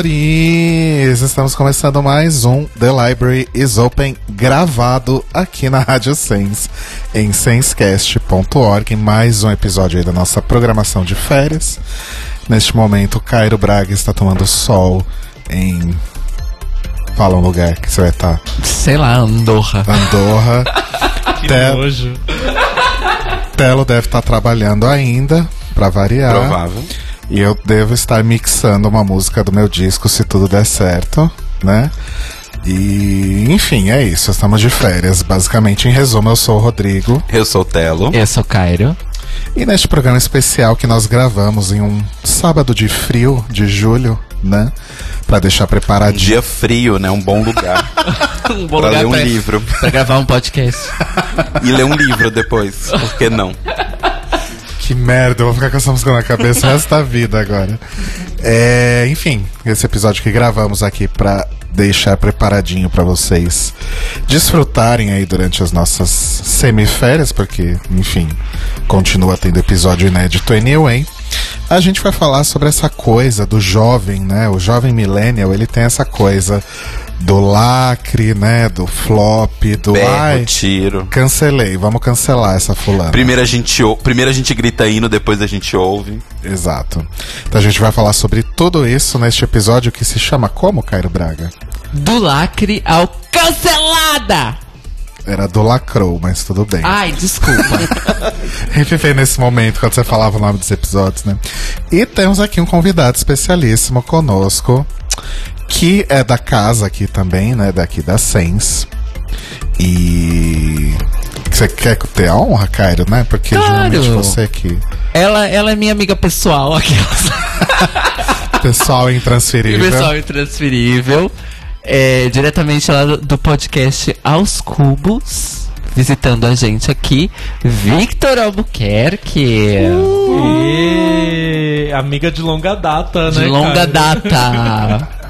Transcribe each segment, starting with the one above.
Amores! Estamos começando mais um The Library is Open gravado aqui na Rádio Sense, em sensecast.org, mais um episódio aí da nossa programação de férias. Neste momento, Cairo Braga está tomando sol em. Fala um lugar que você vai estar. Sei lá, Andorra. Andorra. Que Te- nojo. Telo deve estar trabalhando ainda, pra variar. Provável. E eu devo estar mixando uma música do meu disco, se tudo der certo, né? E, enfim, é isso. Estamos de férias. Basicamente, em resumo, eu sou o Rodrigo. Eu sou o Telo. Eu sou Cairo. E neste programa especial que nós gravamos em um sábado de frio de julho, né? Pra deixar Um preparadinho. dia frio, né? Um bom lugar Um bom pra lugar ler um pra, livro. pra gravar um podcast. E ler um livro depois. Por que não? Que merda, eu vou ficar com essa música na cabeça o resto da vida agora. É, enfim, esse episódio que gravamos aqui pra deixar preparadinho pra vocês desfrutarem aí durante as nossas semiférias, porque, enfim, continua tendo episódio inédito anyway. A gente vai falar sobre essa coisa do jovem, né? O jovem millennial, ele tem essa coisa do lacre, né? Do flop, do Berro, ai, tiro. cancelei, vamos cancelar essa fulana. Primeiro a, gente, primeiro a gente grita hino, depois a gente ouve. Exato. Então a gente vai falar sobre tudo isso neste episódio que se chama como, Cairo Braga? Do lacre ao cancelada! Era do Lacrou, mas tudo bem. Ai, desculpa. Reviver nesse momento quando você falava o nome dos episódios, né? E temos aqui um convidado especialíssimo conosco, que é da casa aqui também, né? Daqui da Sens. E. Você quer ter a honra, Cairo, né? Porque Claro. geralmente você que. ela, ela é minha amiga pessoal, aquelas. Pessoal intransferível. pessoal intransferível. É, diretamente lá do, podcast Aos Cubos. Visitando a gente aqui, Victor Albuquerque. E... Amiga de longa data, de né? longa cara? data.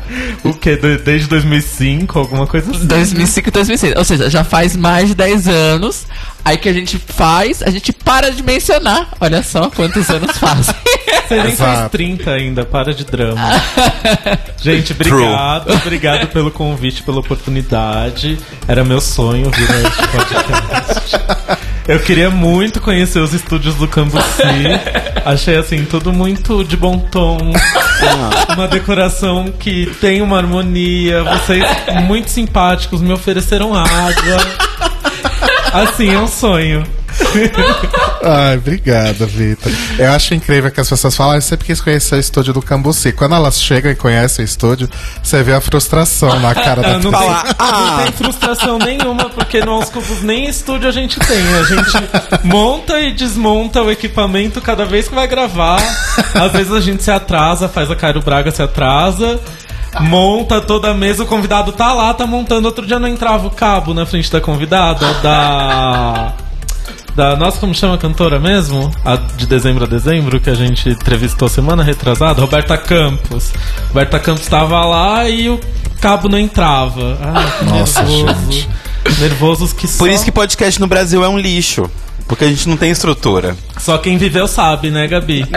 O quê? De- Desde 2005, alguma coisa assim. 2005 e 2006. Ou seja, já faz mais de 10 anos. Aí que a gente faz, a gente para de mencionar. Olha só quantos anos fazem. Você nem fez Exato. 30 ainda, para de drama. Gente, obrigado. Obrigado pelo convite, pela oportunidade. Era meu sonho vir a este podcast. Eu queria muito conhecer os estúdios do Cambuci. Achei assim, tudo muito de bom tom. Uma decoração que tem uma harmonia. Vocês muito simpáticos, me ofereceram água. Assim, é um sonho. Ai, obrigado, Vitor. Eu acho incrível que as pessoas falam, ah, eu sempre quis conhecer o estúdio do Cambuci. Quando elas chegam e conhecem o estúdio, você vê a frustração na cara da Ah, não, pessoa. tem, não tem frustração nenhuma, porque no Aos Cubos nem estúdio a gente tem. A gente monta e desmonta o equipamento cada vez que vai gravar. Às vezes a gente se atrasa, faz a Cairo Braga se atrasa. Monta toda a mesa, o convidado tá lá, tá montando. Outro dia não entrava o cabo na frente da convidada, da. Da nossa, como chama a cantora mesmo? A de dezembro a dezembro, que a gente entrevistou semana retrasada, Roberta Campos. Roberta Campos estava lá e o cabo não entrava. Ai, Nossa, nervoso. gente. Nervosos que só, Por isso que podcast no Brasil é um lixo. Porque a gente não tem estrutura. só quem viveu sabe, né, Gabi?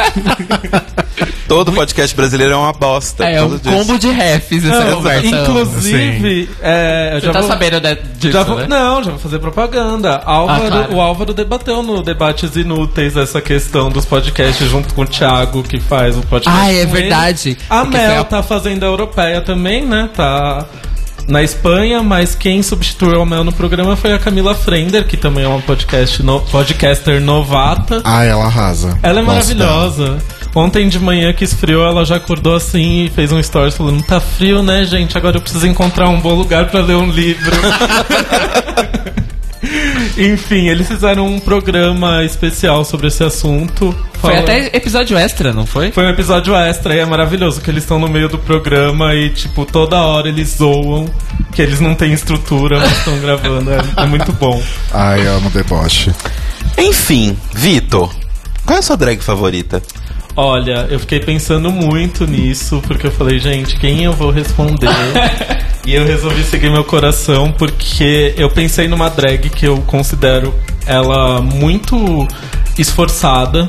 Todo podcast brasileiro é uma bosta. É, por um disso. combo de refs essa Não, conversa. inclusive, é, eu Você já tá vou- sabendo né, disso, Já vou- né? Não, já vou fazer propaganda. Álvaro, Ah, claro. O Álvaro debateu no Debates Inúteis essa questão dos podcasts junto com o Thiago, que faz o podcast. Ah, é com ele. verdade. A Porque Mel a- tá fazendo a europeia também, né? Tá na Espanha, mas quem substituiu a Mel no programa foi a Camila Frender, que também é uma podcast no- podcaster novata. Ai, ela arrasa. Ela é Gosto dela. maravilhosa. Ontem de manhã que esfriou, ela já acordou assim e fez um story falando: tá frio, né, gente? Agora eu preciso encontrar um bom lugar pra ler um livro. Enfim, eles fizeram um programa especial sobre esse assunto. Foi até episódio extra, não foi? Foi um episódio extra e é maravilhoso que eles estão no meio do programa e, tipo, toda hora eles zoam que eles não têm estrutura, mas estão gravando. É, é muito bom. Ai, eu amo deboche. Enfim, Vitor, qual é a sua drag favorita? Olha, eu fiquei pensando muito nisso, porque eu falei, gente, quem eu vou responder? e eu resolvi seguir meu coração, porque eu pensei numa drag que eu considero ela muito esforçada.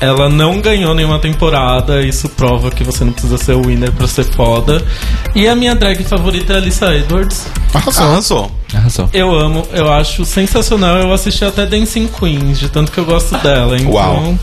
Ela não ganhou nenhuma temporada, isso prova que você não precisa ser o winner pra ser foda. E a minha drag favorita é a Alissa Edwards. Arrasou. Arrasou. Arrasou. Eu amo, eu acho sensacional. Eu assisti até Dancing Queens, de tanto que eu gosto dela. Então, Uau.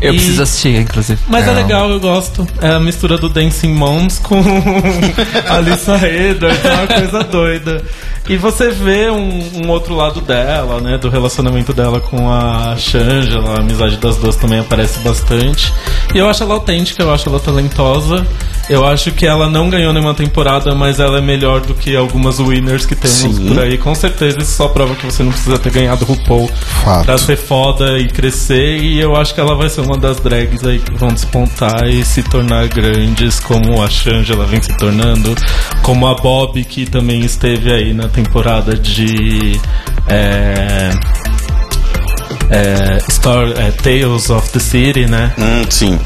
Eu E- preciso assistir, inclusive. Mas é É. legal, eu gosto. É a mistura do Dancing Moms com Alissa Edwards, é uma coisa doida. E você vê um, um outro lado dela, né? Do relacionamento dela com a Shangela, a amizade das duas também aparece bastante. E eu acho ela autêntica, eu acho ela talentosa. Eu acho que ela não ganhou nenhuma temporada, mas ela é melhor do que algumas winners que temos Sim. por aí. Com certeza isso só prova que você não precisa ter ganhado o RuPaul Fato. pra ser foda e crescer. E eu acho que ela vai ser uma das drags aí que vão despontar e se tornar grandes, como a Shangela vem se tornando, como a Bob, que também esteve aí na temporada de. É, é, Star, é, Tales of the City, né? Hum, sim.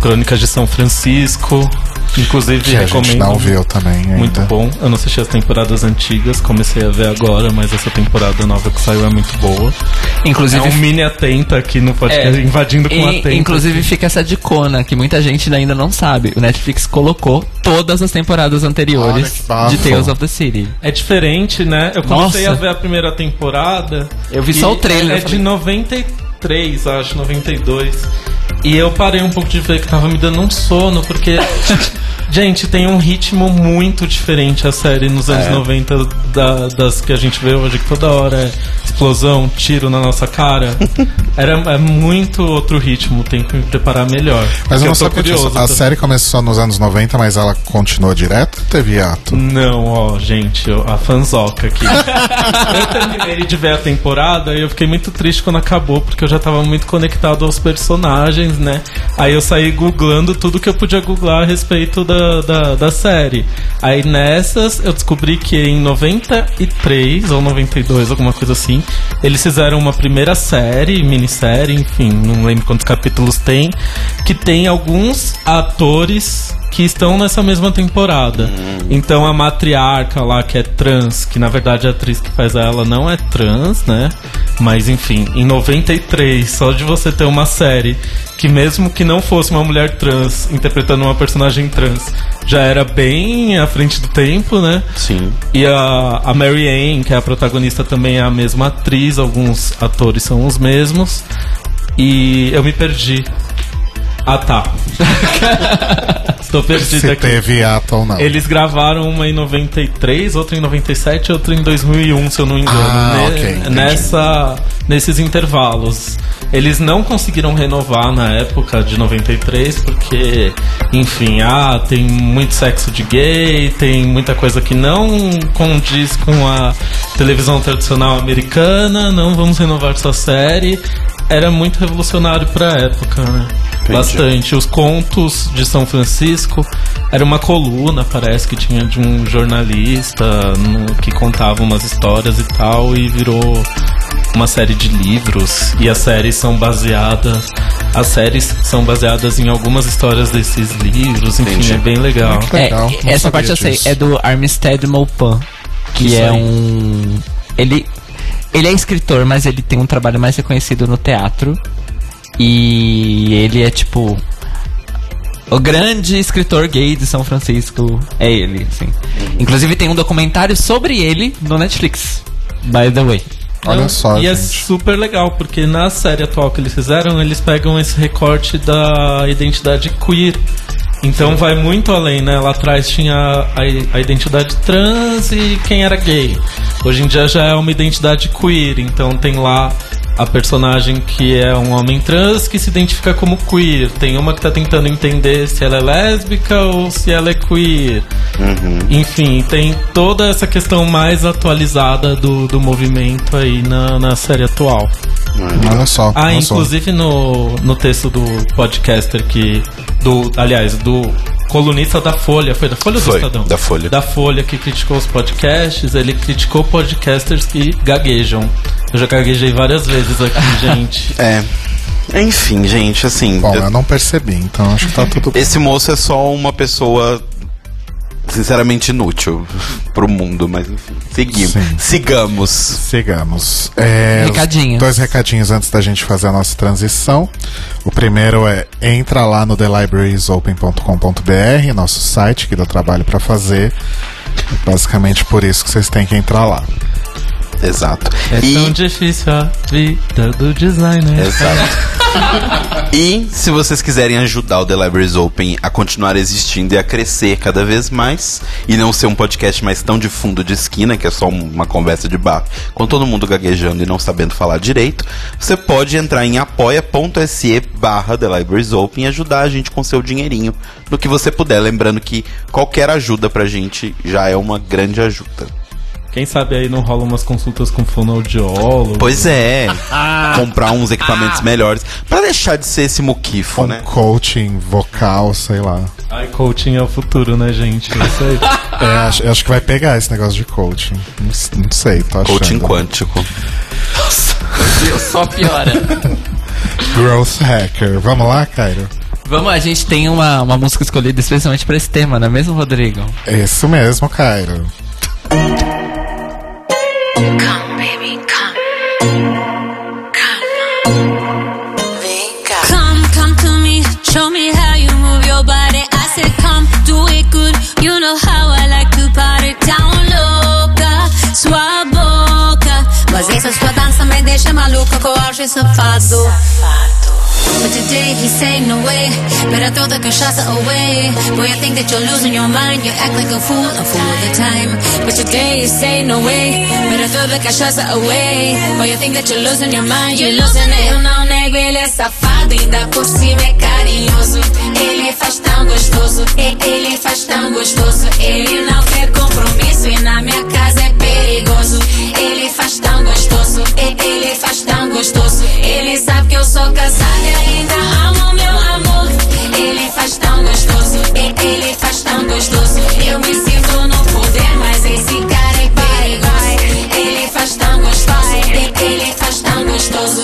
Crônicas de São Francisco. Inclusive, que recomendo. A gente não viu também. Ainda. Muito bom. Eu não assisti as temporadas antigas, comecei a ver agora, mas essa temporada nova que saiu é muito boa. Inclusive, é um mini atenta aqui no podcast, é, invadindo com e, atenta. Inclusive, aqui. fica essa dicona que muita gente ainda não sabe. O Netflix colocou todas as temporadas anteriores Olha, de Tales of the City. É diferente, né? Eu comecei Nossa. a ver a primeira temporada. Eu vi só o trailer. É de 94. 3, acho, 92. E eu parei um pouco de ver que tava me dando um sono, porque. gente, tem um ritmo muito diferente a série nos anos é. 90 da, das que a gente vê hoje, que toda hora é explosão, tiro na nossa cara. Era é muito outro ritmo, tem que me preparar melhor. Mas eu não sou curioso. A série começou nos anos 90, mas ela continuou direto teve ato? Não, ó, gente, a fanzoca aqui. eu terminei de ver a temporada e eu fiquei muito triste quando acabou, porque eu já tava muito conectado aos personagens, né? Aí eu saí googlando tudo que eu podia googlar a respeito da, da, da série. Aí nessas eu descobri que em 93 ou 92, alguma coisa assim, eles fizeram uma primeira série, minissérie, enfim, não lembro quantos capítulos tem, que tem alguns atores que estão nessa mesma temporada. Então a matriarca lá, que é trans, que na verdade a atriz que faz ela não é trans, né? Mas enfim, em 93, só de você ter uma série que mesmo que não fosse uma mulher trans interpretando uma personagem trans, já era bem à frente do tempo, né? Sim. E a, a Mary Ann, que é a protagonista, também é a mesma atriz, alguns atores são os mesmos. E eu me perdi. Ah tá. Estou perdido Se aqui. teve ato ou não. Eles gravaram uma em 93, outra em 97 outra em 2001, se eu não me engano. Ah, Ne- ok, entendi. Nessa, nesses intervalos. Eles não conseguiram renovar na época de 93, porque, enfim, ah, tem muito sexo de gay, tem muita coisa que não condiz com a televisão tradicional americana, não vamos renovar sua série. Era muito revolucionário pra época, né? Entendi. Bastante. Os contos de São Francisco era uma coluna, parece que tinha de um jornalista no- que contava umas histórias e tal, e virou uma série de livros. E as séries são baseadas. As séries são baseadas em algumas histórias desses livros, enfim, Entendi. é bem legal. Muito legal. É, essa parte eu sei, disso. é do Armistead Maupin, que Isso é aí. um ele ele é escritor, mas ele tem um trabalho mais reconhecido no teatro. E ele é tipo o grande escritor gay de São Francisco é ele, assim. Inclusive tem um documentário sobre ele no Netflix. By the way. Olha só, E é gente. super legal, porque na série atual que eles fizeram, eles pegam esse recorte da identidade queer. Então vai muito além, né? Lá atrás tinha a, a identidade trans e quem era gay. Hoje em dia já é uma identidade queer, então tem lá a personagem que é um homem trans que se identifica como queer. Tem uma que tá tentando entender se ela é lésbica ou se ela é queer. Enfim, tem toda essa questão mais atualizada do, do movimento aí na, na série atual. Olha só. Ah, olha só. inclusive no, no texto do podcaster que. Do, aliás, do colunista da Folha. Foi da Folha ou do Foi, Estadão? da Folha. Da Folha que criticou os podcasts, ele criticou podcasters que gaguejam. Eu já gaguejei várias vezes aqui, gente. É. Enfim, gente, assim. Bom, eu- eu não percebi, então acho que tá tudo bem. esse moço é só uma pessoa. Sinceramente inútil pro mundo, mas enfim. Seguimos. Sim. Sigamos. Sigamos. É, os Recadinhos. Dois recadinhos antes da gente fazer a nossa transição. O primeiro é entra lá no thelibrariesopen.com.br, nosso site que dá trabalho para fazer. É basicamente por isso que vocês têm que entrar lá. Exato. É e... tão difícil a vida do designer. Exato. e se vocês quiserem ajudar o The Libraries Open a continuar existindo e a crescer cada vez mais, e não ser um podcast mais tão de fundo de esquina, que é só uma conversa de bar, com todo mundo gaguejando e não sabendo falar direito, você pode entrar em apoia.se barra The Libraries Open e ajudar a gente com seu dinheirinho no que você puder. Lembrando que qualquer ajuda pra gente já é uma grande ajuda. Quem sabe aí não rola umas consultas com fonoaudiólogo. Pois é, comprar uns equipamentos melhores pra deixar de ser esse muquifo, Um né? coaching vocal, sei lá. Ai, coaching é o futuro, né, gente? É isso aí. É, acho, acho que vai pegar esse negócio de coaching. Não, não sei, tô achando. Coaching quântico. Deus, só piora. Growth hacker. Vamos lá, Cairo? Vamos, a gente tem uma, uma música escolhida especialmente pra esse tema, não é mesmo, Rodrigo? Isso mesmo, Cairo. Come, baby, come. Come. Cá. Come, come to me. Show me how you move your body. I said, come, do it good. You know how I like to party. Down louca, sua boca. Mas essa sua dança me deixa maluca com o auge safado. But today he say no way. Better throw the cachaça away. Boy, I think that you're losing your mind. You act like a fool, a fool all the time. But today he say no way. Better throw the cachaça away. Boy, you think that you're losing your mind. You're losing it. Eu não nego, ele é safado. Ainda por cima é carinhoso. Ele faz tão gostoso. Ele faz tão gostoso. Ele não quer compromisso. E na minha casa perigoso. Ele faz tão gostoso. E- Ele faz tão gostoso. Ele sabe que eu sou casada e ainda amo meu amor. Ele faz tão gostoso. E- Ele faz tão gostoso. Eu me sinto no poder, mas esse cara é perigoso. Ele faz tão gostoso. E- Ele faz tão gostoso.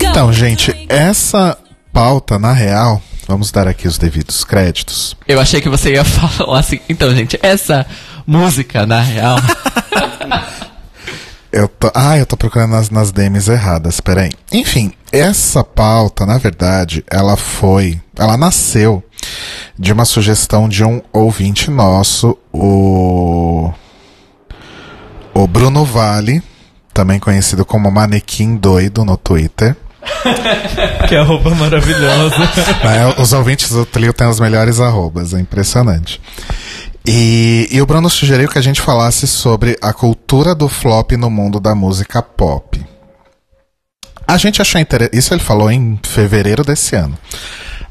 Go. Então, gente, essa pauta, na real, vamos dar aqui os devidos créditos. Eu achei que você ia falar assim. Então, gente, essa música, na real. Eu tô, ah, eu tô procurando nas, nas DMs erradas, peraí. Enfim, essa pauta, na verdade, ela foi. Ela nasceu de uma sugestão de um ouvinte nosso, o. O Bruno Vale, também conhecido como Manequim Doido no Twitter. que é roupa maravilhosa. Né, Os ouvintes do Trio têm os melhores arrobas, é impressionante. E, e o Bruno sugeriu que a gente falasse sobre a cultura do flop no mundo da música pop. A gente achou interessante. Isso ele falou em fevereiro desse ano.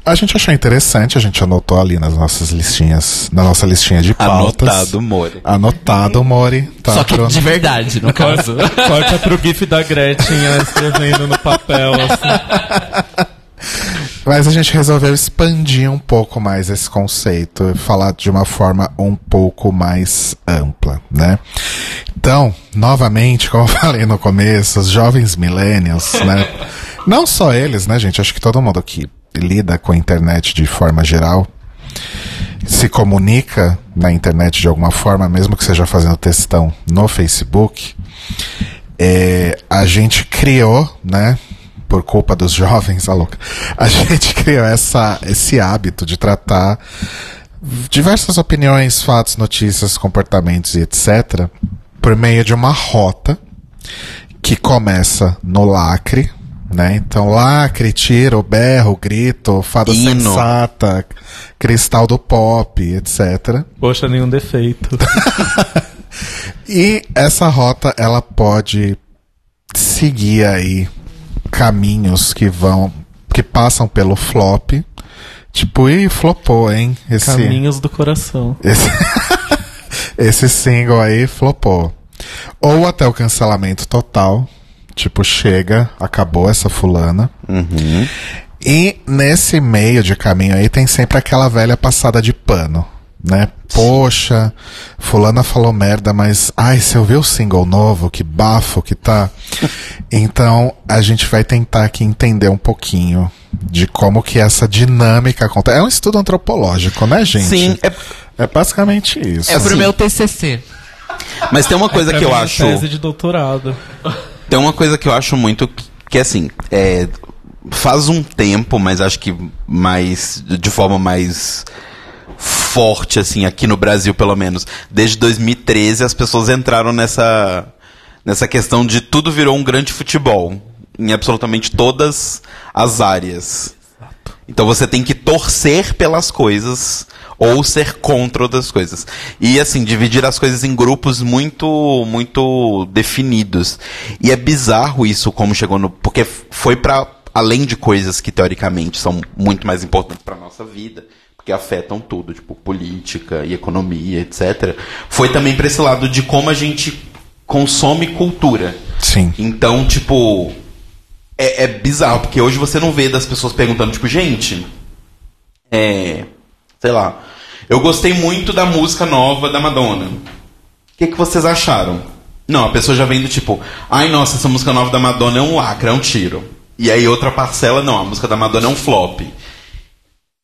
A gente achou interessante, a gente anotou ali nas nossas listinhas, na nossa listinha de pautas. Anotado, Mori. Anotado, Mori. Tá, Só que de verdade, no caso. Corta pro gif da Gretchen escrevendo no papel, assim. Mas a gente resolveu expandir um pouco mais esse conceito falar de uma forma um pouco mais ampla, né? Então, novamente, como eu falei no começo, os jovens millennials, né? Não só eles, né, gente? Acho que todo mundo que lida com a internet de forma geral se comunica na internet de alguma forma, mesmo que seja fazendo textão no Facebook, é, a gente criou, né? Por culpa dos jovens, a louca. A gente criou essa, esse hábito de tratar diversas opiniões, fatos, notícias, comportamentos e etc. por meio de uma rota que começa no lacre, né? Então, lacre, tiro, berro, grito, fada Hino. sensata, cristal do pop, etc. Poxa, nenhum defeito. E essa rota, ela pode seguir aí caminhos que vão. que passam pelo flop. Tipo, e flopou, hein? Esse, Caminhos do coração. esse, esse single aí flopou. Ou até o cancelamento total. Tipo, chega, acabou essa fulana. Uhum. E nesse meio de caminho aí tem sempre aquela velha passada de pano, né? Poxa, fulana falou merda, mas ai, você ouviu o single novo, que bafo que tá. Então, a gente vai tentar aqui entender um pouquinho de como que essa dinâmica acontece. É um estudo antropológico, né, gente? Sim, é- É basicamente isso. É pro Assim, meu TCC. mas tem uma coisa Pra que eu acho. Tese de doutorado. Tem uma coisa que eu acho muito que, que, assim, é, faz um tempo, mas acho que mais de forma mais forte assim aqui no Brasil, pelo menos, desde 2013 as pessoas entraram nessa nessa questão de tudo virou um grande futebol em absolutamente todas as áreas. Então você tem que torcer pelas coisas ou ser contra outras coisas. E assim, dividir as coisas em grupos muito muito definidos. E é bizarro isso como chegou no porque foi para além de coisas que teoricamente são muito mais importantes para nossa vida, porque afetam tudo, tipo política e economia, etc. Foi também para esse lado de como a gente consome cultura. Sim. Então, tipo, é, é bizarro, porque hoje você não vê das pessoas perguntando, tipo, gente, é. Sei lá. Eu gostei muito da música nova da Madonna. O que, que vocês acharam? Não, a pessoa já vem do tipo, ai nossa, essa música nova da Madonna é um lacre, é um tiro. E aí outra parcela, não, a música da Madonna é um flop.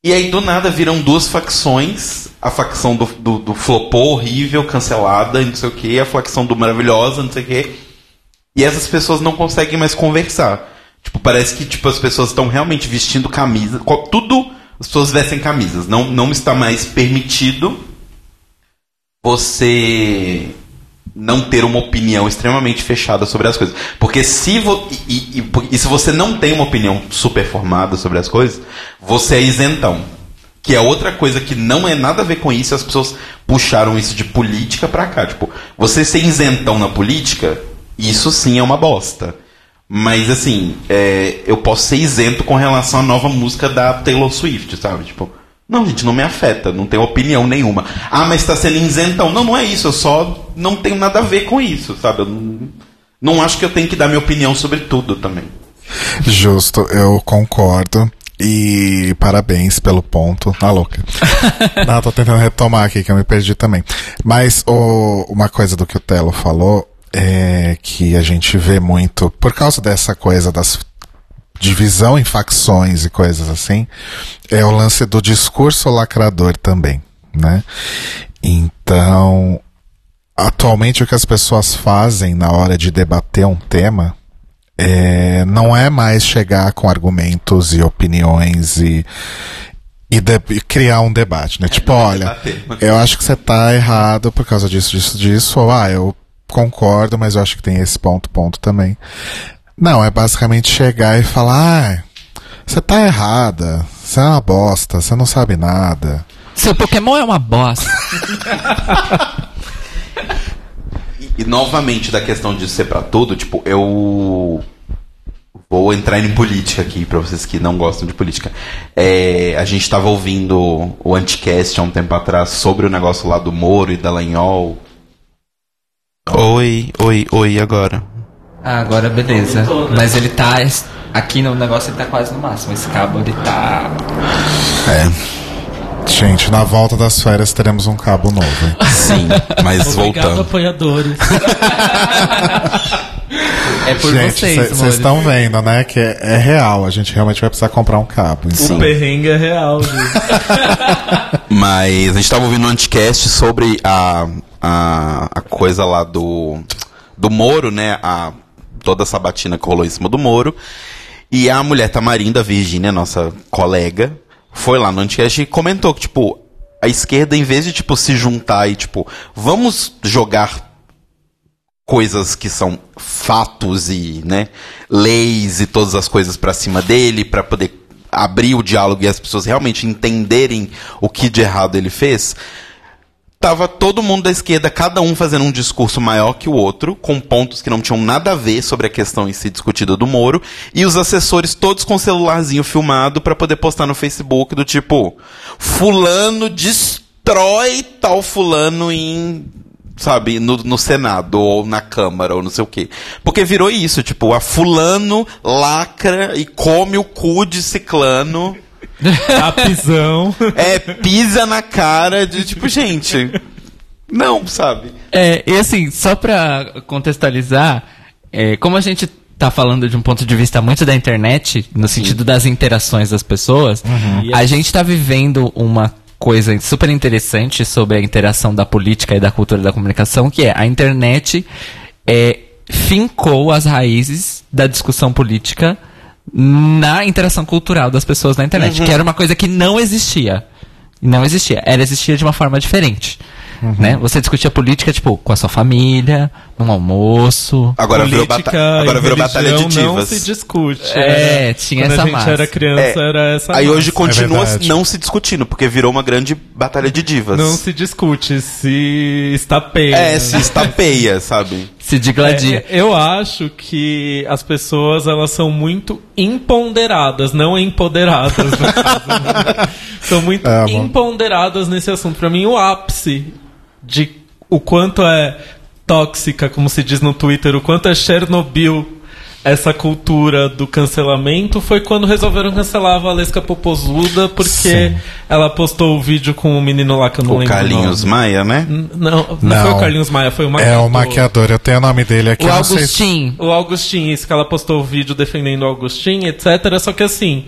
E aí do nada viram duas facções, a facção do, do, do flopou, horrível, cancelada, não sei o que, a facção do maravilhosa, não sei o que. E essas pessoas não conseguem mais conversar. Tipo, parece que tipo, as pessoas estão realmente vestindo camisa. Tudo as pessoas vestem camisas. Não, não está mais permitido você não ter uma opinião extremamente fechada sobre as coisas. Porque se, vo e, e- e- se você não tem uma opinião super formada sobre as coisas, você é isentão. Que é outra coisa que não é nada a ver com isso, as pessoas puxaram isso de política pra cá. Tipo, você ser isentão na política, isso sim é uma bosta. Mas assim, é, eu posso ser isento com relação à nova música da Taylor Swift, sabe? Tipo, não, gente, não me afeta, não tenho opinião nenhuma. Ah, mas tá sendo isentão. Não, não é isso, eu só não tenho nada a ver com isso, sabe? Eu não, não acho que eu tenho que dar minha opinião sobre tudo também. Justo, eu concordo. E parabéns pelo ponto. Tá louca. Não, tô tentando retomar aqui, que eu me perdi também. Mas o- uma coisa do que o Telo falou é que a gente vê muito, por causa dessa coisa das divisão em facções e coisas assim, é o lance do discurso lacrador também, né? Então, atualmente o que as pessoas fazem na hora de debater um tema é, não é mais chegar com argumentos e opiniões e, e, de- e criar um debate, né? tipo, olha, debater. eu acho que você tá errado por causa disso, disso, disso, ou ah, eu concordo, mas eu acho que tem esse ponto, ponto também. Não, é basicamente chegar e falar, ah, você tá errada, você é uma bosta, você não sabe nada. Seu Pokémon é uma bosta. E, e, novamente da questão de ser pra tudo, tipo, eu vou entrar em política aqui pra vocês que não gostam de política. É, a gente tava ouvindo o Anticast há um tempo atrás sobre o negócio lá do Moro e da Lanhol. Oi, oi, oi, agora. Ah, agora beleza. Mas ele tá. Aqui no negócio ele tá quase no máximo. Esse cabo ele tá. É, Gente, na volta das férias teremos um cabo novo. hein? sim, mas Obrigado, voltando. apoiadores. É por gente, vocês, vocês estão vendo, né? Que é, é real. A gente realmente vai precisar comprar um cabo. Então. O perrengue é real, gente. Mas a gente tava ouvindo um anticast sobre a, a, a coisa lá do, do Moro, né? A, toda a sabatina que rolou em cima do Moro. E a mulher Tamarinda, Virgínia, nossa colega, foi lá no anticast e comentou que, tipo, a esquerda, em vez de, tipo, se juntar e, tipo, vamos jogar coisas que são fatos e, né, leis e todas as coisas pra cima dele pra poder abrir o diálogo e as pessoas realmente entenderem o que de errado ele fez. Tava todo mundo da esquerda, cada um fazendo um discurso maior que o outro, com pontos que não tinham nada a ver sobre a questão em si discutida do Moro, e os assessores todos com o celularzinho filmado pra poder postar no Facebook do tipo, fulano destrói tal fulano em sabe, no, no Senado, ou na Câmara, ou não sei o quê. Porque virou isso, tipo, a fulano lacra e come o cu de ciclano. Tapizão. É, pisa na cara de tipo, gente. Não, sabe? É, e assim, só pra contextualizar, é, como a gente tá falando de um ponto de vista muito da internet, no sentido das interações das pessoas, a gente tá vivendo uma coisa super interessante sobre a interação da política e da cultura da comunicação, que é a internet é, fincou as raízes da discussão política na interação cultural das pessoas na internet, que era uma coisa que não existia. Não existia. Ela existia de uma forma diferente. Né? Você discutia política, tipo, com a sua família, num almoço. Agora virou, bata Política agora e virou batalha de religião Não divas. se discute. É, né? tinha Quando essa a gente massa. era criança, É. era essa Aí massa. hoje continua verdade. não se discutindo, porque virou uma grande batalha de divas. Não se discute, se estapeia. É, se estapeia, sabe? Se digladia. É, eu acho que as pessoas elas são muito imponderadas, não empoderadas. no caso, né? São muito Amo. imponderadas nesse assunto. Pra mim, o ápice de o quanto é tóxica, como se diz no Twitter, o quanto é Chernobyl essa cultura do cancelamento foi quando resolveram cancelar a Valesca Popozuda porque Sim. ela postou o vídeo com o menino lá que eu não O lembro. Carlinhos o nome. Maia, né? N- Não, não, Não. foi o Carlinhos Maia, foi o É maquiador. o maquiador, eu tenho o nome dele aqui. O sei Augustin. O Augustin, isso que ela postou o vídeo defendendo o Augustin, etc. Só que assim,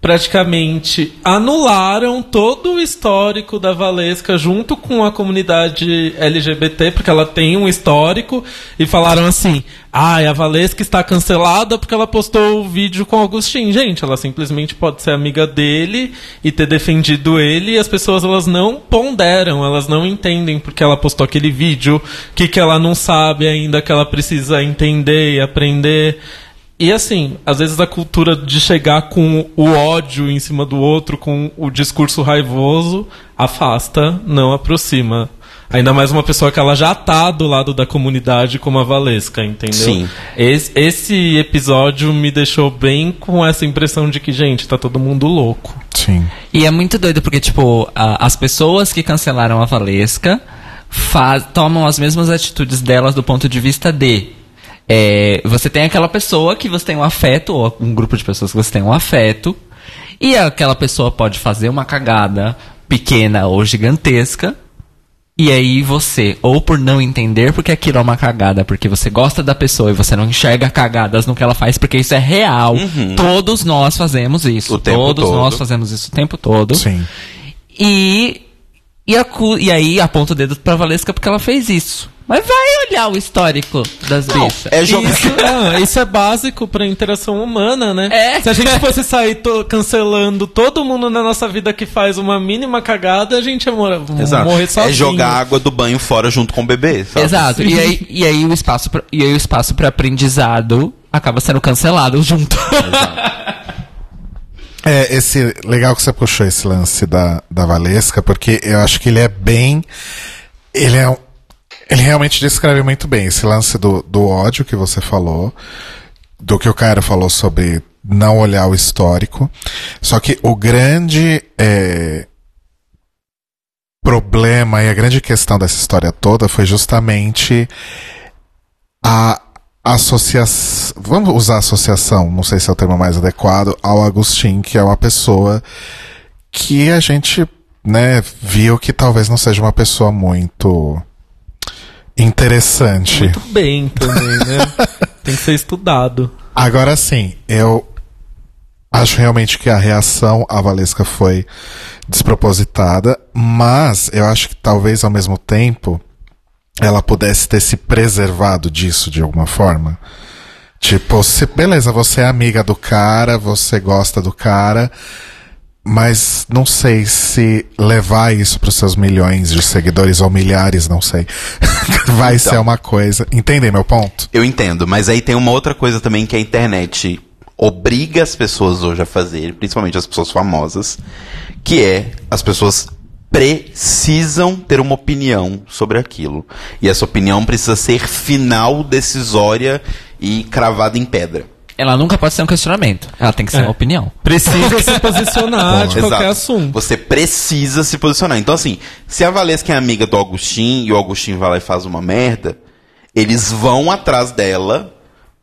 praticamente anularam todo o histórico da Valesca junto com a comunidade LGBT, porque ela tem um histórico, e falaram assim: ah, a Valesca está cancelada porque ela postou o vídeo com o Augustin. Gente, ela simplesmente pode ser amiga dele e ter defendido ele, e as pessoas elas não ponderam, elas não entendem porque ela postou aquele vídeo, o que, que ela não sabe ainda que ela precisa entender e aprender. E assim, às vezes a cultura de chegar com o ódio em cima do outro, com o discurso raivoso, afasta, não aproxima. Ainda mais uma pessoa que ela já tá do lado da comunidade como a Valesca, entendeu? Sim. Esse, esse episódio me deixou bem com essa impressão de que, gente, tá todo mundo louco. Sim. E é muito doido porque, tipo, a- as pessoas que cancelaram a Valesca faz- tomam as mesmas atitudes delas do ponto de vista de. É, você tem aquela pessoa que você tem um afeto, ou um grupo de pessoas que você tem um afeto, e aquela pessoa pode fazer uma cagada pequena ou gigantesca. E aí você, ou por não entender porque aquilo é uma cagada, porque você gosta da pessoa e você não enxerga cagadas no que ela faz, porque isso é real. Todos nós fazemos isso. O tempo Todos todo. nós fazemos isso o tempo todo. Sim. E, e, acu- e aí aponta o dedo pra Valesca porque ela fez isso. Mas vai olhar o histórico das bichas. É jogar. Isso, ah, isso é básico pra interação humana, né? É. Se a gente fosse sair to- cancelando todo mundo na nossa vida que faz uma mínima cagada, a gente ia mora- Exato. morrer sozinho. É jogar a água do banho fora junto com o bebê, sabe? Exato. E aí, e aí o espaço pra, e aí o espaço para aprendizado acaba sendo cancelado junto. É, esse legal que você puxou esse lance da, da Valesca, porque eu acho que ele é bem. Ele é Ele realmente descreve muito bem esse lance do, do ódio que você falou, do que o cara falou sobre não olhar o histórico. Só que o grande é, problema e a grande questão dessa história toda foi justamente a associação. Vamos usar associação, não sei se é o termo mais adequado, ao Agostinho, que é uma pessoa que a gente né, viu que talvez não seja uma pessoa muito interessante. Muito bem também, né? Tem que ser estudado. Agora sim, eu acho realmente que a reação à Valesca foi despropositada, mas eu acho que talvez ao mesmo tempo ela pudesse ter se preservado disso de alguma forma. Tipo, se, beleza, você é amiga do cara, você gosta do cara, mas não sei se levar isso para os seus milhões de seguidores ou milhares, não sei, vai ser uma coisa. Entendem meu ponto? Eu entendo, mas aí tem uma outra coisa também que a internet obriga as pessoas hoje a fazer, principalmente as pessoas famosas, que é as pessoas precisam ter uma opinião sobre aquilo. E essa opinião precisa ser final, decisória e cravada em pedra. Ela nunca pode ser um questionamento. Ela tem que ser É. uma opinião. Precisa se posicionar de qualquer Exato. assunto. Você precisa se posicionar. Então, assim, se a Valesca é amiga do Agostinho e o Agostinho vai lá e faz uma merda, eles vão atrás dela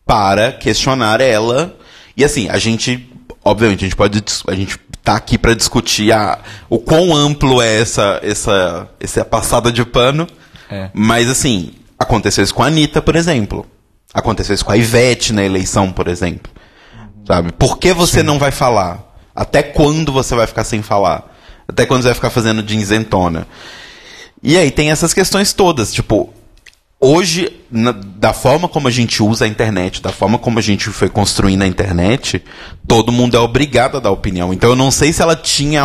para questionar ela. E assim, a gente, obviamente, a gente pode, a gente tá aqui para discutir a, o quão amplo é essa, essa, essa passada de pano. É. Mas assim, aconteceu isso com a Anitta, por exemplo. Aconteceu isso com a Ivete na eleição, por exemplo. Sabe? Por que você não vai falar? Até quando você vai ficar sem falar? Até quando você vai ficar fazendo de isentona? E aí tem essas questões todas, tipo, hoje, na- da forma como a gente usa a internet, da forma como a gente foi construindo a internet, todo mundo é obrigado a dar opinião. Então eu não sei se ela tinha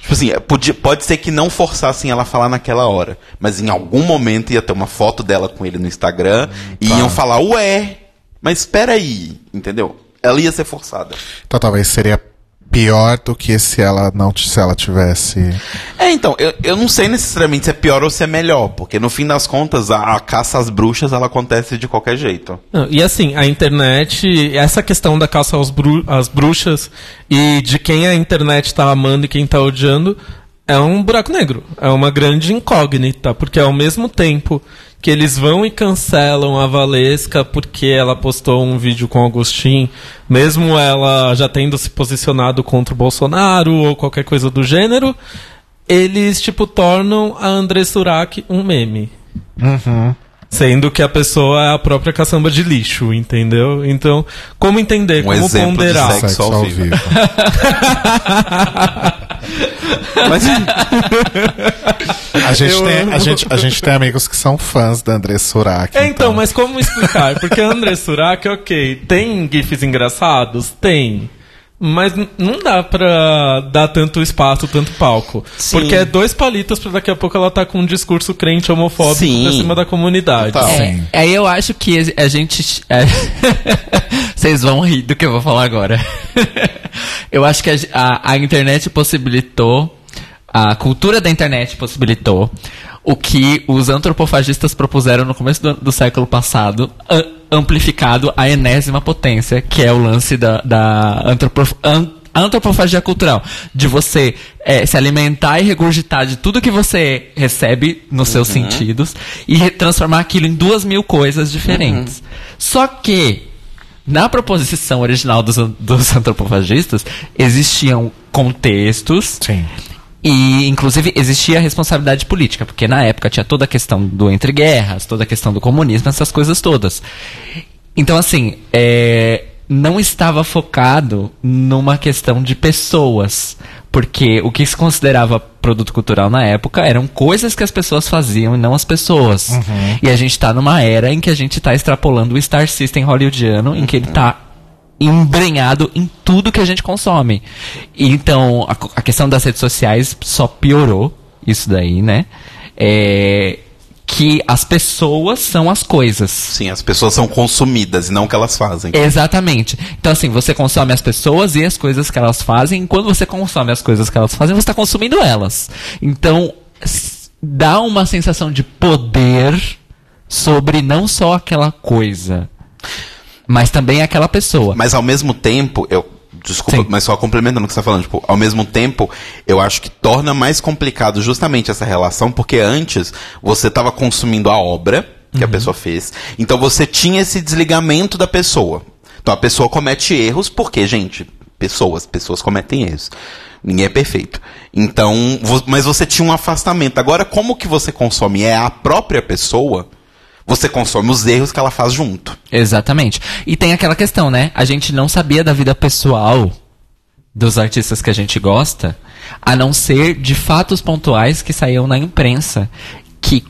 Tipo assim, podia, pode ser que não forçassem ela a falar naquela hora. Mas em algum momento ia ter uma foto dela com ele no Instagram e iam falar, ué, mas espera aí, entendeu? Ela ia ser forçada. Então talvez seria pior do que se ela não se ela tivesse. É, então, eu, eu não sei necessariamente se é pior ou se é melhor, porque no fim das contas, a, a caça às bruxas, ela acontece de qualquer jeito. Não, E assim, a internet, essa questão da caça aos bru- às bruxas e de quem a internet tá amando e quem tá odiando, é um buraco negro. É uma grande incógnita, porque ao mesmo tempo que eles vão e cancelam a Valesca porque ela postou um vídeo com o Agostinho, mesmo ela já tendo se posicionado contra o Bolsonaro ou qualquer coisa do gênero, eles, tipo, tornam a André Surak um meme. Sendo que a pessoa é a própria caçamba de lixo, entendeu? Então, como entender, Um como exemplo de ponderar? sexo. Sexo ao vivo. vivo. Mas, A gente, Eu tem, amo. a, gente, a gente tem amigos que são fãs da André Surak. É, então, mas como explicar? Porque a André Surak, ok, tem gifs engraçados? Tem. Mas não dá pra dar tanto espaço, tanto palco. Sim. Porque é dois palitos pra daqui a pouco ela tá com um discurso crente homofóbico Sim. pra cima da comunidade. Total. É, Sim. aí eu acho que a gente. é, Vocês vão rir do que eu vou falar agora. eu acho que a, a- a internet possibilitou, a cultura da internet possibilitou o que os antropofagistas propuseram no começo do, do século passado, a- amplificado à enésima potência, que é o lance da, da antropo- an- antropofagia cultural, de você é, se alimentar e regurgitar de tudo que você recebe nos seus sentidos e transformar aquilo em duas mil coisas diferentes. Só que na proposição original dos, dos antropofagistas existiam contextos Sim. E, inclusive, existia a responsabilidade política, porque na época tinha toda a questão do entre guerras, toda a questão do comunismo, essas coisas todas. Então, assim, é, não estava focado numa questão de pessoas, porque o que se considerava produto cultural na época eram coisas que as pessoas faziam e não as pessoas. E a gente está numa era em que a gente está extrapolando o Star System hollywoodiano, em que ele está embrenhado em tudo que a gente consome. Então, a, a questão das redes sociais só piorou isso daí, né? É, que as pessoas são as coisas. sim, as pessoas são consumidas e não o que elas fazem. Exatamente. Então, assim, você consome as pessoas e as coisas que elas fazem. E quando você consome as coisas que elas fazem, você está consumindo elas. Então, dá uma sensação de poder sobre não só aquela coisa, mas também aquela pessoa. Mas ao mesmo tempo, eu. Desculpa, Sim. mas só complementando o que você está falando, tipo, ao mesmo tempo, eu acho que torna mais complicado justamente essa relação, porque antes você estava consumindo a obra que a pessoa fez, então você tinha esse desligamento da pessoa. Então a pessoa comete erros, porque, gente, pessoas, pessoas cometem erros. Ninguém é perfeito. Então, mas você tinha um afastamento. Agora, como que você consome? É a própria pessoa? Você consome os erros que ela faz junto. Exatamente. E tem aquela questão, né? A gente não sabia da vida pessoal dos artistas que a gente gosta, a não ser de fatos pontuais que saíam na imprensa. Que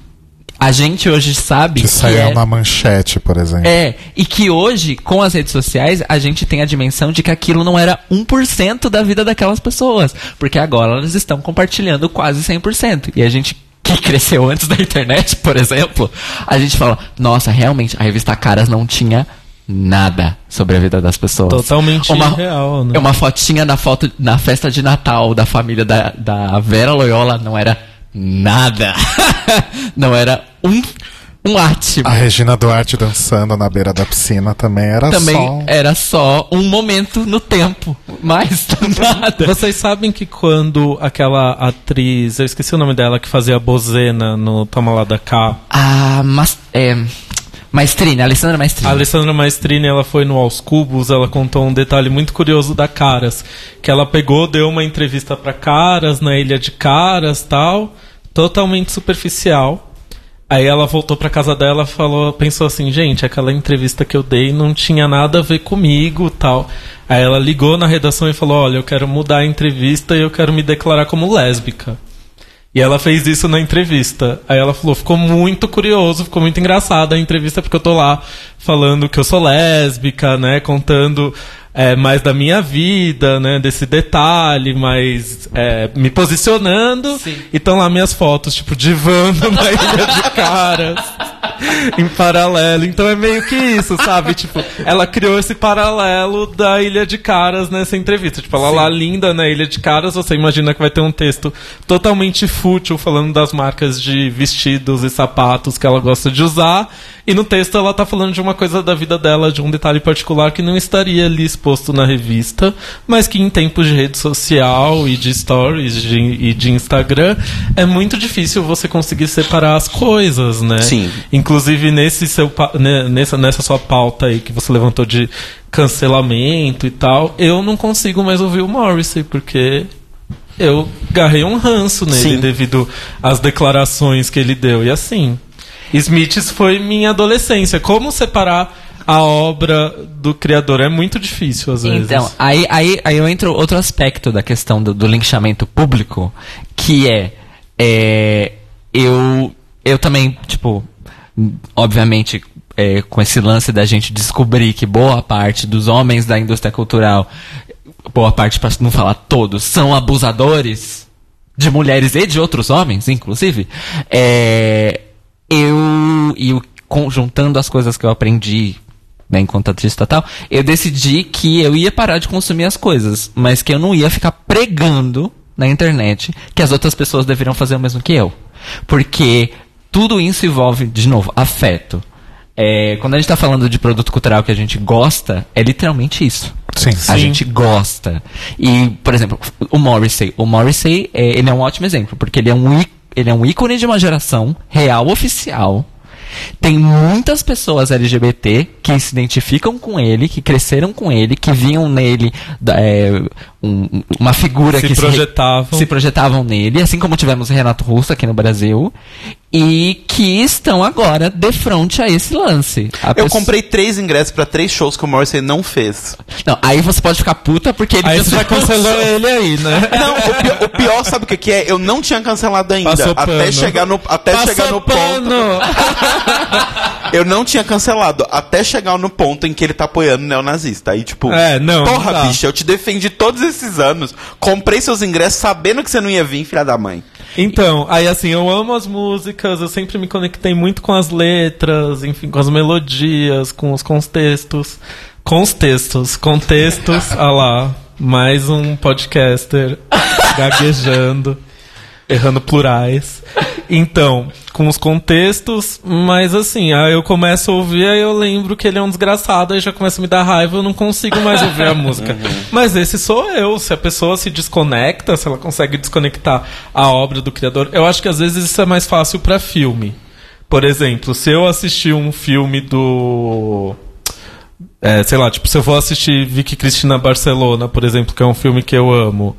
a gente hoje sabe Que que, saia é, uma manchete, por exemplo. é, e que hoje, com as redes sociais, a gente tem a dimensão de que aquilo não era 1% da vida daquelas pessoas. Porque agora elas estão compartilhando quase 100%. E a gente que cresceu antes da internet, por exemplo, a gente fala, nossa, realmente, a revista Caras não tinha nada sobre a vida das pessoas. Totalmente uma, né? É uma fotinha na foto na festa de Natal da família da, da Vera Loyola não era nada. não era um um átimo. A Regina Duarte dançando na beira da piscina também era Também só. um- era só um momento no tempo, mais nada. Vocês sabem que quando aquela atriz, eu esqueci o nome dela, que fazia a Bozena no Toma Lá da Cá, Ah, mas é Maestrina, Alessandra Maestrina. A Alessandra Maestrini, ela foi no Aos Cubos, ela contou um detalhe muito curioso da Caras, que ela pegou, deu uma entrevista pra Caras, na Ilha de Caras, tal, totalmente superficial. Aí ela voltou pra casa dela, falou, pensou assim, gente, aquela entrevista que eu dei não tinha nada a ver comigo, tal. Aí ela ligou na redação e falou, olha, eu quero mudar a entrevista e eu quero me declarar como lésbica. E ela fez isso na entrevista. Aí ela falou, ficou muito curioso, ficou muito engraçada a entrevista, porque eu tô lá falando que eu sou lésbica, né? Contando é, mais da minha vida, né? Desse detalhe, mas é, me posicionando. E estão lá minhas fotos, tipo, divando na ilha de caras. em paralelo. Então é meio que isso, sabe? Tipo, ela criou esse paralelo da Ilha de Caras nessa entrevista. Tipo, ela lá linda na Ilha de Caras, você imagina que vai ter um texto totalmente fútil falando das marcas de vestidos e sapatos que ela gosta de usar. E no texto ela tá falando de uma coisa da vida dela, de um detalhe particular que não estaria ali exposto na revista, mas que em tempos de rede social e de stories de- e de Instagram é muito difícil você conseguir separar as coisas, né? Sim. Inclusive nesse seu nessa, nessa sua pauta aí que você levantou de cancelamento e tal, eu não consigo mais ouvir o Morrissey porque eu garrei um ranço nele Sim. devido às declarações que ele deu. E assim, Smiths foi minha adolescência. Como separar a obra do criador? É muito difícil às vezes. Então, aí, aí, aí eu entro outro aspecto da questão do, do linchamento público, que é, é, eu, eu também, tipo, obviamente, é, com esse lance da gente descobrir que boa parte dos homens da indústria cultural, boa parte, para não falar todos, são abusadores de mulheres e de outros homens, inclusive, é, eu, e o- conjuntando as coisas que eu aprendi né, enquanto artista e tal, eu decidi que eu ia parar de consumir as coisas, mas que eu não ia ficar pregando na internet que as outras pessoas deveriam fazer o mesmo que eu. Porque tudo isso envolve, de novo, afeto. É, quando a gente tá falando de produto cultural que a gente gosta, é literalmente isso. Sim. A Sim. gente gosta. E, por exemplo, o Morrissey. O Morrissey, é, ele é um ótimo exemplo, porque ele é um, ele é um ícone de uma geração real oficial. Tem muitas pessoas LGBT que se identificam com ele, que cresceram com ele, que viam nele é, um- uma figura Se que projetavam. se projetavam nele, assim como tivemos o Renato Russo aqui no Brasil, e que estão agora de frente a esse lance. A Eu pessoa- comprei três ingressos pra três shows que o Morrissey não fez. Não, aí você pode ficar puta porque ele Aí você já cancelou ele aí, né? Não, o pior, o pior, sabe o que, que é? Eu não tinha cancelado ainda. Passou Até pano. chegar no, até Passou chegar no ponto. Eu não tinha cancelado. Até chegar no ponto em que ele tá apoiando o neonazista. Aí, tipo, É, não, porra, não bicha, eu te defendi todos esses anos. Comprei seus ingressos sabendo que você não ia vir, filha da mãe. Então, aí assim, eu amo as músicas, eu sempre me conectei muito com as letras, enfim, com as melodias, com os contextos. Com os textos, contextos, ah lá, mais um podcaster gaguejando, errando plurais. Então, com os contextos, mas assim, aí eu começo a ouvir, aí eu lembro que ele é um desgraçado, aí já começa a me dar raiva, eu não consigo mais ouvir a música. Mas esse sou eu, se a pessoa se desconecta, se ela consegue desconectar a obra do criador, eu acho que às vezes isso é mais fácil pra filme. Por exemplo, se eu assistir um filme do é, sei lá, tipo, se eu for assistir Vicky Cristina Barcelona, por exemplo, que é um filme que eu amo,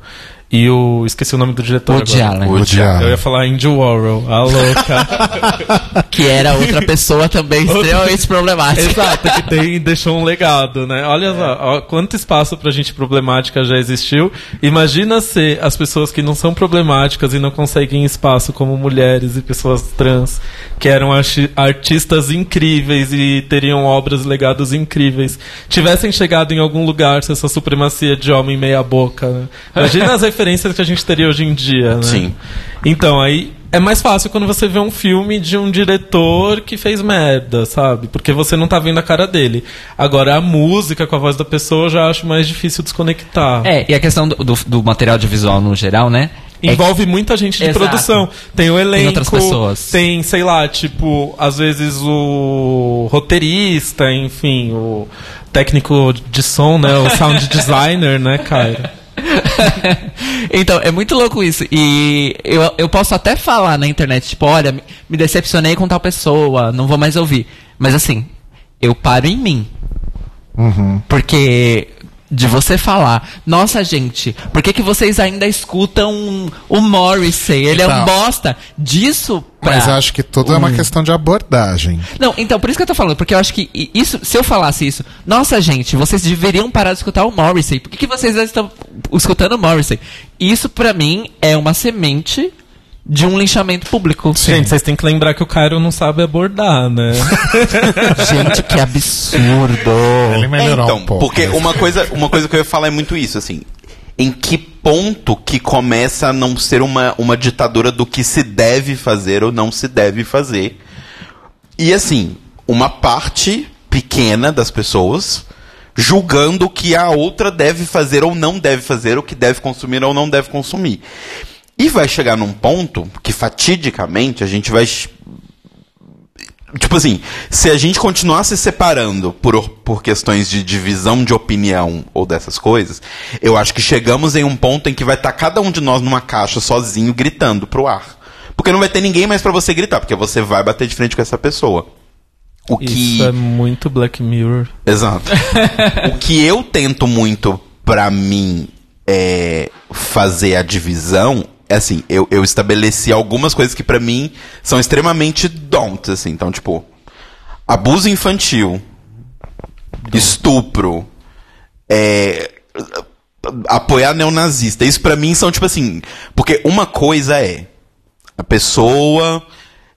e o. Esqueci o nome do diretor. Woody agora. Allen. Woody Eu Allen. ia falar Andy Warhol, a louca. Que era outra pessoa também extremamente problemática. Exato, que tem, deixou um legado, né? Olha só, ó, quanto espaço pra gente problemática já existiu. Imagina se as pessoas que não são problemáticas e não conseguem espaço, como mulheres e pessoas trans, que eram arti- artistas incríveis e teriam obras, legados incríveis, tivessem chegado em algum lugar se essa supremacia de homem meia boca, né? Imagina as referências referências que a gente teria hoje em dia, né? Sim. Então, aí é mais fácil quando você vê um filme de um diretor que fez merda, sabe? Porque você não tá vendo a cara dele. Agora, a música com a voz da pessoa eu já acho mais difícil desconectar. É, e a questão do, do, do material de visual no geral, né? é Envolve muita gente de Exato. produção. Tem o elenco. outras pessoas. Tem, sei lá, tipo, às vezes o roteirista, enfim, o técnico de som, né? O sound designer, né, cara? então, é muito louco isso. E eu, eu posso até falar na internet, tipo, olha, me- me decepcionei com tal pessoa, não vou mais ouvir. Mas assim, eu paro em mim. Porque de você falar, nossa gente, por que, que vocês ainda escutam o Morrissey? Ele é um Então. bosta. Disso pra... Mas eu acho que tudo é uma questão de abordagem. Não, então, por isso que eu tô falando, porque eu acho que isso, se eu falasse isso, nossa gente, vocês deveriam parar de escutar o Morrissey. Por que, que vocês ainda estão escutando o Morrissey? Isso pra mim é uma semente de um linchamento público. Gente, vocês têm que lembrar que o Cairo não sabe abordar, né? Gente, que absurdo. Ele melhorou então, um pouco. porque uma coisa, uma coisa que eu ia falar é muito isso, assim. Em que ponto que começa a não ser uma, uma ditadura do que se deve fazer ou não se deve fazer? E assim, uma parte pequena das pessoas julgando o que a outra deve fazer ou não deve fazer, o que deve consumir ou não deve consumir. E vai chegar num ponto que fatidicamente a gente vai Tipo assim, se a gente continuar se separando por, por questões de divisão de opinião ou dessas coisas, eu acho que chegamos em um ponto em que vai estar cada um de nós numa caixa sozinho gritando pro ar. Porque não vai ter ninguém mais pra você gritar, porque você vai bater de frente com essa pessoa. O que. Isso é muito Black Mirror. Exato. o que eu tento muito pra mim é fazer a divisão assim, eu, eu estabeleci algumas coisas que pra mim são extremamente don't, assim. Então, tipo, abuso infantil, estupro, é, apoiar neonazista. Isso pra mim são tipo assim, porque uma coisa é a pessoa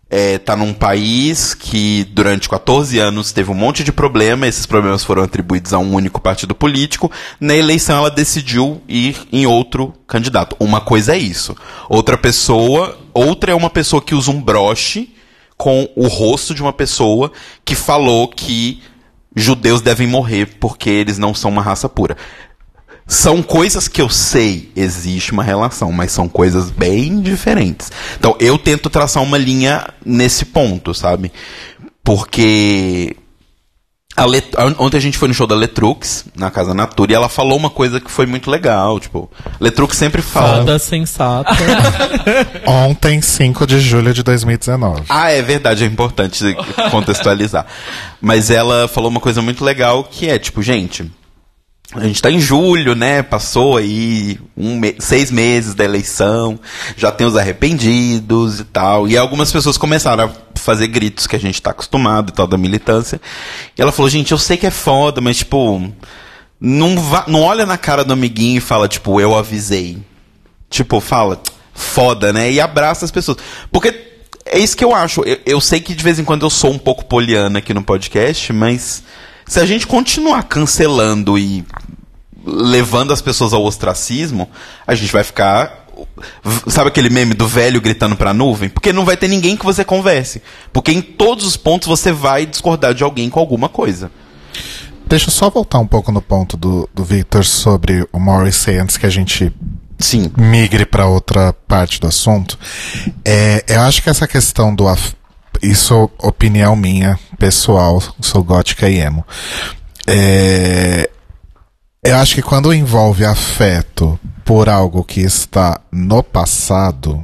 é, tá num país que durante 14 anos teve um monte de problema, esses problemas foram atribuídos a um único partido político. Na eleição ela decidiu ir em outro candidato. Uma coisa é isso. Outra pessoa, outra é uma pessoa que usa um broche com o rosto de uma pessoa que falou que judeus devem morrer porque eles não são uma raça pura. São coisas que eu sei existe uma relação, mas são coisas bem diferentes. Então eu tento traçar uma linha nesse ponto, sabe? Porque a Let... ontem a gente foi no show da Letrux, na Casa Natura, e ela falou uma coisa que foi muito legal. Tipo, Letrux sempre fala. Foda sensata. Ontem, 5 de julho de 2019. Ah, é verdade, é importante contextualizar. Mas ela falou uma coisa muito legal que é, tipo, gente, a gente tá em julho, né? Passou aí um me- seis meses da eleição, já tem os arrependidos e tal. E algumas pessoas começaram a fazer gritos que a gente tá acostumado e tal, da militância. E ela falou, gente, eu sei que é foda, mas tipo, não, não olha na cara do amiguinho e fala, tipo, eu avisei. Tipo, fala, foda, né? E abraça as pessoas. Porque é isso que eu acho. Eu, eu sei que de vez em quando eu sou um pouco poliana aqui no podcast, mas se a gente continuar cancelando e levando as pessoas ao ostracismo, a gente vai ficar. Sabe aquele meme do velho gritando pra nuvem? Porque não vai ter ninguém que você converse. Porque em todos os pontos você vai discordar de alguém com alguma coisa. Deixa eu só voltar um pouco no ponto do, do Victor sobre o Morrissey antes que a gente Sim. migre para outra parte do assunto. É, eu acho que essa questão do. af- Isso é opinião minha, pessoal, sou gótica e emo. É, eu acho que quando envolve afeto por algo que está no passado,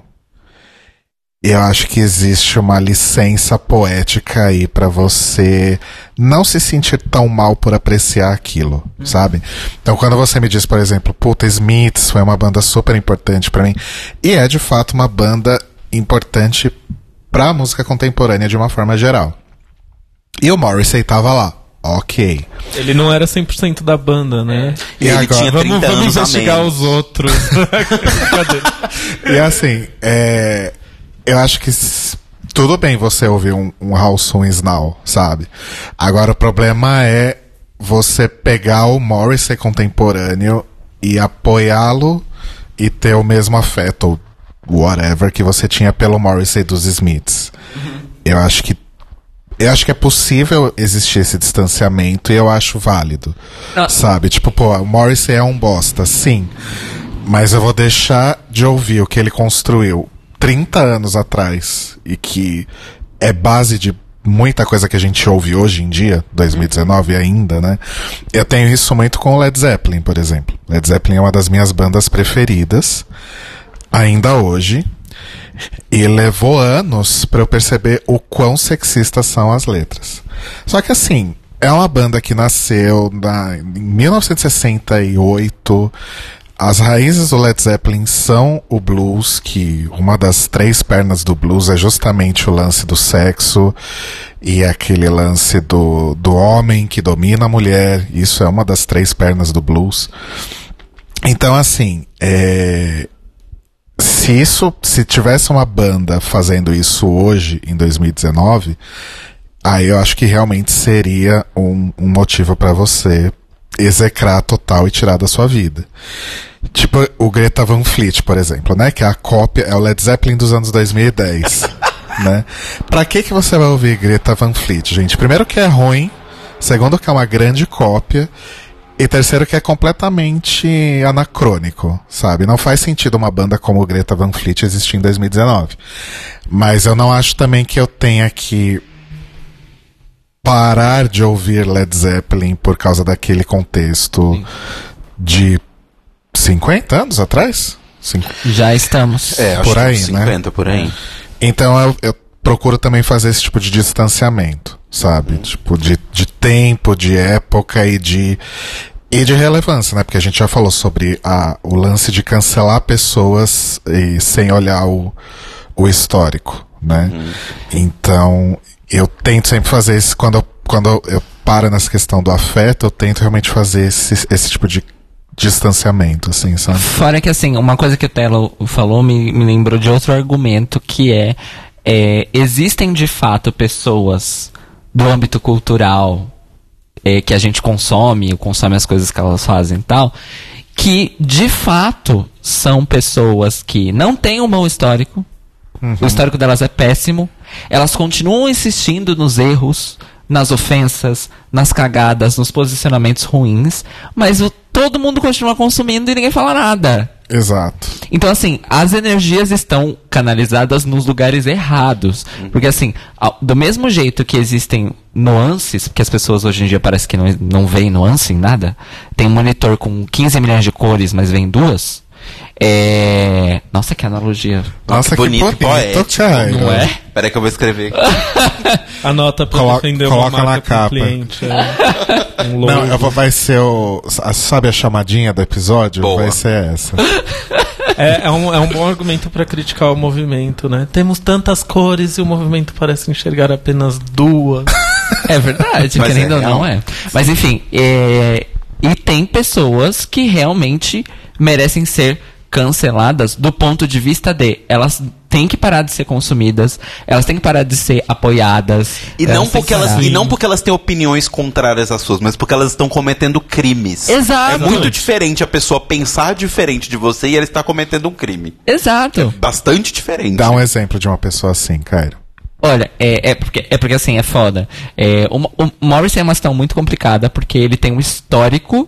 eu acho que existe uma licença poética aí pra você não se sentir tão mal por apreciar aquilo, sabe? Então, quando você me diz, por exemplo, puta, Smiths foi uma banda super importante pra mim, e é de fato uma banda importante pra música contemporânea de uma forma geral. E o Morrissey tava lá, ok. Ele não era 100% da banda, né? E, E ele agora? tinha 30 Vamos, vamos investigar os outros. Cadê? E assim, é, eu acho que tudo bem você ouvir um, um Is Now, sabe? Agora o problema é você pegar o Morrissey contemporâneo e apoiá-lo e ter o mesmo afeto, ou whatever, que você tinha pelo Morrissey dos Smiths. Eu acho que. Eu acho que é possível existir esse distanciamento e eu acho válido. Ah. Sabe? Tipo, pô, o Morrissey é um bosta, sim. Mas eu vou deixar de ouvir o que ele construiu 30 anos atrás e que é base de muita coisa que a gente ouve hoje em dia, 2019 ainda, né? Eu tenho isso muito com o Led Zeppelin, por exemplo. Led Zeppelin é uma das minhas bandas preferidas, ainda hoje. E levou anos pra eu perceber o quão sexistas são as letras. Só que assim, é uma banda que nasceu na, em 1968. As raízes do Led Zeppelin são o blues, que uma das três pernas do blues é justamente o lance do sexo e aquele lance do, do homem que domina a mulher. Isso é uma das três pernas do blues. Então, assim, é, se isso, se tivesse uma banda fazendo isso hoje, em 2019, aí eu acho que realmente seria um, um motivo pra você execrar total e tirar da sua vida. Tipo o Greta Van Fleet, por exemplo, né? Que é a cópia, é o Led Zeppelin dos anos 2010, né? Pra que que você vai ouvir Greta Van Fleet, gente? Primeiro que é ruim, segundo que é uma grande cópia, e terceiro que é completamente anacrônico, sabe? Não faz sentido uma banda como Greta Van Fleet existir em 2019. Mas eu não acho também que eu tenha que parar de ouvir Led Zeppelin por causa daquele contexto de 50 anos atrás? Cin- Já estamos. É, acho Por que aí, uns né? 50 por aí. Então eu, eu procuro também fazer esse tipo de distanciamento, sabe? Tipo, de, de tempo, de época e de. E de relevância, né? Porque a gente já falou sobre a, o lance de cancelar pessoas e sem olhar o, o histórico, né? Então, eu tento sempre fazer isso quando eu, quando eu paro nessa questão do afeto, eu tento realmente fazer esse, esse tipo de distanciamento, assim, sabe? Fora que, assim, uma coisa que o Telo falou me, me lembrou de outro argumento que é, é, existem de fato pessoas do âmbito cultural é, que a gente consome, consome as coisas que elas fazem e tal, que de fato são pessoas que não têm um bom histórico, o histórico delas é péssimo, elas continuam insistindo nos erros, nas ofensas, nas cagadas, nos posicionamentos ruins, mas o- todo mundo continua consumindo e ninguém fala nada. Exato. Então, assim, as energias estão canalizadas nos lugares errados. Porque, assim, do mesmo jeito que existem nuances, porque as pessoas hoje em dia parece que não, não veem nuance em nada, tem um monitor com 15 milhões de cores, mas vem duas. É... Nossa, que analogia. Nossa, que bonito, bonito, poético, Caio. Não é? Peraí que eu vou escrever aqui. Anota pra Coloca- defender coloca uma na marca pro capa. cliente. É. Um. Não, eu vou, vai ser o. Sabe a chamadinha do episódio? Boa. Vai ser essa. É, é um, é um bom argumento pra criticar o movimento, né? Temos tantas cores e o movimento parece enxergar apenas duas. É verdade, Mas querendo é ou não é. Mas enfim, é... e tem pessoas que realmente merecem ser canceladas do ponto de vista de elas têm que parar de ser consumidas, elas têm que parar de ser apoiadas. E não, porque elas, e não porque elas têm opiniões contrárias às suas, mas porque elas estão cometendo crimes. Exato. É muito diferente a pessoa pensar diferente de você e ela está cometendo um crime. Exato. Bastante diferente. Dá um exemplo de uma pessoa assim, Cairo. Olha, é, é, porque, é porque assim, é foda. É, o, o Morrison é uma situação muito complicada porque ele tem um histórico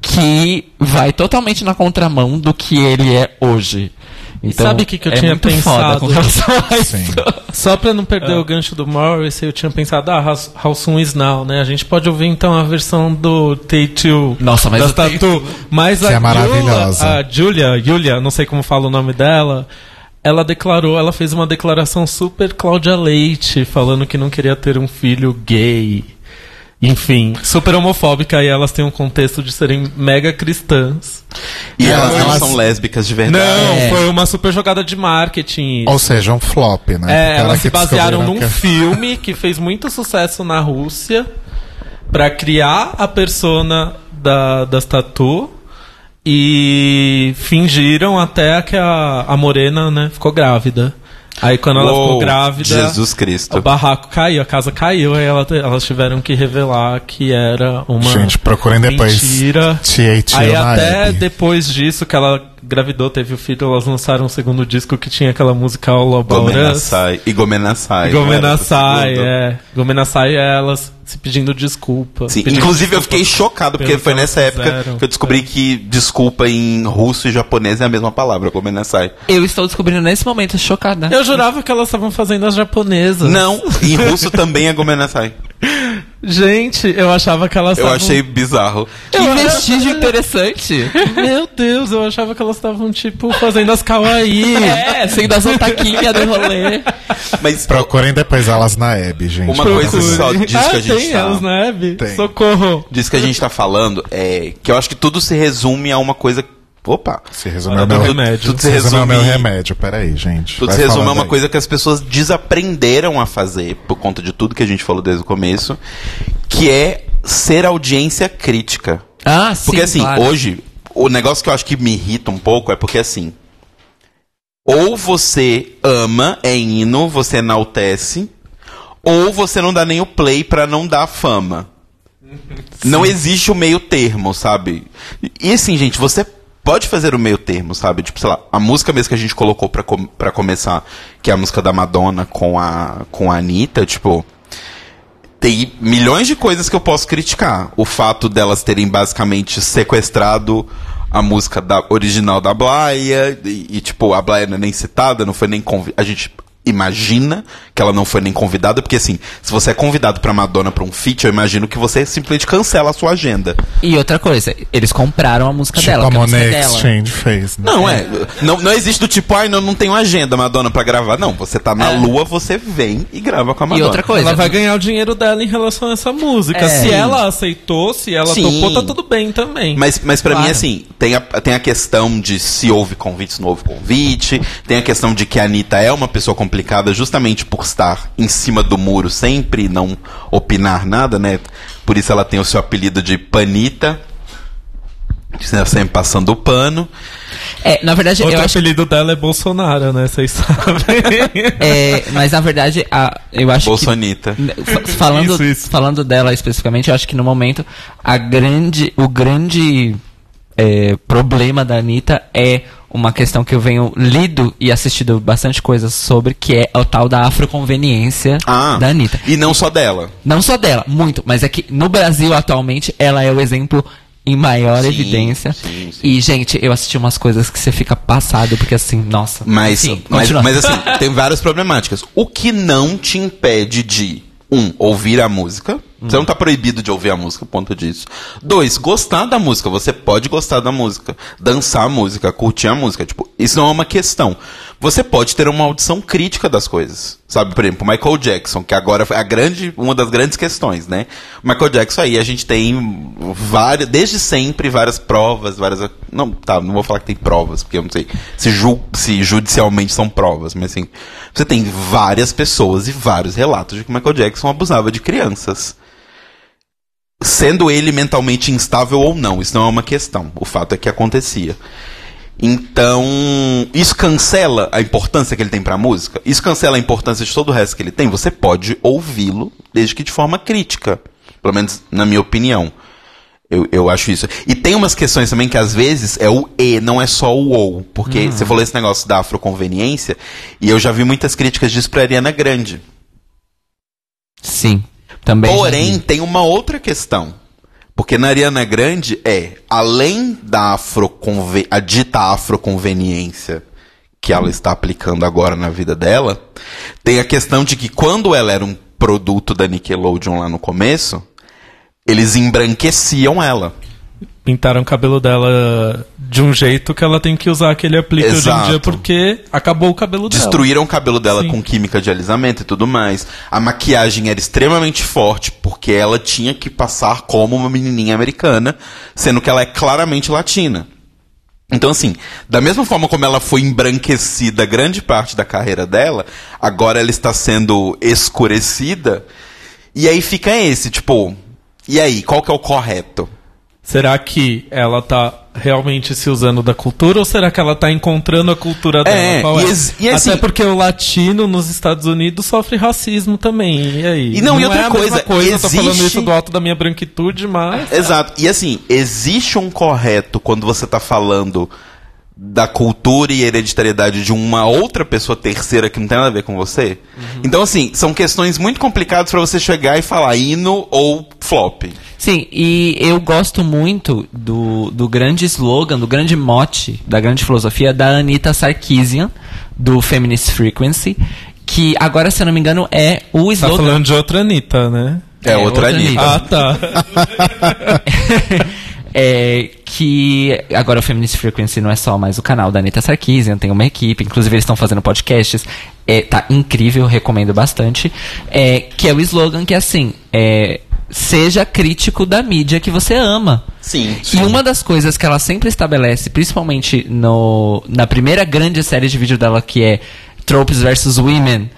que vai totalmente na contramão do que ele é hoje. Então, Sabe o que que eu é tinha muito pensado? Só pra não perder o gancho do Morris, eu tinha pensado, ah, How- Soon Is Now, né? A gente pode ouvir então a versão do Take-Two Nossa, mas da Tatu. Mas Que a é maravilhosa. Julia, a Julia, Julia, não sei como fala o nome dela, ela declarou, ela fez uma declaração super Cláudia Leite, falando que não queria ter um filho gay. Enfim, super homofóbica e elas têm um contexto de serem mega cristãs. E Elas- elas não elas- são lésbicas de verdade. Não, É. foi uma super jogada de marketing. isso. Ou seja, um flop, né? É, ela elas se basearam num que- filme que fez muito sucesso na Rússia pra criar a persona da, das Tatu e fingiram até que a, a Morena, né, ficou grávida. Aí quando ela Uou, ficou grávida, Jesus o Cristo. barraco caiu, a casa caiu, aí ela, elas tiveram que revelar que era uma Gente, procurem depois mentira. Aí até depois disso que ela engravidou, teve o filho, elas lançaram um segundo disco que tinha aquela música All About Us. Gomenasai. E Gomenasai. Gomenasai, era? é. Gomenasai é elas se pedindo desculpa. Sim, pedindo inclusive eu desculpa fiquei chocado, porque foi nessa época fizeram. que eu descobri que desculpa em russo e japonês é a mesma palavra, Gomenasai. Eu estou descobrindo nesse momento, chocada. Eu jurava que elas estavam fazendo as japonesas. Não, em russo também é Gomenasai. Gente, eu achava que elas Eu achei bizarro. Que vestígio interessante. Meu Deus, eu achava que elas estavam, tipo, fazendo as kawaii. É, sendo as otaquinhas do rolê. Mas Procurem depois elas na Hebe, gente. Uma coisa só disso ah, que a gente tem tá- elas na Hebe? Tem. Socorro. disso que a gente tá falando é que eu acho que tudo se resume a uma coisa. Opa! Se resume ao meu remédio. Tudo se Se resume ao meu remédio, peraí, gente. Tudo Vai se resume a uma aí. coisa que as pessoas desaprenderam a fazer por conta de tudo que a gente falou desde o começo, que é ser audiência crítica. Ah, sim, Porque assim, claro. hoje, o negócio que eu acho que me irrita um pouco é porque assim. Ou você ama, é hino, você enaltece, ou você não dá nem o play pra não dar fama. Não existe o meio termo, sabe? E assim, gente, você pode fazer o meio termo, sabe? Tipo, sei lá, a música mesmo que a gente colocou pra, com pra começar, que é a música da Madonna com a, com a Anitta, tipo tem milhões de coisas que eu posso criticar. O fato delas terem basicamente sequestrado a música da, original da Blaia, e, e, tipo, a Blaia não é nem citada, não foi nem convidada. A gente imagina que ela não foi nem convidada, porque assim, se você é convidado pra Madonna pra um feat, eu imagino que você simplesmente cancela a sua agenda. E outra coisa, eles compraram a música Tipo dela. a porque música Monet é dela. Exchange fez, né? Não, é. Não, não existe do tipo, ai, não, não tenho agenda, Madonna, pra gravar. Não, você tá na É. lua, você vem e grava com a E Madonna. outra coisa. Ela vai ganhar o dinheiro dela em relação a essa música. É. Se ela aceitou, se ela Sim. topou, tá tudo bem também. Mas, mas pra Claro. mim, assim, tem a, tem a questão de se houve convite, se não houve convite. Tem a questão de que a Anitta é uma pessoa complicada justamente por estar em cima do muro sempre e não opinar nada, né? Por isso ela tem o seu apelido de Panita. Sempre passando o pano. É, na verdade, Outro eu acho apelido dela é Bolsonaro, né? Vocês sabem. É, mas na verdade, a, eu acho Bolsonita. que. fa- Falando, Isso, isso. falando dela especificamente, eu acho que no momento a grande, o grande é, problema da Anitta é uma questão que eu venho lido e assistido bastante coisas sobre, que é o tal da afroconveniência Ah, da Anitta. e não só dela. Não só dela, muito, mas é que no Brasil atualmente ela é o exemplo em maior Sim, evidência. sim, sim. E, gente, eu assisti umas coisas que você fica passado, porque assim, nossa. Mas, Enfim, mas, mas assim, tem várias problemáticas. O que não te impede de, um, ouvir a música. Você não tá proibido de ouvir a música, ponto disso. Dois, gostar da música. Você pode gostar da música. Dançar a música, curtir a música. Tipo, isso não é uma questão. Você pode ter uma audição crítica das coisas. Sabe, por exemplo, Michael Jackson, que agora é a grande, uma das grandes questões, né? Michael Jackson aí, a gente tem várias, desde sempre, várias provas, várias. Não, tá, não vou falar que tem provas, porque eu não sei se, ju, se judicialmente são provas, mas assim, você tem várias pessoas e vários relatos de que Michael Jackson abusava de crianças. Sendo ele mentalmente instável ou não, isso não é uma questão. O fato é que acontecia. Então, isso cancela a importância que ele tem pra música? Isso cancela a importância de todo o resto que ele tem? Você pode ouvi-lo, desde que de forma crítica. Pelo menos na minha opinião. Eu, eu acho isso. E tem umas questões também que às vezes é o E, não é só o OU. Porque você falou esse negócio da afroconveniência, e eu já vi muitas críticas disso pra Ariana Grande. Sim. Também. Porém, vi. tem uma outra questão. Porque na Ariana Grande é, além da afroconve a dita afroconveniência que ela está aplicando agora na vida dela, tem a questão de que quando ela era um produto da Nickelodeon lá no começo, eles embranqueciam ela. Pintaram o cabelo dela de um jeito que ela tem que usar aquele aplique hoje em Exato. dia porque acabou o cabelo dela. Destruíram o cabelo dela Sim. com química de alisamento e tudo mais. A maquiagem era extremamente forte, porque ela tinha que passar como uma menininha americana, sendo que ela é claramente latina. Então, assim, da mesma forma como ela foi embranquecida grande parte da carreira dela, agora ela está sendo escurecida. E aí fica esse, tipo, e aí, qual que é o correto? Será que ela tá realmente se usando da cultura ou será que ela tá encontrando a cultura dela? É, Qual e e assim- Até porque o latino nos Estados Unidos sofre racismo também. E aí? E não, e outra é coisa, coisa, eu tô falando existe- isso do alto da minha branquitude, mas. Exato. E assim, existe um correto quando você tá falando da cultura e hereditariedade de uma outra pessoa terceira que não tem nada a ver com você. Então, assim, são questões muito complicadas pra você chegar e falar hino ou flop. Sim, e eu gosto muito do, do grande slogan, do grande mote, da grande filosofia da Anita Sarkeesian, do Feminist Frequency, que agora, se eu não me engano, é o Tá slogan. falando de outra Anitta, né? É, É, outra outra Anitta. Ah, tá. é, que agora o Feminist Frequency não é só mais o canal da Anitta Sarkeesian, tem uma equipe, inclusive eles estão fazendo podcasts, é, tá incrível, recomendo bastante, é, que é o slogan que é assim, é, seja crítico da mídia que você ama. Sim. E uma das coisas que ela sempre estabelece, principalmente no, na primeira grande série de vídeo dela, que é Tropes vs. Women,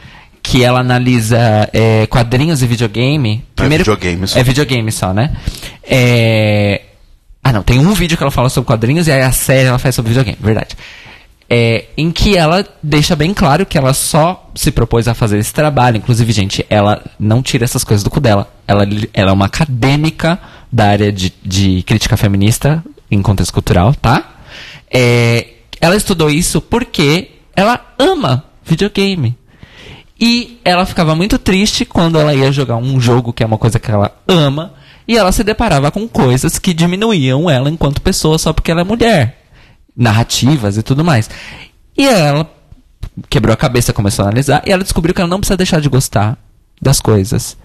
que ela analisa é, quadrinhos e videogame. videogame só. É videogame só, né? É... Ah, não, tem um vídeo que ela fala sobre quadrinhos e aí a série ela faz sobre videogame, verdade. É, em que ela deixa bem claro que ela só se propôs a fazer esse trabalho. Inclusive, gente, ela não tira essas coisas do cu dela. Ela, ela é uma acadêmica da área de, de crítica feminista em contexto cultural, tá? É, ela estudou isso porque ela ama videogame. E ela ficava muito triste quando ela ia jogar um jogo que é uma coisa que ela ama e ela se deparava com coisas que diminuíam ela enquanto pessoa só porque ela é mulher. Narrativas e tudo mais. E ela quebrou a cabeça, começou a analisar e ela descobriu que ela não precisa deixar de gostar das coisas.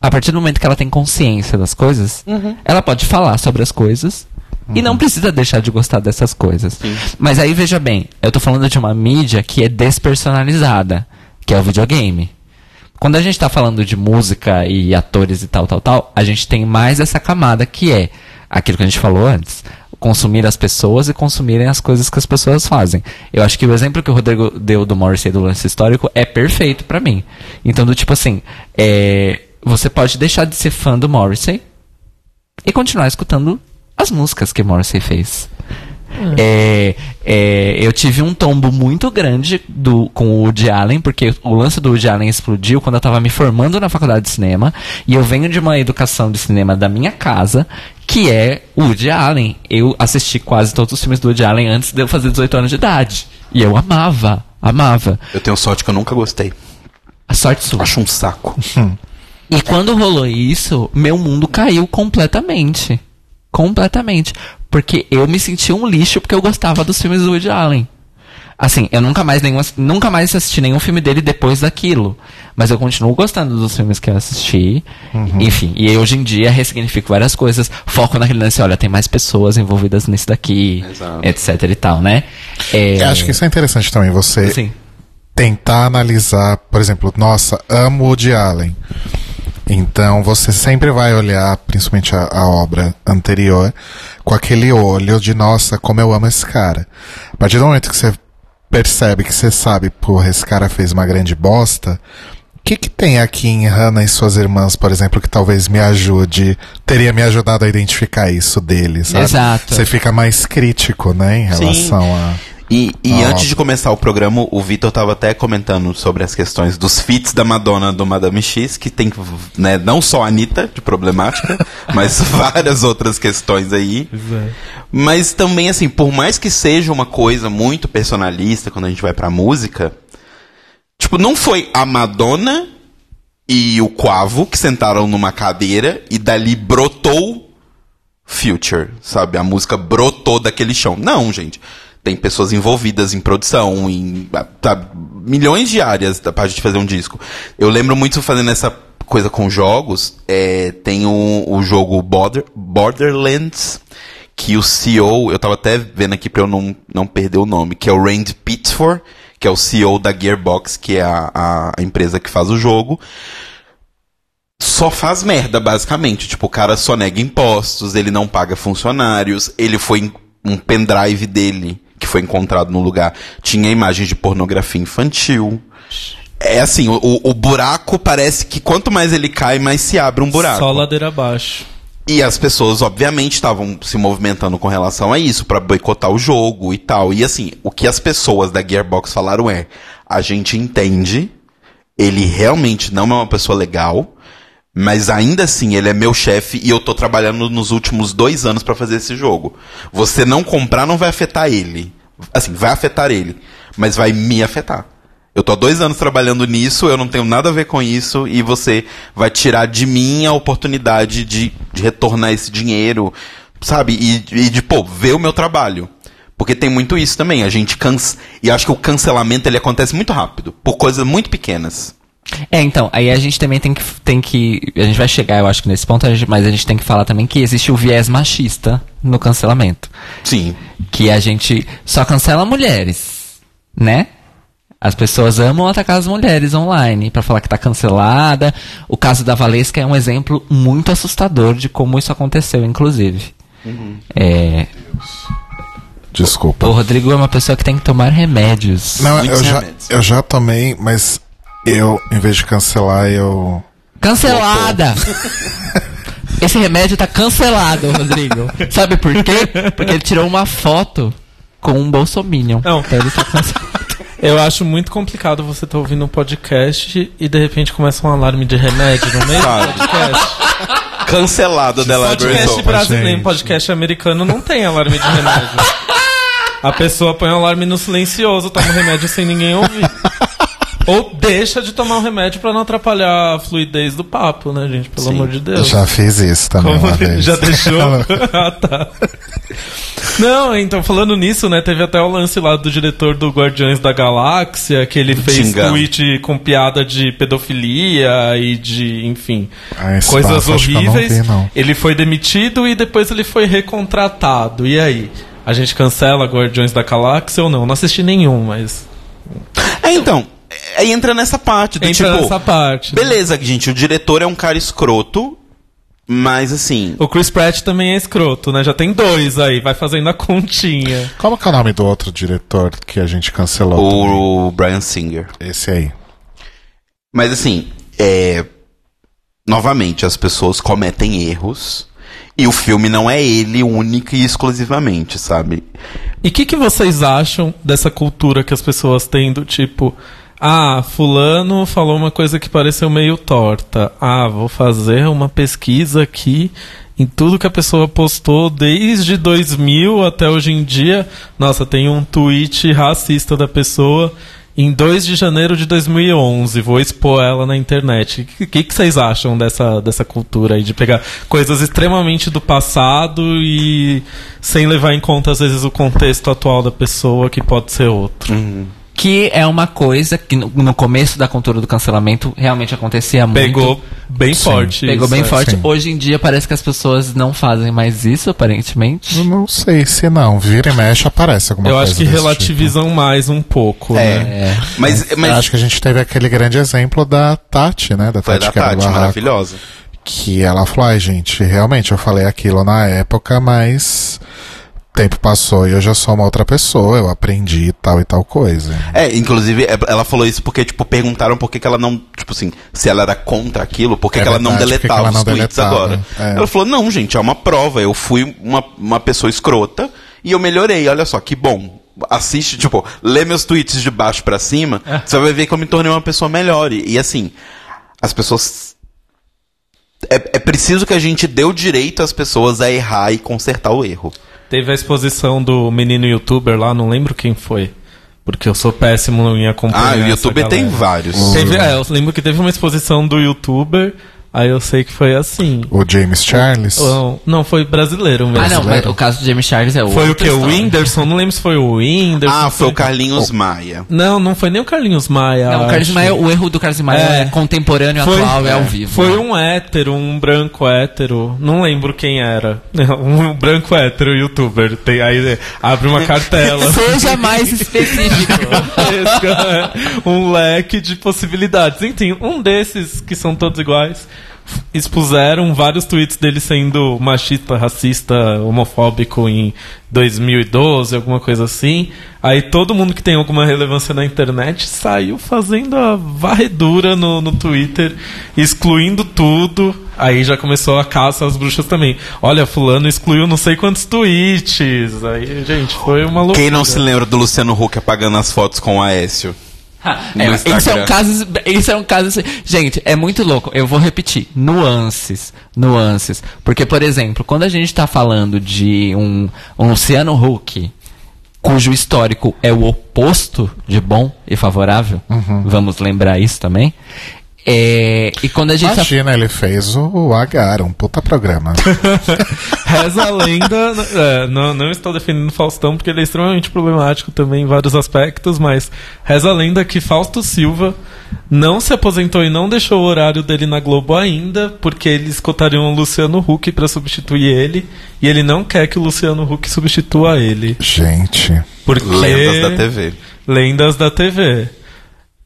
A partir do momento que ela tem consciência das coisas, ela pode falar sobre as coisas e não precisa deixar de gostar dessas coisas. Mas aí veja bem, eu tô falando de uma mídia que é despersonalizada, que é o videogame. Quando a gente tá falando de música e atores e tal, tal, tal, a gente tem mais essa camada que é aquilo que a gente falou antes. Consumir as pessoas e consumirem as coisas que as pessoas fazem. Eu acho que o exemplo que o Rodrigo deu do Morrissey do lance histórico é perfeito pra mim. Então, do tipo assim, é, você pode deixar de ser fã do Morrissey e continuar escutando as músicas que Morrissey fez. É, é, eu tive um tombo muito grande do, com o Woody Allen, porque o lance do Woody Allen explodiu quando eu tava me formando na faculdade de cinema, e eu venho de uma educação de cinema da minha casa, que é o Woody Allen. Eu assisti quase todos os filmes do Woody Allen antes de eu fazer 18 anos de idade. E eu amava, amava. Eu tenho sorte que eu nunca gostei. A sorte sua. Acho um saco. E quando rolou isso, meu mundo caiu completamente. Completamente. Porque eu me senti um lixo porque eu gostava dos filmes do Woody Allen. Assim, eu nunca mais, nenhum, nunca mais assisti nenhum filme dele depois daquilo. Mas eu continuo gostando dos filmes que eu assisti. Enfim, e hoje em dia ressignifico várias coisas. Foco naquele lance, olha, tem mais pessoas envolvidas nisso daqui, Exato. etc e tal, né? É, Eu acho que isso é interessante também, você Sim. tentar analisar, por exemplo, nossa, amo o Woody Allen. Então você sempre vai olhar, principalmente a, a obra anterior, com aquele olho de nossa, como eu amo esse cara. A partir do momento que você percebe que você sabe, porra, esse cara fez uma grande bosta. O que, que tem aqui em Hannah e suas irmãs, por exemplo, que talvez me ajude, teria me ajudado a identificar isso dele, sabe? Exato. Você fica mais crítico, né, em Sim. relação a. E, e Ah, antes de começar o programa, o Vitor tava até comentando sobre as questões dos feats da Madonna do Madame X, que tem né, não só a Anitta de problemática, mas várias outras questões aí. Mas também, assim, por mais que seja uma coisa muito personalista quando a gente vai pra música, tipo, não foi a Madonna e o Quavo que sentaram numa cadeira e dali brotou Future, sabe? A música brotou daquele chão. Não, gente. Tem pessoas envolvidas em produção, em tá, milhões de áreas pra gente fazer um disco. Eu lembro muito fazendo essa coisa com jogos. é, tem o, o jogo Border, Borderlands, que o CEO, eu tava até vendo aqui pra eu não, não perder o nome, que é o Randy Pitchford, que é o CEO da Gearbox, que é a, a, empresa que faz o jogo só faz merda, basicamente. Tipo, o cara só nega impostos, ele não paga funcionários, ele foi um pendrive dele que foi encontrado no lugar, tinha imagens de pornografia infantil. É assim, o, o buraco parece que quanto mais ele cai, mais se abre um buraco. Só ladeira abaixo. E as pessoas, obviamente, estavam se movimentando com relação a isso, pra boicotar o jogo e tal. E assim, o que as pessoas da Gearbox falaram é: a gente entende, ele realmente não é uma pessoa legal, mas ainda assim ele é meu chefe e eu tô trabalhando nos últimos dois anos pra fazer esse jogo. Você não comprar não vai afetar ele. Assim, vai afetar ele, mas vai me afetar. Eu tô há dois anos trabalhando nisso, eu não tenho nada a ver com isso, e você vai tirar de mim a oportunidade de, de retornar esse dinheiro, sabe? E, e de, pô, ver o meu trabalho. Porque tem muito isso também, a gente cansa. E acho que o cancelamento ele acontece muito rápido, por coisas muito pequenas. É, então, aí a gente também tem que, tem que. A gente vai chegar, eu acho que nesse ponto, a gente- mas a gente tem que falar também que existe o viés machista no cancelamento. Sim. Que a gente só cancela mulheres, né? As pessoas amam atacar as mulheres online pra falar que tá cancelada. O caso da Valesca é um exemplo muito assustador de como isso aconteceu, inclusive. É, Desculpa. o Rodrigo é uma pessoa que tem que tomar remédios. Não, Muitos eu já, remédios. eu já tomei, mas eu, em vez de cancelar, eu. Cancelada! Esse remédio tá cancelado, Rodrigo. Sabe por quê? Porque ele tirou uma foto com um bolsominion. Não. Então ele tá cancelado. Eu acho muito complicado você estar ouvindo um podcast e de repente começa um alarme de remédio no meio do podcast. Cancelado Library Podcast brasileiro, podcast americano não tem alarme de remédio. A pessoa põe o alarme no silencioso, toma o remédio sem ninguém ouvir. Ou deixa de tomar o remédio pra não atrapalhar a fluidez do papo, né, gente? Pelo Sim. amor de Eu Deus. já fiz isso também Como uma vez. já deixou? ah, tá. Não, então, falando nisso, né, teve até o lance lá do diretor do Guardiões da Galáxia, que ele fez Xingando. tweet com piada de pedofilia e de, enfim, Ah, coisas bafo eu não horríveis. vi, não. Ele foi demitido e depois ele foi recontratado. E aí? A gente cancela Guardiões da Galáxia ou não? Não assisti nenhum, mas. É, então, aí entra nessa parte do Entra tipo. nessa parte. né? Beleza, gente, o diretor é um cara escroto, mas assim. O Chris Pratt também é escroto, né? Já tem dois aí, vai fazendo a continha. Como que é o nome do outro diretor que a gente cancelou? também? O Brian Singer. Esse aí. Mas assim, é. Novamente, as pessoas cometem erros. E o filme não é ele única e exclusivamente, sabe? E o que, que vocês acham dessa cultura que as pessoas têm do tipo, ah, fulano falou uma coisa que pareceu meio torta. Ah, vou fazer uma pesquisa aqui em tudo que a pessoa postou desde 2000 até hoje em dia. Nossa, tem um tweet racista da pessoa em 2 de janeiro de 2011. Vou expor ela na internet. O que, que vocês acham dessa, dessa cultura aí de pegar coisas extremamente do passado e sem levar em conta, às vezes, o contexto atual da pessoa, que pode ser outro? Que é uma coisa que no, no começo da cultura do cancelamento realmente acontecia muito. Pegou bem forte. Pegou isso, bem é. forte. Sim. Hoje em dia parece que as pessoas não fazem mais isso, aparentemente. Eu não sei se não. Vira e mexe, aparece alguma Eu coisa. acho que desse relativizam mais um pouco, É. né? É. Mas, tipo. mas Acho que a gente teve aquele grande exemplo da Tati, né? Da foi Tati, da Tati, barraco, maravilhosa. Que ela falou, ai gente, realmente eu falei aquilo na época, mas tempo passou e eu já sou uma outra pessoa, eu aprendi tal e tal coisa. É, inclusive, é- ela falou isso porque, tipo, perguntaram por que, que ela não, tipo assim, se ela era contra aquilo, por que, É que ela não verdade, que que deletava ela não os tweets deletava, agora. é. Ela falou, não, gente, é uma prova, eu fui uma, uma pessoa escrota e eu melhorei, olha só, que bom. Assiste, tipo, lê meus tweets de baixo pra cima, você vai ver que eu me tornei uma pessoa melhor. E, e, assim, as pessoas. É, é preciso que a gente dê o direito às pessoas a errar e consertar o erro. Teve a exposição do menino youtuber lá, não lembro quem foi. Porque eu sou péssimo em acompanhar. Ah, o essa YouTube tem vários. Teve, é, eu lembro que teve uma exposição do youtuber, aí eu sei que foi assim. O James Charles. Não, não, foi brasileiro mesmo. Ah, não, mas o caso do James Charles é outro. Foi o que? O Whindersson? Não lembro se foi o Whindersson. Ah, foi o Carlinhos Maia. Não, não foi nem o Carlinhos Maia. Não, o, Carlos acho. Maia, o erro do Carlos Maia é, É. contemporâneo, Foi- atual, é, é, ao vivo. Foi um hétero, um branco hétero. Não lembro quem era. Um branco hétero youtuber. Tem, aí abre uma cartela. Seja mais específico. É um leque de possibilidades. Enfim, um desses que são todos iguais expuseram vários tweets dele sendo machista, racista, homofóbico em 2012, alguma coisa assim. Aí todo mundo que tem alguma relevância na internet saiu fazendo a varredura no, no Twitter, excluindo tudo. Aí já começou a caça às bruxas também. Olha, fulano excluiu não sei quantos tweets. Aí, gente, foi uma loucura. Quem não se lembra do Luciano Huck apagando as fotos com o Aécio? É, isso é um caso. Isso é um caso. Gente, é muito louco. Eu vou repetir. Nuances. Nuances. Porque, por exemplo, quando a gente tá falando de um, um Luciano Huck cujo histórico é o oposto de bom e favorável. Vamos lembrar isso também. É, e quando a gente tá- Imagina, ele fez o Agar, um puta programa. Reza a lenda. é, não, não estou defendendo Faustão porque ele é extremamente problemático também em vários aspectos, mas reza a lenda que Fausto Silva não se aposentou e não deixou o horário dele na Globo ainda, porque eles cotariam o Luciano Huck para substituir ele, e ele não quer que o Luciano Huck substitua ele. Gente. Porque... Lendas da TV. Lendas da TV.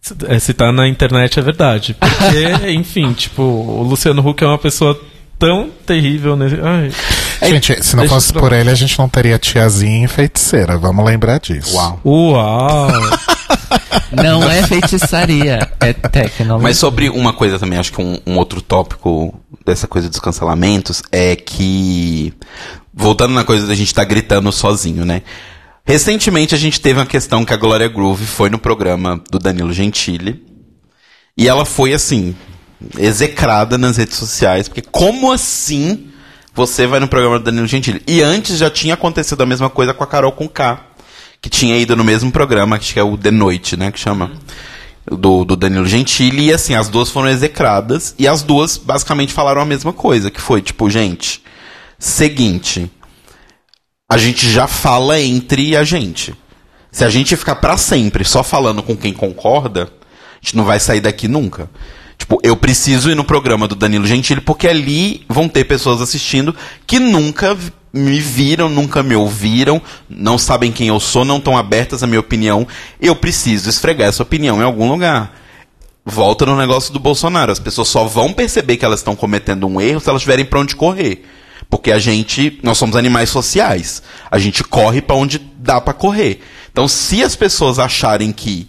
Se- é, se tá na internet é verdade. Porque, enfim, tipo, o Luciano Huck é uma pessoa tão terrível. Nesse... Ai. Gente, se não deixa fosse por ele, a gente não teria tiazinha e feiticeira. Vamos lembrar disso. Uau. Uau! não é feitiçaria, é tecnologia. Mas sobre uma coisa também, acho que um, um outro tópico dessa coisa dos cancelamentos é que. Voltando na coisa da gente estar gritando sozinho, né? Recentemente a gente teve uma questão que a Glória Groove foi no programa do Danilo Gentili. E ela foi assim, execrada nas redes sociais, porque como assim você vai no programa do Danilo Gentili? E antes já tinha acontecido a mesma coisa com a Carol com K, que tinha ido no mesmo programa, que é o The Noite, né, que chama. Do, do Danilo Gentili, e assim, as duas foram execradas, e as duas basicamente falaram a mesma coisa, que foi tipo, gente, seguinte, a gente já fala entre a gente. Se a gente ficar pra sempre só falando com quem concorda, a gente não vai sair daqui nunca. Tipo, eu preciso ir no programa do Danilo Gentili porque ali vão ter pessoas assistindo que nunca me viram, nunca me ouviram, não sabem quem eu sou, não estão abertas à minha opinião. Eu preciso esfregar essa opinião em algum lugar. Volta no negócio do Bolsonaro. As pessoas só vão perceber que elas estão cometendo um erro se elas tiverem pra onde correr. Porque a gente, nós somos animais sociais. A gente corre pra onde dá pra correr. Então, se as pessoas acharem que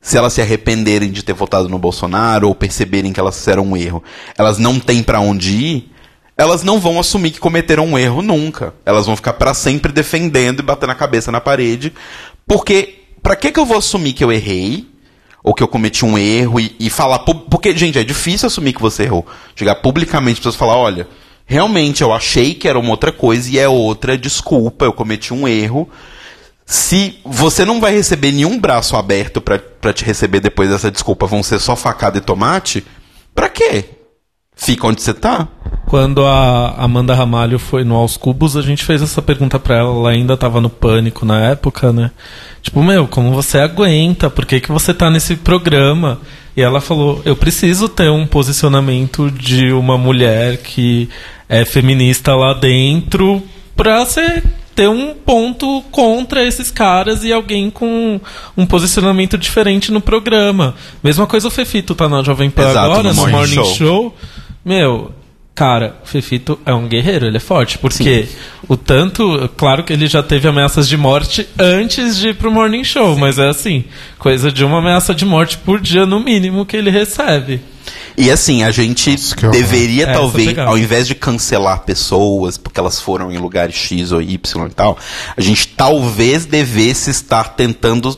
se elas se arrependerem de ter votado no Bolsonaro ou perceberem que elas fizeram um erro, elas não têm pra onde ir, elas não vão assumir que cometeram um erro nunca. Elas vão ficar pra sempre defendendo e batendo a cabeça na parede, porque pra que que eu vou assumir que eu errei? Ou que eu cometi um erro e, e falar. Porque, gente, é difícil assumir que você errou. Chegar publicamente para pessoas falar: olha, realmente eu achei que era uma outra coisa e é outra, desculpa, eu cometi um erro. Se você não vai receber nenhum braço aberto pra te receber depois dessa desculpa, vão ser só facada e tomate, pra quê? Fica onde você tá. Quando a Amanda Ramalho foi no Aos Cubos, a gente fez essa pergunta pra ela, ela ainda tava no pânico na época, né? Tipo, meu, como você aguenta? Por que, que você tá nesse programa? E ela falou, eu preciso ter um posicionamento de uma mulher que é feminista lá dentro pra ser, ter um ponto contra esses caras e alguém com um posicionamento diferente no programa. Mesma coisa o Fefito tá na Jovem Pan Exato, agora, no no Morning Morning Show. Show. Meu, cara, o Fefito é um guerreiro, ele é forte. Porque o tanto. Claro que ele já teve ameaças de morte antes de ir pro Morning Show, mas é assim: coisa de uma ameaça de morte por dia, no mínimo, que ele recebe. E assim, a gente horror. deveria, talvez, pegada. ao invés de cancelar pessoas porque elas foram em lugares X ou Y e tal, a gente talvez devesse estar tentando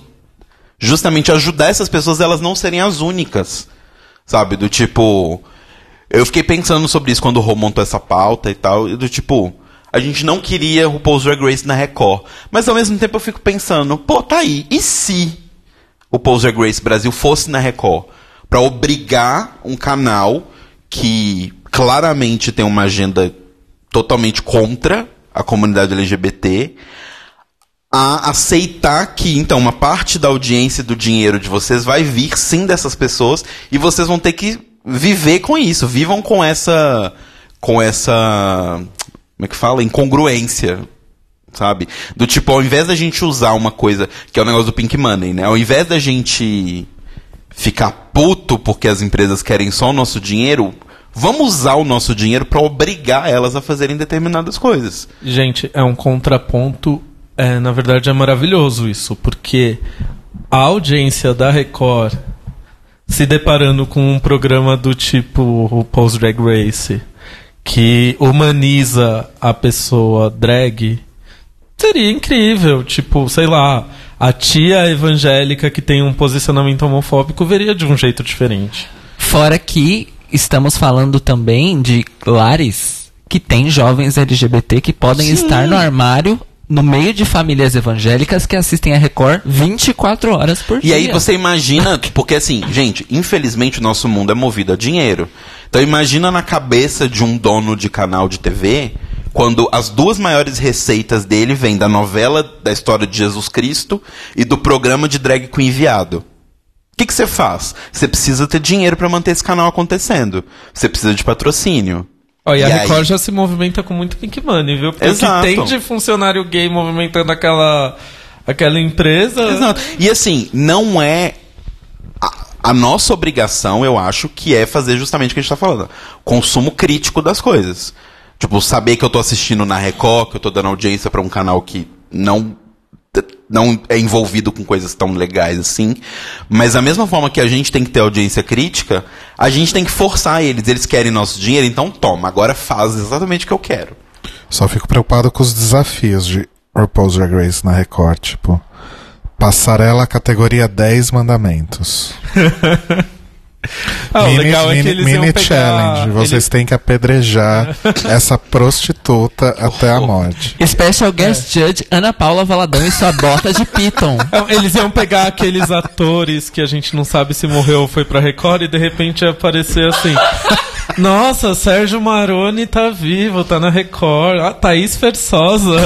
justamente ajudar essas pessoas a elas não serem as únicas. Sabe? Do tipo. Eu fiquei pensando sobre isso quando o Rô montou essa pauta e tal, e do tipo. A gente não queria o Paul's Drag Race na Record. Mas ao mesmo tempo eu fico pensando, pô, tá aí, e se o Paul's Drag Race Brasil fosse na Record para obrigar um canal que claramente tem uma agenda totalmente contra a comunidade LGBT a aceitar que então uma parte da audiência e do dinheiro de vocês vai vir sim dessas pessoas e vocês vão ter que viver com isso, vivam com essa com essa como é que fala? incongruência sabe? Do tipo, ao invés da gente usar uma coisa que é o negócio do Pink Money, né? Ao invés da gente ficar puto porque as empresas querem só o nosso dinheiro, vamos usar o nosso dinheiro para obrigar elas a fazerem determinadas coisas. Gente, é um contraponto. É, na verdade, é maravilhoso isso, porque a audiência da Record se deparando com um programa do tipo o Post Drag Race, que humaniza a pessoa drag, seria incrível. Tipo, sei lá, a tia evangélica que tem um posicionamento homofóbico veria de um jeito diferente. Fora que estamos falando também de lares que tem jovens LGBT que podem estar no armário no meio de famílias evangélicas que assistem a Record 24 horas por dia. E aí você imagina, porque assim, gente, infelizmente o nosso mundo é movido a dinheiro. Então imagina na cabeça de um dono de canal de TV, quando as duas maiores receitas dele vêm da novela da história de Jesus Cristo e do programa de drag queen viado. O que que você faz? Você precisa ter dinheiro pra manter esse canal acontecendo. Você precisa de patrocínio. Ó, e, E a aí? Record já se movimenta com muito Pink Money, viu? Porque Exato. o que tem de funcionário gay movimentando aquela, aquela empresa. Exato. E assim, não é. A, a nossa obrigação, eu acho, que é fazer justamente o que a gente tá falando. Consumo crítico das coisas. Tipo, saber que eu tô assistindo na Record, que eu tô dando audiência pra um canal que não. Não é envolvido com coisas tão legais assim. Mas da mesma forma que a gente tem que ter audiência crítica, a gente tem que forçar eles. Eles querem nosso dinheiro, então toma, agora faz exatamente o que eu quero. Só fico preocupado com os desafios de RuPaul's Drag Race na Record, tipo. Passarela categoria 10 mandamentos. Ah, o mini legal é que mini- eles mini iam pegar... challenge. Vocês eles- têm que apedrejar essa prostituta até a morte. Special Guest Judge Ana Paula Valadão e sua bota de Python. É, Eles iam pegar aqueles atores que a gente não sabe se morreu ou foi pra Record e de repente ia aparecer assim. Nossa, Sérgio Maroni tá vivo, tá na Record. Ah, Thaís Fersosa.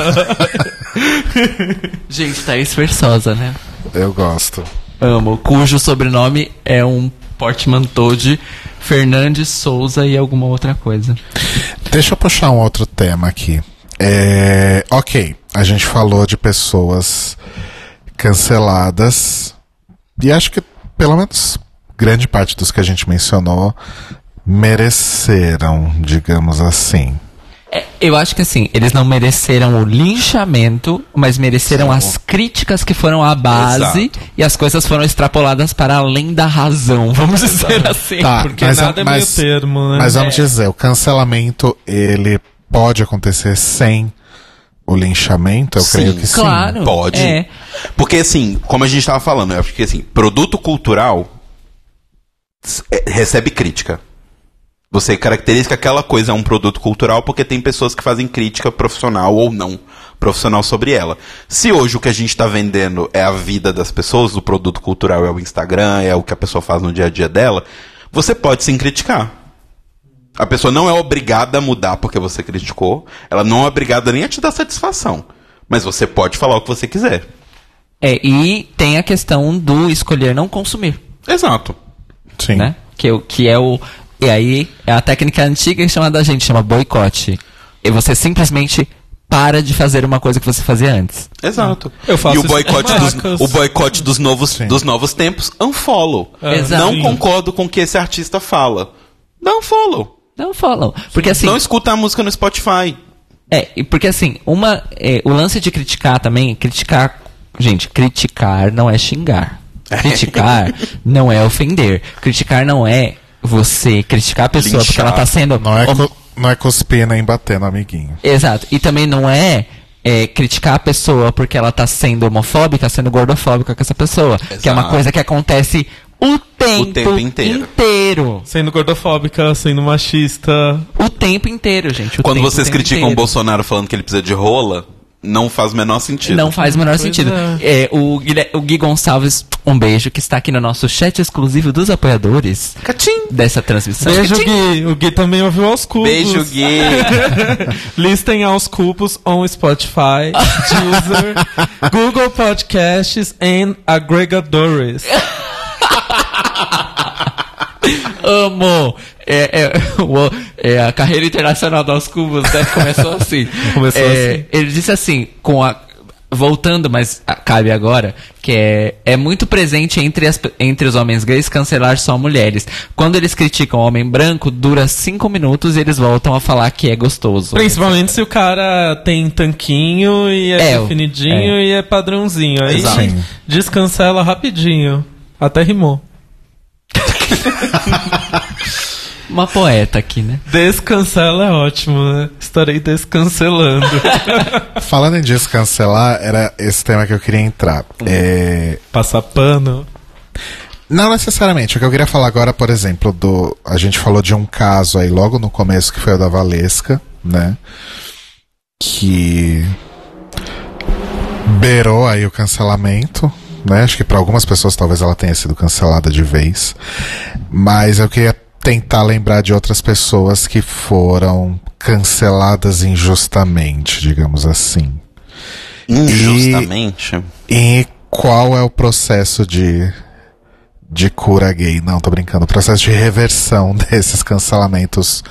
Gente, Thaís Versosa, né? Eu gosto. Amo. Cujo sobrenome é um portmanteau de Fernandes Souza e alguma outra coisa. Deixa eu puxar um outro tema aqui. É, ok, a gente falou de pessoas canceladas e acho que pelo menos grande parte dos que a gente mencionou mereceram, digamos assim. É, eu acho que assim, eles não mereceram o linchamento, mas mereceram as críticas que foram à base Exato. e as coisas foram extrapoladas para além da razão, vamos dizer assim. Tá, Porque mas, nada é meio mas, termo, né? mas vamos dizer, o cancelamento ele pode acontecer sem o linchamento? Eu Sim, creio que sim. Claro. Pode. É. Porque assim, como a gente tava falando, eu acho que assim, produto cultural é, recebe crítica. Você caracteriza que aquela coisa é um produto cultural porque tem pessoas que fazem crítica profissional ou não profissional sobre ela. Se hoje o que a gente está vendendo é a vida das pessoas, o produto cultural é o Instagram, é o que a pessoa faz no dia a dia dela, você pode sim criticar. A pessoa não é obrigada a mudar porque você criticou, ela não é obrigada nem a te dar satisfação. Mas você pode falar o que você quiser. É, e tem a questão do escolher não consumir, Exato. Sim. né? Que, é que é o. E aí, é a técnica antiga que chama da gente, chama boicote. E você simplesmente para de fazer uma coisa que você fazia antes. Exato. Eu faço e o isso boicote, com dos, o boicote dos novos, Sim. dos novos tempos, unfollow. É, Exato. Não concordo com o que esse artista fala. Dá um follow. Não falam. Porque assim. Não escuta a música no Spotify. É, e porque assim, uma. é, o lance de criticar também, criticar. Gente, criticar não é xingar. Criticar não é ofender. Criticar não é você criticar a pessoa porque ela tá sendo. Não é, cu- não é cuspir nem bater no amiguinho. Exato. E também não é, é, criticar a pessoa porque ela tá sendo homofóbica, sendo gordofóbica com essa pessoa. Que é uma Exato. coisa que acontece o tempo, tempo inteiro. inteiro. Sendo gordofóbica, sendo machista. O tempo inteiro, gente. o Quando tempo, vocês tempo criticam o inteiro. Bolsonaro falando que ele precisa de rola, não faz o menor sentido. Não faz o menor Pois sentido. É, o, Guilher- o Gui Gonçalves, um beijo, que está aqui no nosso chat exclusivo dos apoiadores Catim. dessa transmissão. Beijo, Gui. O Gui também ouviu aos cubos. Beijo, Gui. Listem aos cubos on Spotify, Deezer, Google Podcasts and agregadores. Amo! É, é, o- é, a carreira internacional dos cubos né, começou assim. Começou É, assim. Ele disse assim, com a. Voltando, mas cabe agora, que é, é muito presente entre, as, entre os homens gays cancelar só mulheres. Quando eles criticam o homem branco, dura cinco minutos e eles voltam a falar que é gostoso. Principalmente se o cara tem tanquinho e é, É, definidinho é. e é padrãozinho. Aí Exato. Sim. descancela rapidinho. Até rimou. Uma poeta aqui, né? Descancela é ótimo, né? Estarei descancelando. Falando em descancelar, era esse tema que eu queria entrar. É, Passar pano. Não necessariamente. O que eu queria falar agora, por exemplo, do. A gente falou de um caso aí logo no começo que foi o da Valesca, né? Que beirou aí o cancelamento, né? Acho que para algumas pessoas talvez ela tenha sido cancelada de vez. Mas eu queria tentar lembrar de outras pessoas que foram canceladas injustamente, digamos assim. Injustamente. E qual é o processo de de cura gay? Não, tô brincando. O processo de reversão desses cancelamentos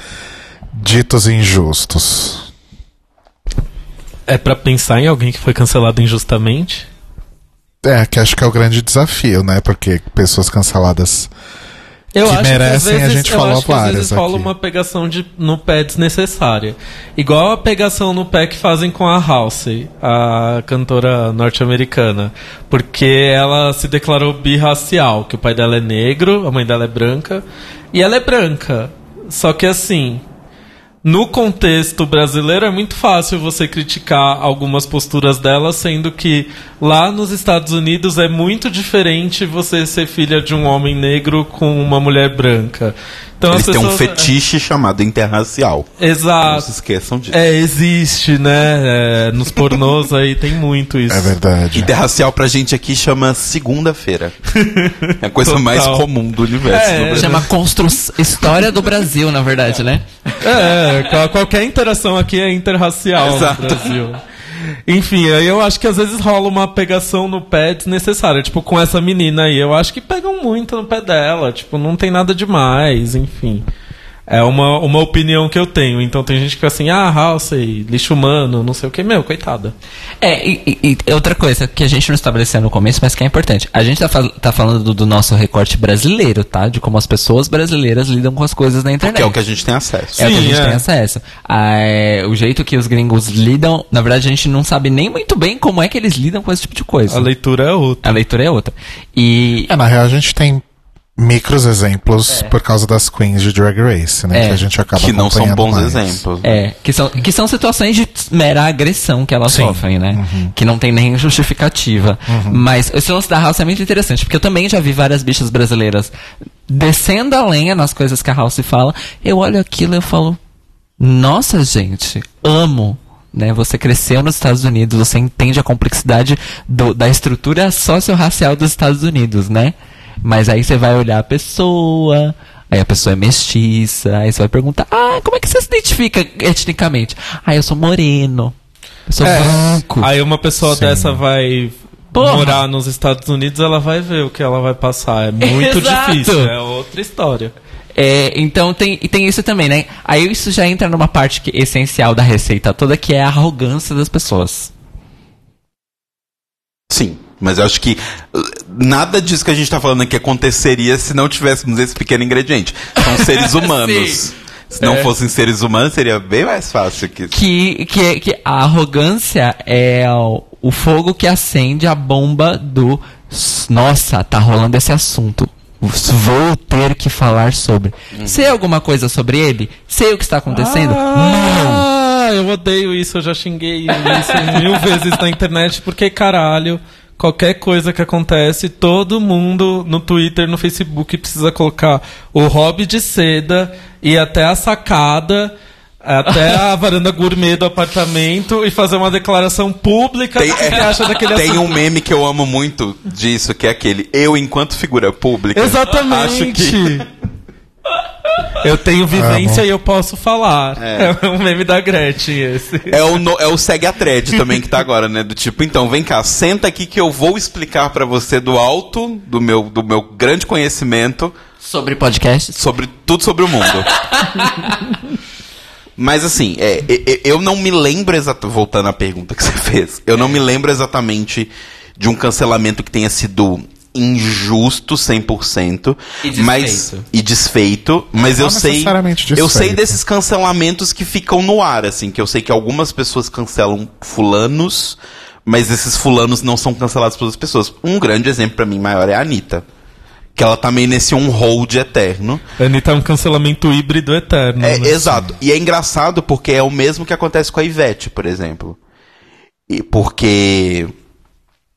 ditos injustos. É pra pensar em alguém que foi cancelado injustamente? É, que acho que é o grande desafio, né? Porque pessoas canceladas Eu Que acho merecem, que a às vezes, gente eu falou acho que às várias vezes rola aqui. uma pegação de, no pé desnecessária. Igual a pegação no pé que fazem com a Halsey, a cantora norte-americana. Porque ela se declarou birracial, que o pai dela é negro, a mãe dela é branca, e ela é branca. Só que assim, no contexto brasileiro é muito fácil você criticar algumas posturas dela, sendo que lá nos Estados Unidos é muito diferente você ser filha de um homem negro com uma mulher branca. Então Eles as têm um pessoas- fetiche chamado interracial. Não se Exato. esqueçam disso. É, existe, né? É, nos pornôs aí tem muito isso. é verdade. Interracial pra gente aqui chama segunda-feira. É a coisa Total. mais comum do universo. É. Chama construção. História do Brasil, na verdade, né? É, qual- qualquer interação aqui é interracial Exato. no Brasil. Enfim, eu acho que às vezes rola uma pegação no pé desnecessária. Tipo, com essa menina aí, eu acho que pegam muito no pé dela. Tipo, não tem nada demais, enfim. É uma, uma opinião que eu tenho. Então tem gente que fica assim, ah, Halsey, lixo humano, não sei o que. Meu, coitada. É, e, e- outra coisa que a gente não estabeleceu no começo, mas que é importante. A gente tá, fal- tá falando do, do nosso recorte brasileiro, tá? De como as pessoas brasileiras lidam com as coisas na internet. Que é o que a gente tem acesso. É o que a Sim, gente é. tem acesso. Ah, é, o jeito que os gringos lidam, na verdade a gente não sabe nem muito bem como é que eles lidam com esse tipo de coisa. A leitura é outra. A leitura é outra. E É, na real, a gente tem micros exemplos por causa das queens de Drag Race, né? É. Que a gente acaba Que não são bons mais. exemplos. É, que são, que são situações de mera agressão que elas Sim. sofrem, né? Que não tem nem justificativa. Mas esse lance da House é muito interessante, porque eu também já vi várias bichas brasileiras descendo a lenha nas coisas que a House fala. Eu olho aquilo e eu falo, nossa, gente, amo. Né, você cresceu nos Estados Unidos, você entende a complexidade do- da estrutura socio-racial dos Estados Unidos, né? Mas aí você vai olhar a pessoa, aí a pessoa é mestiça, aí você vai perguntar, ah, como é que você se identifica etnicamente? Ah, eu sou moreno, eu sou branco. Aí uma pessoa Sim. dessa vai Porra. morar nos Estados Unidos, ela vai ver o que ela vai passar. É muito Exato. difícil. É outra história. É, então tem, e tem isso também, né? Aí isso já entra numa parte que- essencial da receita toda, que é a arrogância das pessoas. Sim, mas eu acho que uh, nada disso que a gente tá falando aqui aconteceria se não tivéssemos esse pequeno ingrediente. São seres humanos. Se não É. fossem seres humanos, seria bem mais fácil que Que, que, que a arrogância é o, o fogo que acende a bomba do. "S- Nossa, tá rolando esse assunto. Vou ter que falar sobre. Sei alguma coisa sobre ele? Sei o que está acontecendo? Não! Ah, eu odeio isso, eu já xinguei isso mil vezes na internet, porque caralho, qualquer coisa que acontece, todo mundo no Twitter, no Facebook precisa colocar o hobby de seda e até a sacada. Até a varanda gourmet do apartamento e fazer uma declaração pública Tem, do que é, acha daquele tem assunto. um meme que eu amo muito disso, que é aquele eu enquanto figura pública. Exatamente. Acho que Eu tenho vivência Amo. e eu posso falar. É. É, um meme da Gretchen esse. é o, no- é o segue a thread também que tá agora, né? Do tipo, então, vem cá, senta aqui que eu vou explicar pra você do alto do meu, do meu grande conhecimento Sobre podcasts? sobre tudo sobre o mundo. Mas assim, é, eu não me lembro exatamente. Voltando à pergunta que você fez, eu não me lembro exatamente de um cancelamento que tenha sido injusto 100%, E desfeito. mas e desfeito, mas Não eu sei necessariamente eu sei desfeito. desses cancelamentos que ficam no ar assim, que eu sei que algumas pessoas cancelam fulanos, mas esses fulanos não são cancelados pelas pessoas. Um grande exemplo pra mim maior é a Anitta. Que ela tá meio nesse on hold eterno. Anitta é um cancelamento híbrido eterno. É, né? exato. E é engraçado porque é o mesmo que acontece com a Ivete, por exemplo. E porque.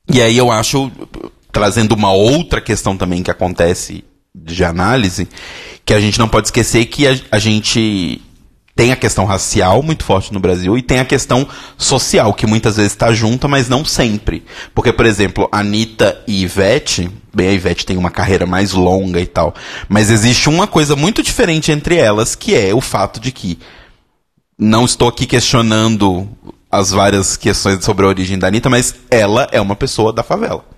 E aí eu acho, trazendo uma outra questão também que acontece de análise, que a gente não pode esquecer que a, a gente tem a questão racial muito forte no Brasil e tem a questão social, que muitas vezes está junta, mas não sempre. Porque, por exemplo, Anitta e Ivete, bem, a Ivete tem uma carreira mais longa e tal, mas existe uma coisa muito diferente entre elas, que é o fato de que não estou aqui questionando as várias questões sobre a origem da Anitta, mas ela é uma pessoa da favela.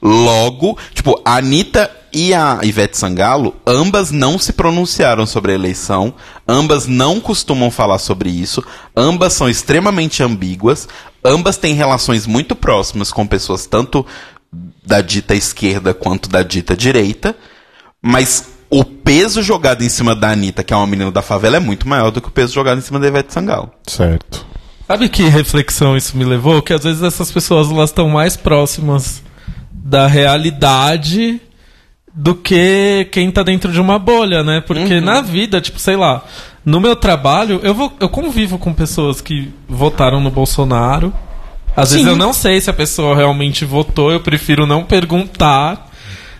Logo, tipo, a Anitta e a Ivete Sangalo, ambas não se pronunciaram sobre a eleição, ambas não costumam falar sobre isso, ambas são extremamente ambíguas, ambas têm relações muito próximas com pessoas tanto da dita esquerda quanto da dita direita, mas o peso jogado em cima da Anitta, que é uma menina da favela, é muito maior do que o peso jogado em cima da Ivete Sangalo. Certo. Sabe que reflexão isso me levou? Que às vezes essas pessoas elas estão mais próximas da realidade do que quem tá dentro de uma bolha, né? Porque na vida, tipo, sei lá, no meu trabalho, eu, vou, eu convivo com pessoas que votaram no Bolsonaro. Às vezes eu não sei se a pessoa realmente votou, eu prefiro não perguntar.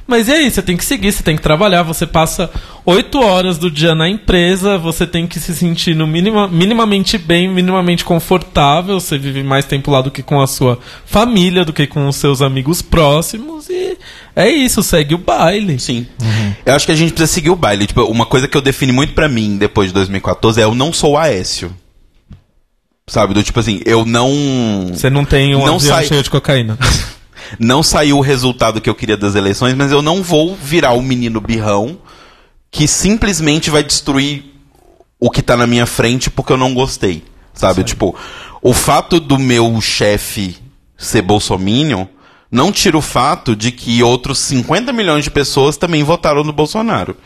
Mas e aí, você tem que seguir, você tem que trabalhar, você passa oito horas do dia na empresa, você tem que se sentir no minima, minimamente bem, minimamente confortável, você vive mais tempo lá do que com a sua família, do que com os seus amigos próximos, e é isso, segue o baile. Sim. Eu acho que a gente precisa seguir o baile. Tipo, uma coisa que eu defini muito pra mim depois de 2014 é eu não sou Aécio. Sabe? Do tipo assim, eu não. Você não tem um Não avião sai- cheio de cocaína. Não saiu o resultado que eu queria das eleições, mas eu não vou virar o menino birrão que simplesmente vai destruir o que tá na minha frente porque eu não gostei. Sabe? Tipo, o fato do meu chefe ser bolsominion não tira o fato de que outros 50 milhões de pessoas também votaram no Bolsonaro.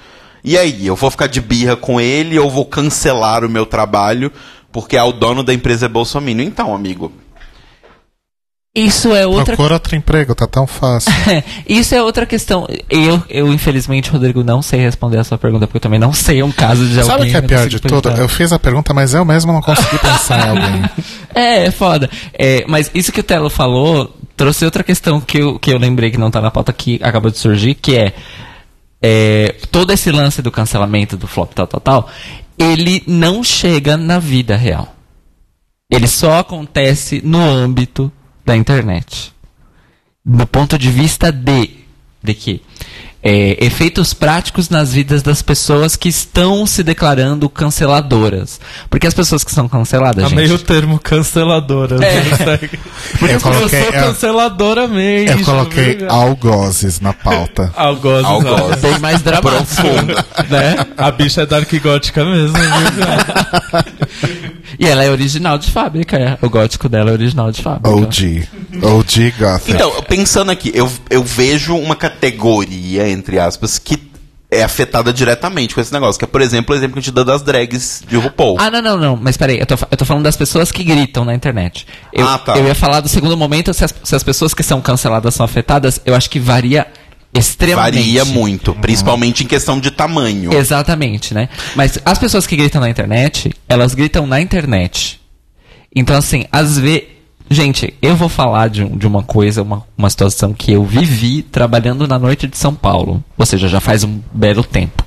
E aí, eu vou ficar de birra com ele ou vou cancelar o meu trabalho porque ah, o dono da empresa é bolsominion? Então, amigo, Isso é outra Procura outro emprego, tá tão fácil. Isso é outra questão. Eu, eu, infelizmente, Rodrigo, não sei responder a sua pergunta, porque eu também não sei um caso de alguém. Sabe o que é pior de tudo? Eu fiz a pergunta, mas eu mesmo não consegui pensar em alguém. É, é foda. É, mas isso que o Telo falou trouxe outra questão que eu, que eu lembrei que não tá na pauta que acabou de surgir, que é, é, todo esse lance do cancelamento, do flop, tal, tal, tal, ele não chega na vida real. Ele só acontece no âmbito da internet. Do ponto de vista de, de que é, efeitos práticos nas vidas das pessoas que estão se declarando canceladoras. Porque as pessoas que são canceladas, A gente, meio termo canceladora. É. não segue. Eu Eu coloquei, sou eu, canceladora mesmo. eu coloquei viu? algozes na pauta. Algoz, Algoz. exato. bem mais dramático, né? A bicha é dark gótica mesmo? E ela é original de fábrica, é. o gótico dela é original de fábrica. OG. OG Gothic. Então, pensando aqui, eu, eu vejo uma categoria, entre aspas, que é afetada diretamente com esse negócio. Que é, por exemplo, o exemplo que a gente dá das drags de RuPaul. Ah, não, não, não. Mas peraí, eu tô, eu tô falando das pessoas que gritam na internet. Eu, Ah, tá. eu ia falar do segundo momento, se as, se as pessoas que são canceladas são afetadas, eu acho que varia extremamente. Varia muito, principalmente em questão de tamanho. Exatamente, né? Mas as pessoas que gritam na internet, elas gritam na internet. Então, assim, às vezes. Gente, eu vou falar de, de uma coisa, uma, uma situação que eu vivi trabalhando na noite de São Paulo. Ou seja, já faz um belo tempo.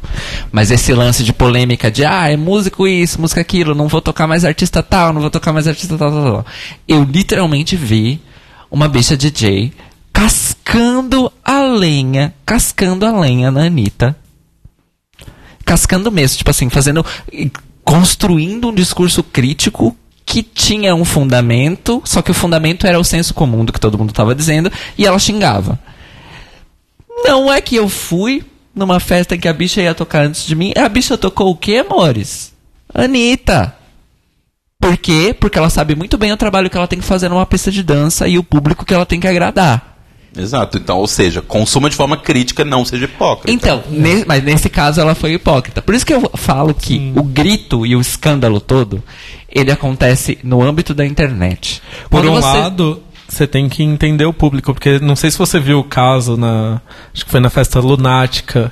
Mas esse lance de polêmica de, ah, é músico isso, música aquilo, não vou tocar mais artista tal, não vou tocar mais artista tal, tal, tal. Eu literalmente vi uma bicha DJ cascando a lenha, cascando a lenha na Anitta cascando mesmo, tipo assim, fazendo. construindo um discurso crítico que tinha um fundamento, só que o fundamento era o senso comum do que todo mundo estava dizendo, e ela xingava. Não é que eu fui numa festa que a bicha ia tocar antes de mim, a bicha tocou o quê, amores? Anitta. Por quê? Porque ela sabe muito bem o trabalho que ela tem que fazer numa pista de dança e o público que ela tem que agradar. Exato. Então, ou seja, consuma de forma crítica, não seja hipócrita. Então, ne- mas nesse caso ela foi hipócrita. Por isso que eu falo que o grito e o escândalo todo, ele acontece no âmbito da internet. Por Quando um você- lado, você tem que entender o público, porque não sei se você viu o caso na. Acho que foi na festa lunática.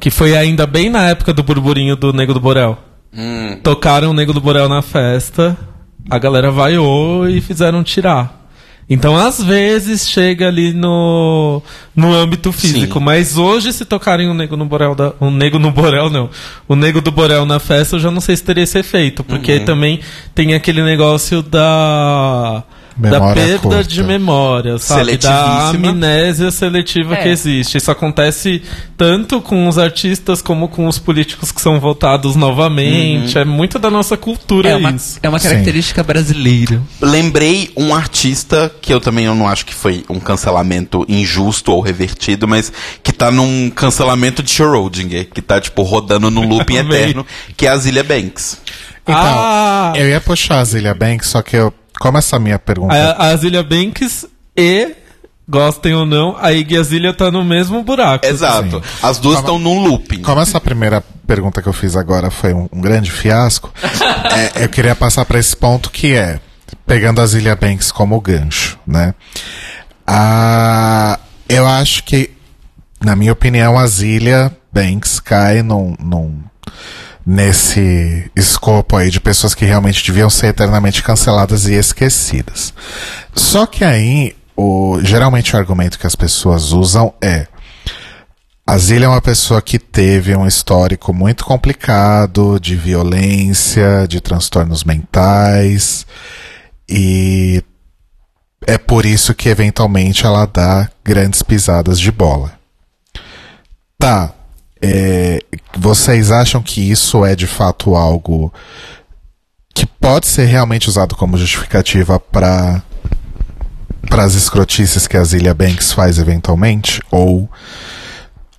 Que foi ainda bem na época do burburinho do Nego do Borel. Tocaram o Nego do Borel na festa, a galera vaiou e fizeram tirar. Então, às vezes, chega ali no, no âmbito físico. Sim. Mas hoje, se tocarem o nego no Borel da. O nego no Borel, não. O nego do Borel na festa, eu já não sei se teria esse efeito. Porque também tem aquele negócio da. Da Memória perda curta. de memória, sabe? Da amnésia seletiva É. que existe. Isso acontece tanto com os artistas como com os políticos que são votados novamente. É muito da nossa cultura É uma, isso. é uma Sim. característica brasileira. Lembrei um artista que eu também eu não acho que foi um cancelamento injusto ou revertido, mas que tá num cancelamento de Schrödinger, que tá, tipo, rodando no looping eterno, que é a Zilia Banks. Então, Ah! eu ia puxar a Zilia Banks, só que eu. Como essa minha pergunta. A, a Zilia Banks e, gostem ou não, a Iggy Azalea tá no mesmo buraco. Exato. As duas estão num looping. Como essa primeira pergunta que eu fiz agora foi um, um grande fiasco, é, eu queria passar para esse ponto que é, pegando a Zilia Banks como gancho, né? Ah, eu acho que, na minha opinião, a Zilia Banks cai num, num- nesse escopo aí de pessoas que realmente deviam ser eternamente canceladas e esquecidas. Só que aí, o, geralmente o argumento que as pessoas usam é a Zília é uma pessoa que teve um histórico muito complicado de violência, de transtornos mentais, e é por isso que eventualmente ela dá grandes pisadas de bola. Tá. É, vocês acham que isso é de fato algo que pode ser realmente usado como justificativa para para as escrotices que a Zilia Banks faz eventualmente? Ou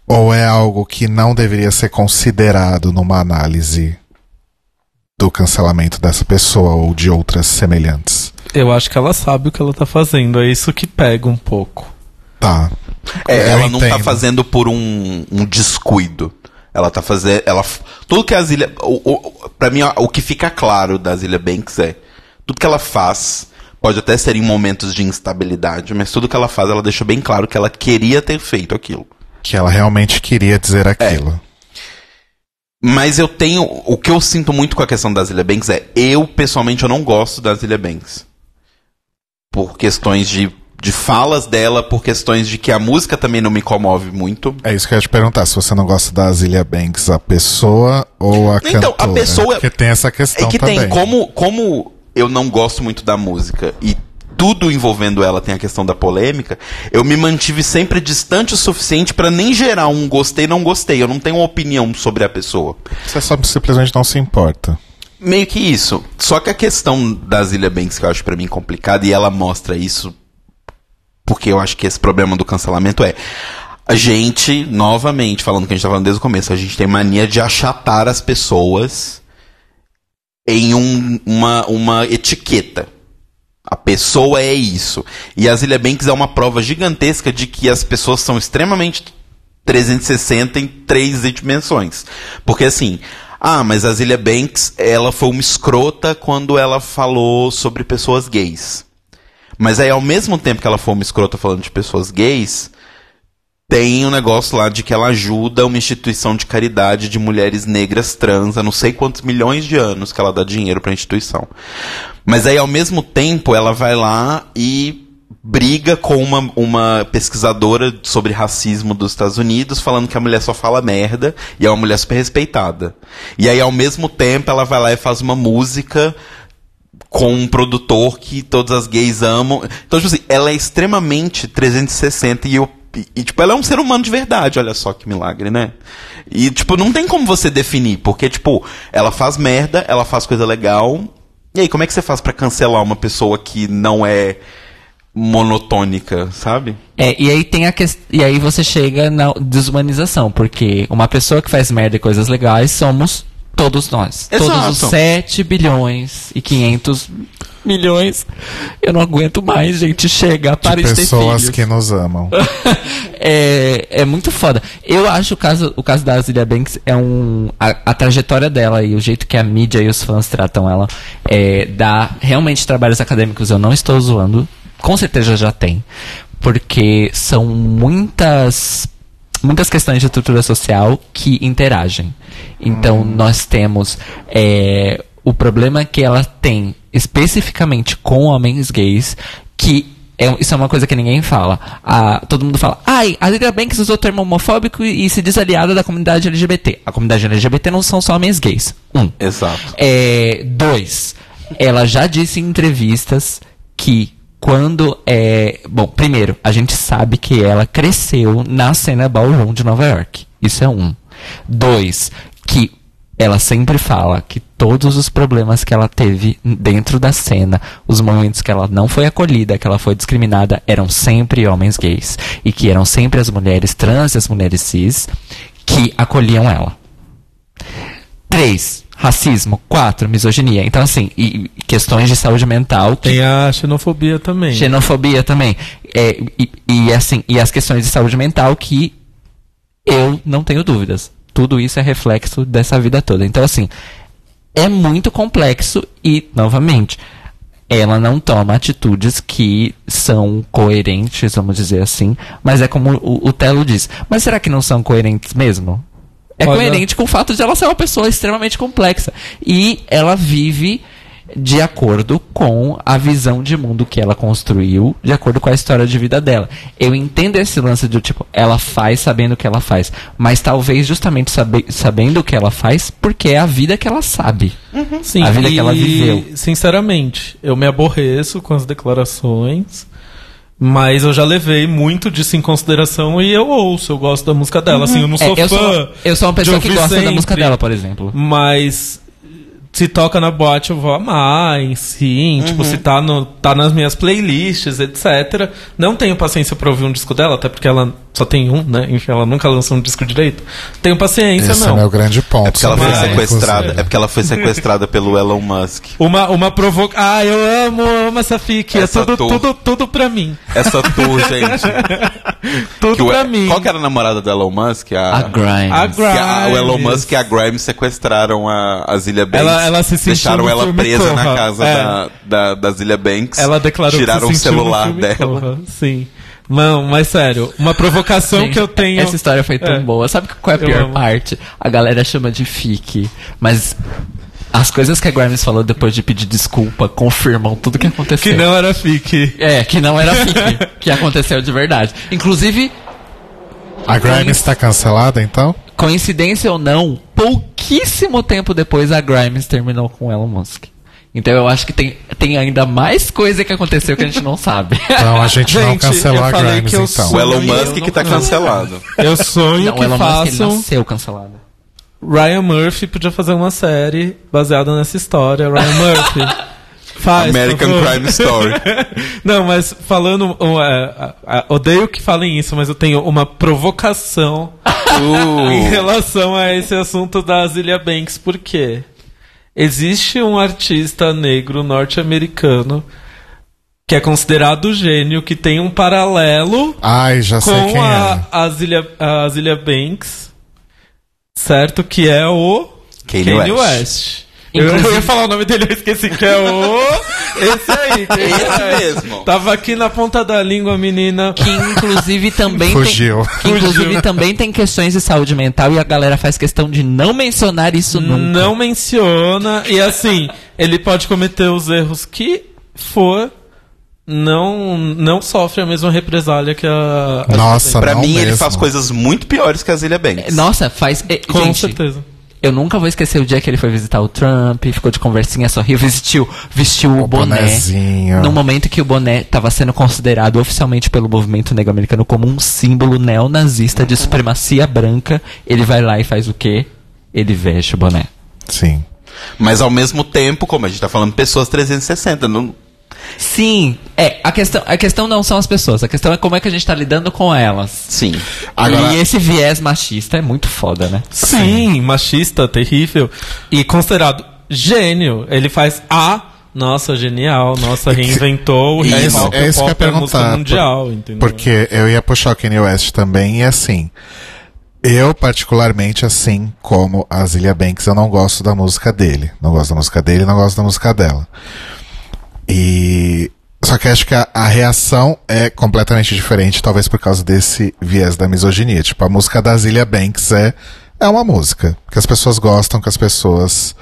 ou é algo que não deveria ser considerado numa análise do cancelamento dessa pessoa ou de outras semelhantes? Eu acho que ela sabe o que ela tá fazendo, é isso que pega um pouco. Tá. É, Eu ela não tá entendo. fazendo por um, um descuido. Ela tá fazendo. Ela, tudo que a Zilia. O, o, pra mim, o que fica claro da Zilia Banks é. Tudo que ela faz. Pode até ser em momentos de instabilidade, mas tudo que ela faz, ela deixa bem claro que ela queria ter feito aquilo. Que ela realmente queria dizer aquilo. Mas eu tenho. O que eu sinto muito com a questão da Zilia Banks é. Eu, pessoalmente, eu não gosto da Zilia Banks. Por questões de, de falas dela, por questões de que a música também não me comove muito. É isso que eu ia te perguntar, se você não gosta da Zilia Banks, a pessoa ou a Então, a cantora? pessoa- Porque tem essa questão É que também. tem, como, como eu não gosto muito da música e tudo envolvendo ela tem a questão da polêmica, eu me mantive sempre distante o suficiente pra nem gerar um gostei, não gostei. Eu não tenho uma opinião sobre a pessoa. Você só simplesmente não se importa. Meio que isso. Só que a questão da Zilia Banks que eu acho pra mim complicada e ela mostra isso porque eu acho que esse problema do cancelamento é a gente, novamente, falando que a gente tá falando desde o começo, a gente tem mania de achatar as pessoas em um- uma, uma etiqueta. A pessoa é isso. E a Zilia Banks é uma prova gigantesca de que as pessoas são extremamente 360 em três dimensões. Porque assim, ah, mas a Zilia Banks, ela foi uma escrota quando ela falou sobre pessoas gays. Mas aí, ao mesmo tempo que ela foi uma escrota falando de pessoas gays, tem um negócio lá de que ela ajuda uma instituição de caridade de mulheres negras trans há não sei quantos milhões de anos que ela dá dinheiro pra instituição. Mas aí, ao mesmo tempo, ela vai lá e briga com uma, uma pesquisadora sobre racismo dos Estados Unidos, falando que a mulher só fala merda e é uma mulher super respeitada. E aí, ao mesmo tempo, ela vai lá e faz uma música com um produtor que todas as gays amam. Então, tipo assim, ela é extremamente 360 e eu. E, tipo, ela é um ser humano de verdade, olha só que milagre, né? E, tipo, não tem como você definir, porque, tipo, ela faz merda, ela faz coisa legal. E aí, como é que você faz pra cancelar uma pessoa que não é monotônica, sabe? É, e aí tem a. E aí você chega na desumanização, porque uma pessoa que faz merda e coisas legais somos todos nós. Exato. Todos os 7 bilhões e 500 milhões. Eu não aguento mais, gente. Chega, De para de ter pessoas que nos amam. é, é muito foda. Eu acho o caso, o caso da Azilia Banks é um. A, a trajetória dela e o jeito que a mídia e os fãs tratam ela é, dá realmente trabalhos acadêmicos, eu não estou zoando. Com certeza já tem. Porque são muitas. Muitas questões de estrutura social que interagem. Então, nós temos é, o problema que ela tem especificamente com homens gays que é- isso é uma coisa que ninguém fala. Ah, todo mundo fala, ai, a Lydia Banks usou termo homofóbico e, e se diz aliada da comunidade LGBT. A comunidade LGBT não são só homens gays. Um. Exato. É, dois, ela já disse em entrevistas que quando é. Bom, primeiro, a gente sabe que ela cresceu na cena ballroom de Nova York. Isso é um. Dois, que ela sempre fala que todos os problemas que ela teve dentro da cena, os momentos que ela não foi acolhida, que ela foi discriminada, eram sempre homens gays. E que eram sempre as mulheres trans e as mulheres cis que acolhiam ela. Três, racismo. Quatro, misoginia. Então, assim, e questões de saúde mental que Tem a xenofobia também. Xenofobia também. É, e, e, assim, e as questões de saúde mental que eu não tenho dúvidas. Tudo isso é reflexo dessa vida toda. Então, assim, é muito complexo e, novamente, ela não toma atitudes que são coerentes, vamos dizer assim. Mas é como o, o Telo diz. Mas será que não são coerentes mesmo? É Olha- coerente com o fato de ela ser uma pessoa extremamente complexa. E ela vive de acordo com a visão de mundo que ela construiu, de acordo com a história de vida dela. Eu entendo esse lance do tipo, ela faz sabendo o que ela faz, mas talvez justamente sabe, sabendo o que ela faz, porque é a vida que ela sabe. Sim, A vida que ela viveu. Sinceramente, eu me aborreço com as declarações, mas eu já levei muito disso em consideração e eu ouço, eu gosto da música dela. Assim, eu não É, sou eu, fã. sou, eu sou uma pessoa que gosta da sempre, música dela, por exemplo. Mas se toca na boate eu vou amar, sim, tipo, Uhum. se tá, no, tá nas minhas playlists, etc. Não tenho paciência pra ouvir um disco dela, até porque ela só tem um, né? Enfim, ela nunca lançou um disco direito. Tenho paciência, Esse não. é meu grande ponto. É porque ela foi sequestrada. É porque ela foi sequestrada pelo Elon Musk. Uma, uma provoca. Ah, eu amo, amo essa fic. É Essa tudo, tour. tudo, tudo pra mim. Essa tour, gente. Tudo Que o- pra mim. Qual que era a namorada do Elon Musk? A, A Grimes. A que a- o Elon Grimes. Musk e a Grimes sequestraram a, a Zilia Banks. Ela- ela se sentiu Deixaram ela presa na casa É. da, da, da Zilia Banks. Ela declarou Tiraram que o se no celular dela. Corra. Sim. Não, mas sério, uma provocação Gente, que eu tenho. Essa história foi tão É. boa. Sabe qual é a Eu pior amo. parte? A galera chama de fique. Mas as coisas que a Grimes falou depois de pedir desculpa confirmam tudo que aconteceu. Que não era fic. É, que não era fique. que aconteceu de verdade. Inclusive, A Grimes está cancelada, então? coincidência ou não, pouquíssimo tempo depois a Grimes terminou com o Elon Musk. Então eu acho que tem, tem ainda mais coisa que aconteceu que a gente não sabe. Então a gente, não Gente, cancelou eu a falei Grimes, então. O Elon Eu Musk não que tá cancelado. Eu sonho não, o que Elon Musk ele façam. nasceu cancelado. Ryan Murphy podia fazer uma série baseada nessa história. Ryan Murphy. Faz, American. Crime Story. Não, mas falando. é, a- a- odeio que falem isso, mas eu tenho uma provocação em Uh, relação a esse assunto da Zilia Banks. Por quê? Existe um artista negro norte-americano que é considerado gênio, que tem um paralelo Ai, com a, é. a, Zilia, a Banks, certo? Que é o Kanye Kanye West. West. Eu, eu ia falar o nome dele, eu esqueci que é o. Esse aí, Kanye Esse West. mesmo. Tava aqui na ponta da língua, menina. Que inclusive também Fugiu. tem. Que inclusive também tem questões de saúde mental e a galera faz questão de não mencionar isso nunca. Não menciona. E assim, ele pode cometer os erros que for. Não, não sofre a mesma represália que a. a Nossa, Pra não mim, ele mesmo. faz coisas muito piores que a Zilia Banks. Nossa, faz. é, Com gente, certeza. Eu nunca vou esquecer o dia que ele foi visitar o Trump, ficou de conversinha, sorriu, vestiu, vestiu o, O boné. bonezinho. No momento que o boné estava sendo considerado oficialmente pelo movimento negro americano como um símbolo neonazista de supremacia branca, ele vai lá e faz o quê? Ele veste o boné. Sim. Mas ao mesmo tempo, como a gente tá falando, pessoas 360. Não... Sim, é, a questão, a questão não são as pessoas, a questão é como é que a gente tá lidando com elas. Sim. Agora- E esse viés machista é muito foda, né? Sim, machista, terrível. E considerado gênio. Ele faz a. Nossa, genial. Nossa, reinventou o É isso, é isso que eu ia perguntar. mundial, por-? Porque eu ia puxar o Kanye West também, e assim. Eu, particularmente, assim como a Zilia Banks, eu não gosto da música dele. Não gosto da música dele, não gosto da música dela. E. Só que acho que a, a reação é completamente diferente, talvez por causa desse viés da misoginia. Tipo, a música da Zilia Banks é, é uma música que as pessoas gostam, que as pessoas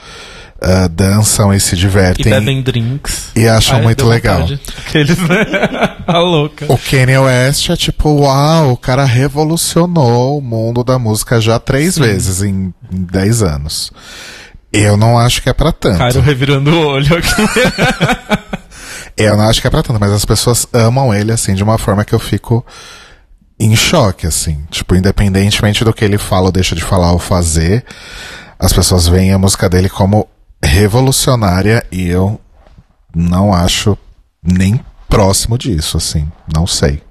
ah, dançam e se E divertem. bebem drinks. E acham Ai, muito legal. vontade. Aqueles, né? A louca. O Kanye West é tipo, uau, o cara revolucionou o mundo da música já três vezes em, em dez anos. Eu não acho que é pra tanto. Cairo revirando o olho aqui. Eu não acho que é pra tanto, mas as pessoas amam ele, assim, de uma forma que eu fico em choque, assim. Tipo, independentemente do que ele fala ou deixa de falar ou fazer, as pessoas veem a música dele como revolucionária e eu não acho nem próximo disso, assim. Não sei.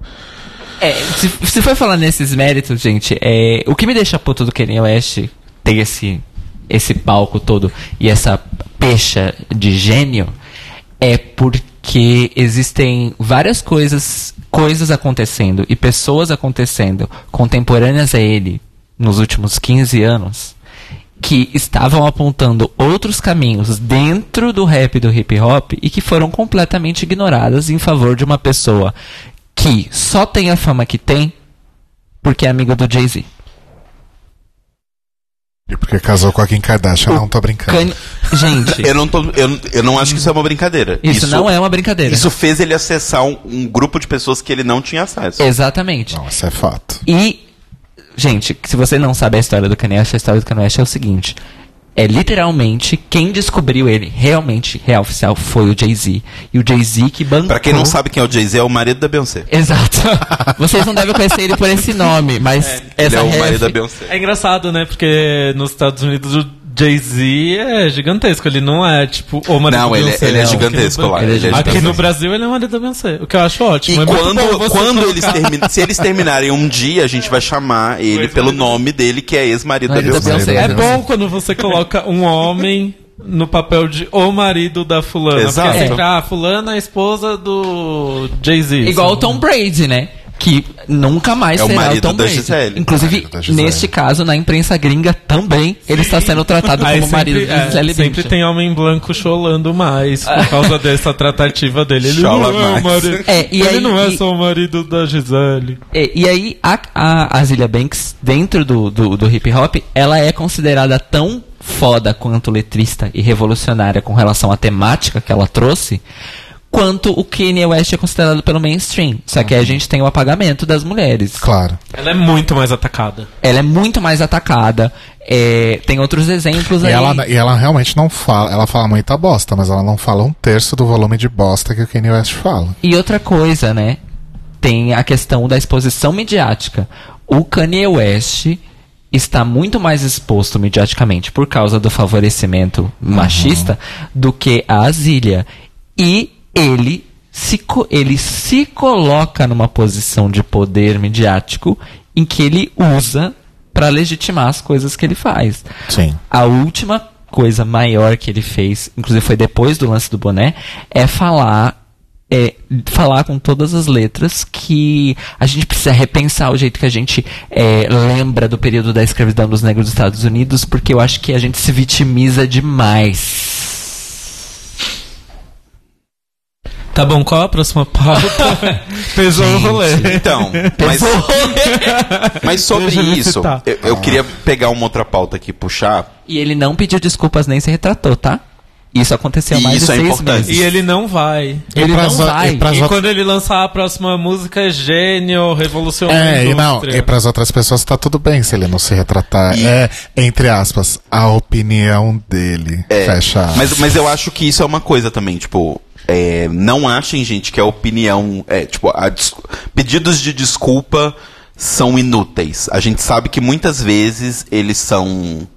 É, se, se for falar nesses méritos, gente, é, o que me deixa puto do Kanye West ter esse, esse palco todo e essa pecha de gênio é porque existem várias coisas, coisas acontecendo e pessoas acontecendo contemporâneas a ele nos últimos 15 anos que estavam apontando outros caminhos dentro do rap e do hip hop e que foram completamente ignoradas em favor de uma pessoa que só tem a fama que tem porque é amigo do Jay-Z. E porque casou com a Kim Kardashian, não tô brincando. Kanye- Gente, Eu não, tô, eu, eu não acho que isso é uma brincadeira. isso, não é uma brincadeira. Isso fez ele acessar um, um grupo de pessoas que ele não tinha acesso. Exatamente. Não, isso é fato. E, gente, se você não sabe a história do Kanye West, a história do Kanye West é o seguinte. É literalmente quem descobriu ele realmente, real oficial, foi o Jay-Z. E o Jay-Z que bancou. Pra quem não sabe quem é o Jay-Z, é o marido da Beyoncé. Exato. Vocês não devem conhecer ele por esse nome, mas Ele essa é o ref- marido da Beyoncé. É engraçado, né? Porque nos Estados Unidos o Jay-Z é gigantesco. Ele não é, tipo, o marido Não, da ele- Beyoncé, ele é não. gigantesco Aqui no- lá, ele é Aqui gigantesco. no Brasil ele é o marido da Beyoncé. O que eu acho E ótimo. é muito quando, quando eles terminam, se eles terminarem um dia, a gente vai chamar ele Ex-marido pelo nome dele, que é ex-marido da Beyoncé. Beyoncé. É bom quando você coloca um homem no papel de o marido da fulana. Exato. Porque sempre, ah, fulana é a esposa do Jay-Z. Igual o Assim. Tom Brady, né? Que nunca mais É será o marido Tom da Brady. Gisele. Inclusive, Gisele. neste caso, na imprensa gringa também, ele está sendo tratado Aí como marido de sempre, é, Gisele sempre Bündchen. tem homem branco cholando mais por causa dessa tratativa dele. Ele Chola não é mais. o marido. É, e ele aí- não é e- só o marido da Gisele. E, e aí, a, a Azilia Banks, dentro do, do, do hip hop, ela é considerada tão foda quanto letrista e revolucionária com relação à temática que ela trouxe, quanto o Kanye West é considerado pelo mainstream. Só que aí a gente tem o apagamento das mulheres. Claro. Ela é muito mais atacada. Ela é muito mais atacada. é, tem outros exemplos E aí. ela, e ela realmente não fala, ela fala muita bosta, mas ela não fala um terço do volume de bosta que o Kanye West fala. E outra coisa, né? Tem a questão da exposição midiática. O Kanye West está muito mais exposto midiaticamente por causa do favorecimento machista do que a Azilia. E ele se, ele se coloca numa posição de poder midiático em que ele usa para legitimar as coisas que ele faz. Sim. A última coisa maior que ele fez, inclusive foi depois do lance do boné, é falar é, falar com todas as letras que a gente precisa repensar o jeito que a gente é, lembra do período da escravidão dos negros dos Estados Unidos, porque eu acho que a gente se vitimiza demais. Tá bom, qual a próxima pauta? Pesou o rolê. Então, mas, mas sobre isso, eu, eu queria pegar uma outra pauta aqui e puxar. E ele não pediu desculpas nem se retratou, tá? Isso aconteceu há E mais isso de é seis importante. meses. E ele não vai. Ele E não vai. e E quando ele lançar a próxima música é gênio, revolucionário. É, e não, e pras outras pessoas tá tudo bem se ele não se retratar. E- É, entre aspas, a opinião dele. Fecha aspas. Mas, mas eu acho que isso é uma coisa também, tipo. É, não achem, gente, que a opinião. É, tipo, a pedidos de desculpa são inúteis. A gente sabe que muitas vezes eles são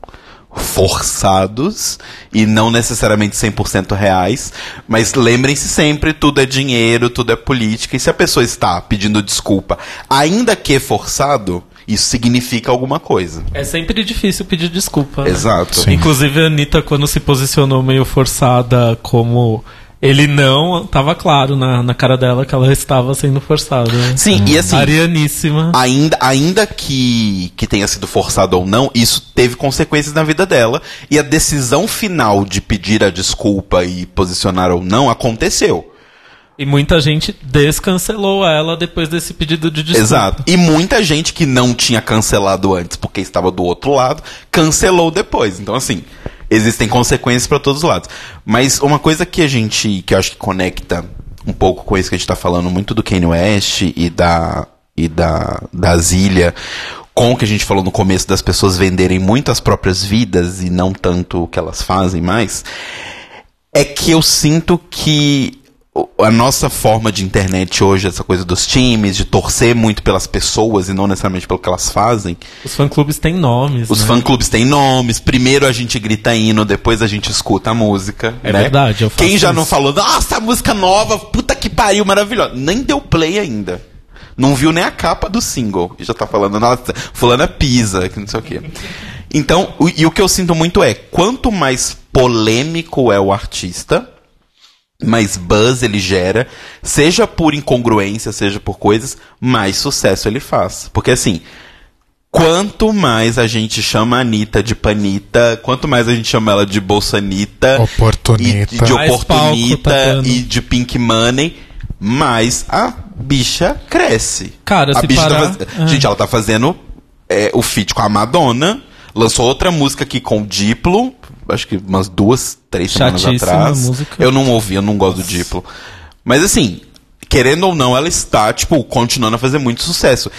forçados e não necessariamente 100% reais, mas lembrem-se sempre, tudo é dinheiro, tudo é política, e se a pessoa está pedindo desculpa, ainda que forçado, isso significa alguma coisa. É sempre difícil pedir desculpa. né? Exato. Sim. Inclusive a Anitta, quando se posicionou meio forçada como ele não, tava claro na, na cara dela que ela estava sendo forçada. Sim, e assim, Arianíssima. ainda, ainda que, que tenha sido forçado ou não, isso teve consequências na vida dela. E a decisão final de pedir a desculpa e posicionar ou não aconteceu. E muita gente descancelou ela depois desse pedido de desculpa. Exato. E muita gente que não tinha cancelado antes porque estava do outro lado, cancelou depois. Então, assim, existem consequências pra todos os lados. Mas uma coisa que a gente, que eu acho que conecta um pouco com isso que a gente tá falando, muito do Kanye West e da, e da, da Zilha, com o que a gente falou no começo das pessoas venderem muito as próprias vidas e não tanto o que elas fazem mais, é que eu sinto que a nossa forma de internet hoje, essa coisa dos times, de torcer muito pelas pessoas e não necessariamente pelo que elas fazem, Os fã-clubes têm nomes, os né? fã-clubes têm nomes. Primeiro a gente grita hino, depois a gente escuta a música. É né? verdade, eu faço Quem já não isso. falou, nossa, música nova, puta que pariu, maravilhosa. Nem deu play ainda. Não viu nem a capa do single. E já tá falando, nossa, fulana pisa, que não sei o quê. Então, e o que eu sinto muito é, quanto mais polêmico é o artista, mais buzz ele gera, seja por incongruência, seja por coisas, mais sucesso ele faz. Porque assim, quanto mais a gente chama a Anitta de Panita, quanto mais a gente chama ela de Bolsanita, Oportunita. e de Oportunita palco tá e de Pink Money, mais a bicha cresce. Cara, a se bicha tá parar- faz- Ah. Gente, ela tá fazendo é, o feat com a Madonna, lançou outra música aqui com o Diplo, acho que umas duas, três semanas Chatíssima atrás. música. Eu não ouvi, eu não gosto do Diplo. Mas assim, querendo ou não, ela está, tipo, continuando a fazer muito sucesso.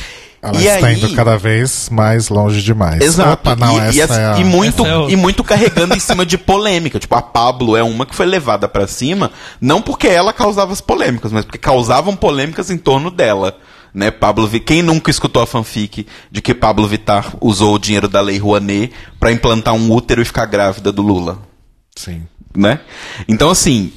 Ela e está aí, indo cada vez mais longe demais. Exato. Opa, não, e, essa e as- é a... e muito, é e muito carregando em cima de polêmica. Tipo, a Pablo é uma que foi levada pra cima, não porque ela causava as polêmicas, mas porque causavam polêmicas em torno dela. Né, Pablo Vi- Quem nunca escutou a fanfic de que Pablo Vittar usou o dinheiro da Lei Rouanet pra implantar um útero e ficar grávida do Lula? Sim. Né? Então, assim,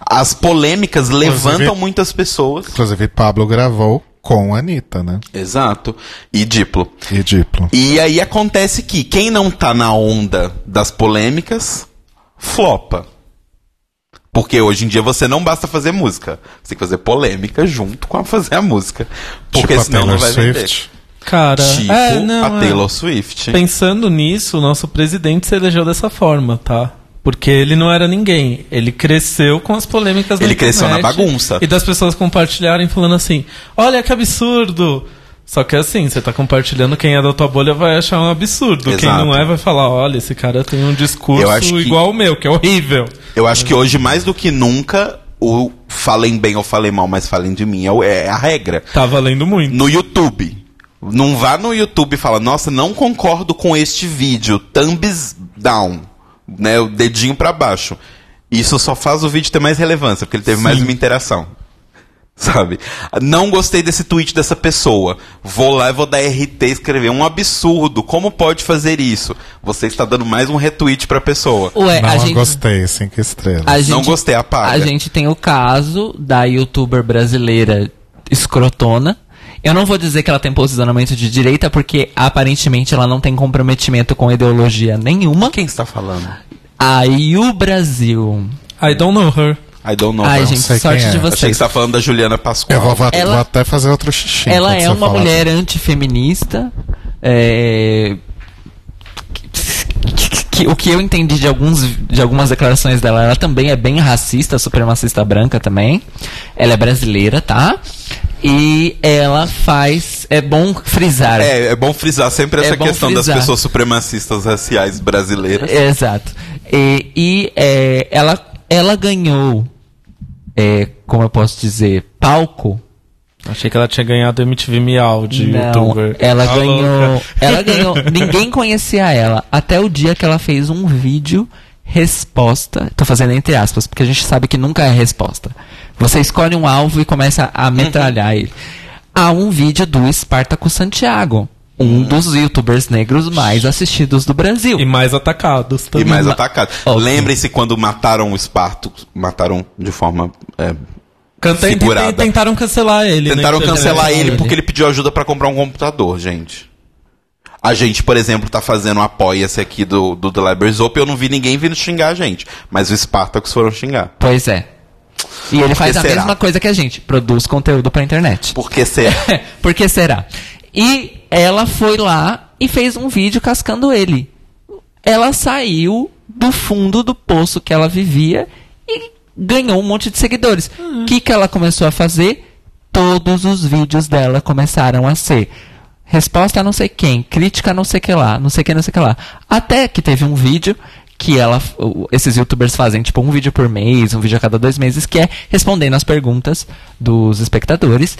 as polêmicas levantam muitas pessoas. Inclusive, Pablo gravou com a Anitta, né? Exato. E Diplo. E Diplo. E aí acontece que quem não tá na onda das polêmicas, flopa. Porque hoje em dia você não basta fazer música. Você tem que fazer polêmica junto com a fazer a música. Porque tipo senão não vai vender. Swift. Cara, Tipo é, não, a é. Taylor Swift. Pensando nisso, o nosso presidente se elegeu dessa forma, tá? Porque ele não era ninguém. Ele cresceu com as polêmicas Ele cresceu na bagunça. E das pessoas compartilharem falando assim: olha que absurdo! Só que assim, você tá compartilhando, quem é da tua bolha vai achar um absurdo. Quem Exato. não é vai falar: olha, esse cara tem um discurso que- igual o meu, que é horrível. Eu acho que hoje, mais do que nunca, o falem bem ou falem mal, mas falem de mim é o- é a regra. Tá valendo muito. no YouTube. Não vá no YouTube e fala, nossa, não concordo com este vídeo. Thumbs down. Né, o dedinho pra baixo. Isso só faz o vídeo ter mais relevância, porque ele teve mais uma interação. Sabe? Não gostei desse tweet dessa pessoa. Vou lá e vou dar RT e escrever. Um absurdo. Como pode fazer isso? Você está dando mais um retweet pra pessoa. Ué, não a gente, gostei, cinco estrelas. a gente, Não gostei, apaga. A gente tem o caso da youtuber brasileira escrotona. Eu não vou dizer que ela tem posicionamento de direita, porque aparentemente ela não tem comprometimento com ideologia nenhuma. Quem está falando? Aí o Brasil. I don't know her. I don't know. Ai, her. gente, sei sorte é. de Achei Achei que vocês. você está falando da Juliana Pascoal. Eu vou, vou- Ela- vou até fazer outro xixi. Ela é uma mulher antifeminista. É... o que eu entendi de, alguns, de algumas declarações dela, ela também é bem racista, supremacista branca também. Ela é brasileira, tá? E ela faz. É bom frisar. É, é bom frisar sempre essa É questão das frisar. pessoas supremacistas raciais brasileiras. Exato. E, e, é, ela, ela ganhou, é, como eu posso dizer, palco. Achei que ela tinha ganhado MTV Miau de Não, youtuber. ela Tá ganhou. louca. Ela ganhou. Ninguém conhecia ela. Até o dia que ela fez um vídeo resposta. Tô fazendo entre aspas, porque a gente sabe que nunca é resposta. Você escolhe um alvo e começa a metralhar ele. Há um vídeo do Espartaco Santiago. Um dos youtubers negros mais assistidos do Brasil. E mais atacados E também. mais atacado. Ok. Lembrem-se quando mataram o Esparto, mataram de forma. é, Canta- figurada. tent- Tentaram cancelar ele. né? tentaram cancelar ele ele. porque ele pediu ajuda pra comprar um computador, gente. A gente, por exemplo, tá fazendo um apoia-se aqui do, do The Libraries Open. Eu não vi ninguém vindo xingar a gente. Mas os Spartacus foram xingar. Pois é. E ele faz a será? mesma coisa que a gente, produz conteúdo pra internet. Por que será? Por que será? E ela foi lá e fez um vídeo cascando ele. Ela saiu do fundo do poço que ela vivia e ganhou um monte de seguidores. O que, que ela começou a fazer? Todos os vídeos dela começaram a ser resposta a não sei quem, crítica a não sei que lá, não sei que, não sei que lá. Até que teve um vídeo que ela, esses youtubers fazem, tipo, um vídeo por mês, um vídeo a cada dois meses, que é respondendo as perguntas dos espectadores.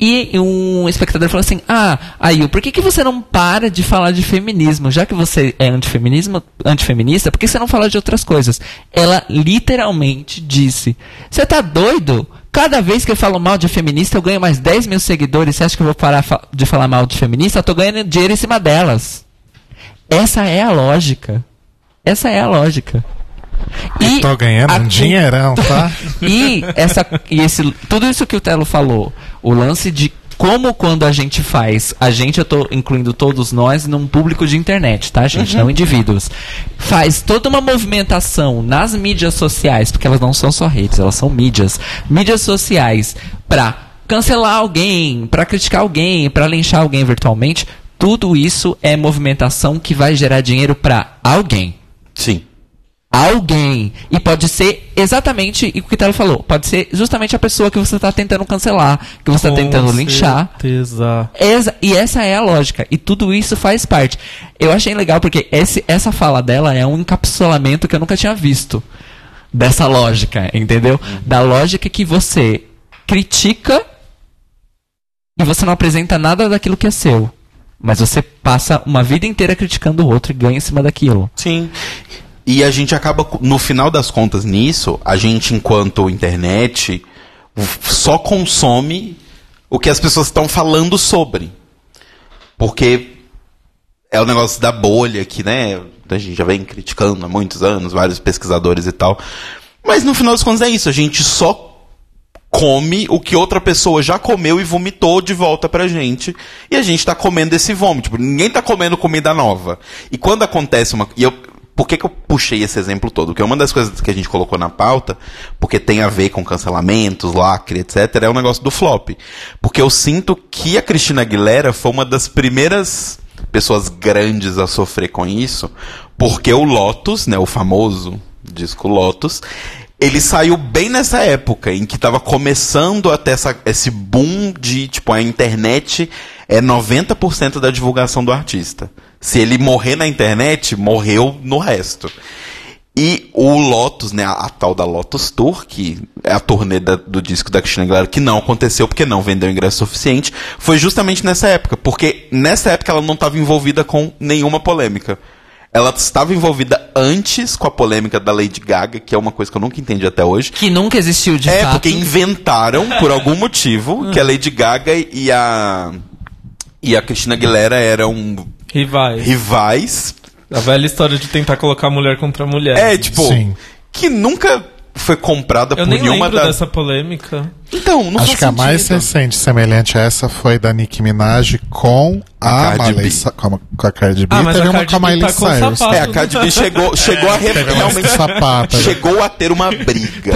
E um espectador falou assim: Ah, aí, por que, que você não para de falar de feminismo? Já que você é antifeminismo, antifeminista, por que você não fala de outras coisas? Ela literalmente disse: Você tá doido? Cada vez que eu falo mal de feminista, eu ganho mais 10 mil seguidores. Você acha que eu vou parar de falar mal de feminista? Eu tô ganhando dinheiro em cima delas. Essa é a lógica. Essa é a lógica. E tô ganhando a- um dinheirão, tá? e, essa, e esse, tudo isso que o Telo falou, o lance de como quando a gente faz, a gente, eu tô incluindo todos nós num público de internet, tá, gente? Não indivíduos. Faz toda uma movimentação nas mídias sociais, porque elas não são só redes, elas são mídias. Mídias sociais pra cancelar alguém, pra criticar alguém, pra linchar alguém virtualmente. Tudo isso é movimentação que vai gerar dinheiro pra alguém Sim. Alguém. E pode ser exatamente o que o Telo falou. Pode ser justamente a pessoa que você está tentando cancelar, que você está tentando linchar. Certeza. Exa- e essa é a lógica. E tudo isso faz parte. Eu achei legal porque esse, essa fala dela é um encapsulamento que eu nunca tinha visto. Dessa lógica, entendeu? Da lógica que você critica e você não apresenta nada daquilo que é seu. Mas você passa uma vida inteira criticando o outro e ganha em cima daquilo. Sim. E a gente acaba, no final das contas, nisso, a gente, enquanto internet, só consome o que as pessoas estão falando sobre. Porque é o negócio da bolha que, né, a gente já vem criticando há muitos anos, vários pesquisadores e tal. Mas no final das contas é isso, a gente só come o que outra pessoa já comeu e vomitou de volta pra gente. E a gente tá comendo esse vômito. Tipo, ninguém tá comendo comida nova. E quando acontece uma. E eu, por que, que eu puxei esse exemplo todo? Porque uma das coisas que a gente colocou na pauta, porque tem a ver com cancelamentos, lacre, etc., é o negócio do flop. Porque eu sinto que a Cristina Aguilera foi uma das primeiras pessoas grandes a sofrer com isso, porque o Lotus, né, o famoso disco Lotus, ele saiu bem nessa época em que tava começando a ter essa, esse boom de, tipo, a internet é 90% da divulgação do artista. Se ele morrer na internet, morreu no resto. E o Lotus, né, a, a tal da Lotus Tour, que é a turnê da- do disco da Cristina Aguilera, que não aconteceu porque não vendeu ingresso suficiente, foi justamente nessa época. Porque nessa época ela não estava envolvida com nenhuma polêmica. Ela estava envolvida antes com a polêmica da Lady Gaga, que é uma coisa que eu nunca entendi até hoje. Que nunca existiu de é, fato. porque inventaram, por algum motivo, que a Lady Gaga e a. E a Cristina Aguilera eram Rivais. rivais. A velha história de tentar colocar mulher contra mulher. É, tipo, Sim. que nunca foi comprada Eu por nem nenhuma lembro da. dessa polêmica. Então, não Acho que a mais recente semelhante a essa foi da Nicki Minaj com a, B. Ci- com a, com a Cardi B Ah, e mas teve a uma Cardi com a Miley tá Cyrus. sapato. É, a Cardi B chegou, chegou a re- Teve uma realmente. sapata, né? Chegou a ter uma briga.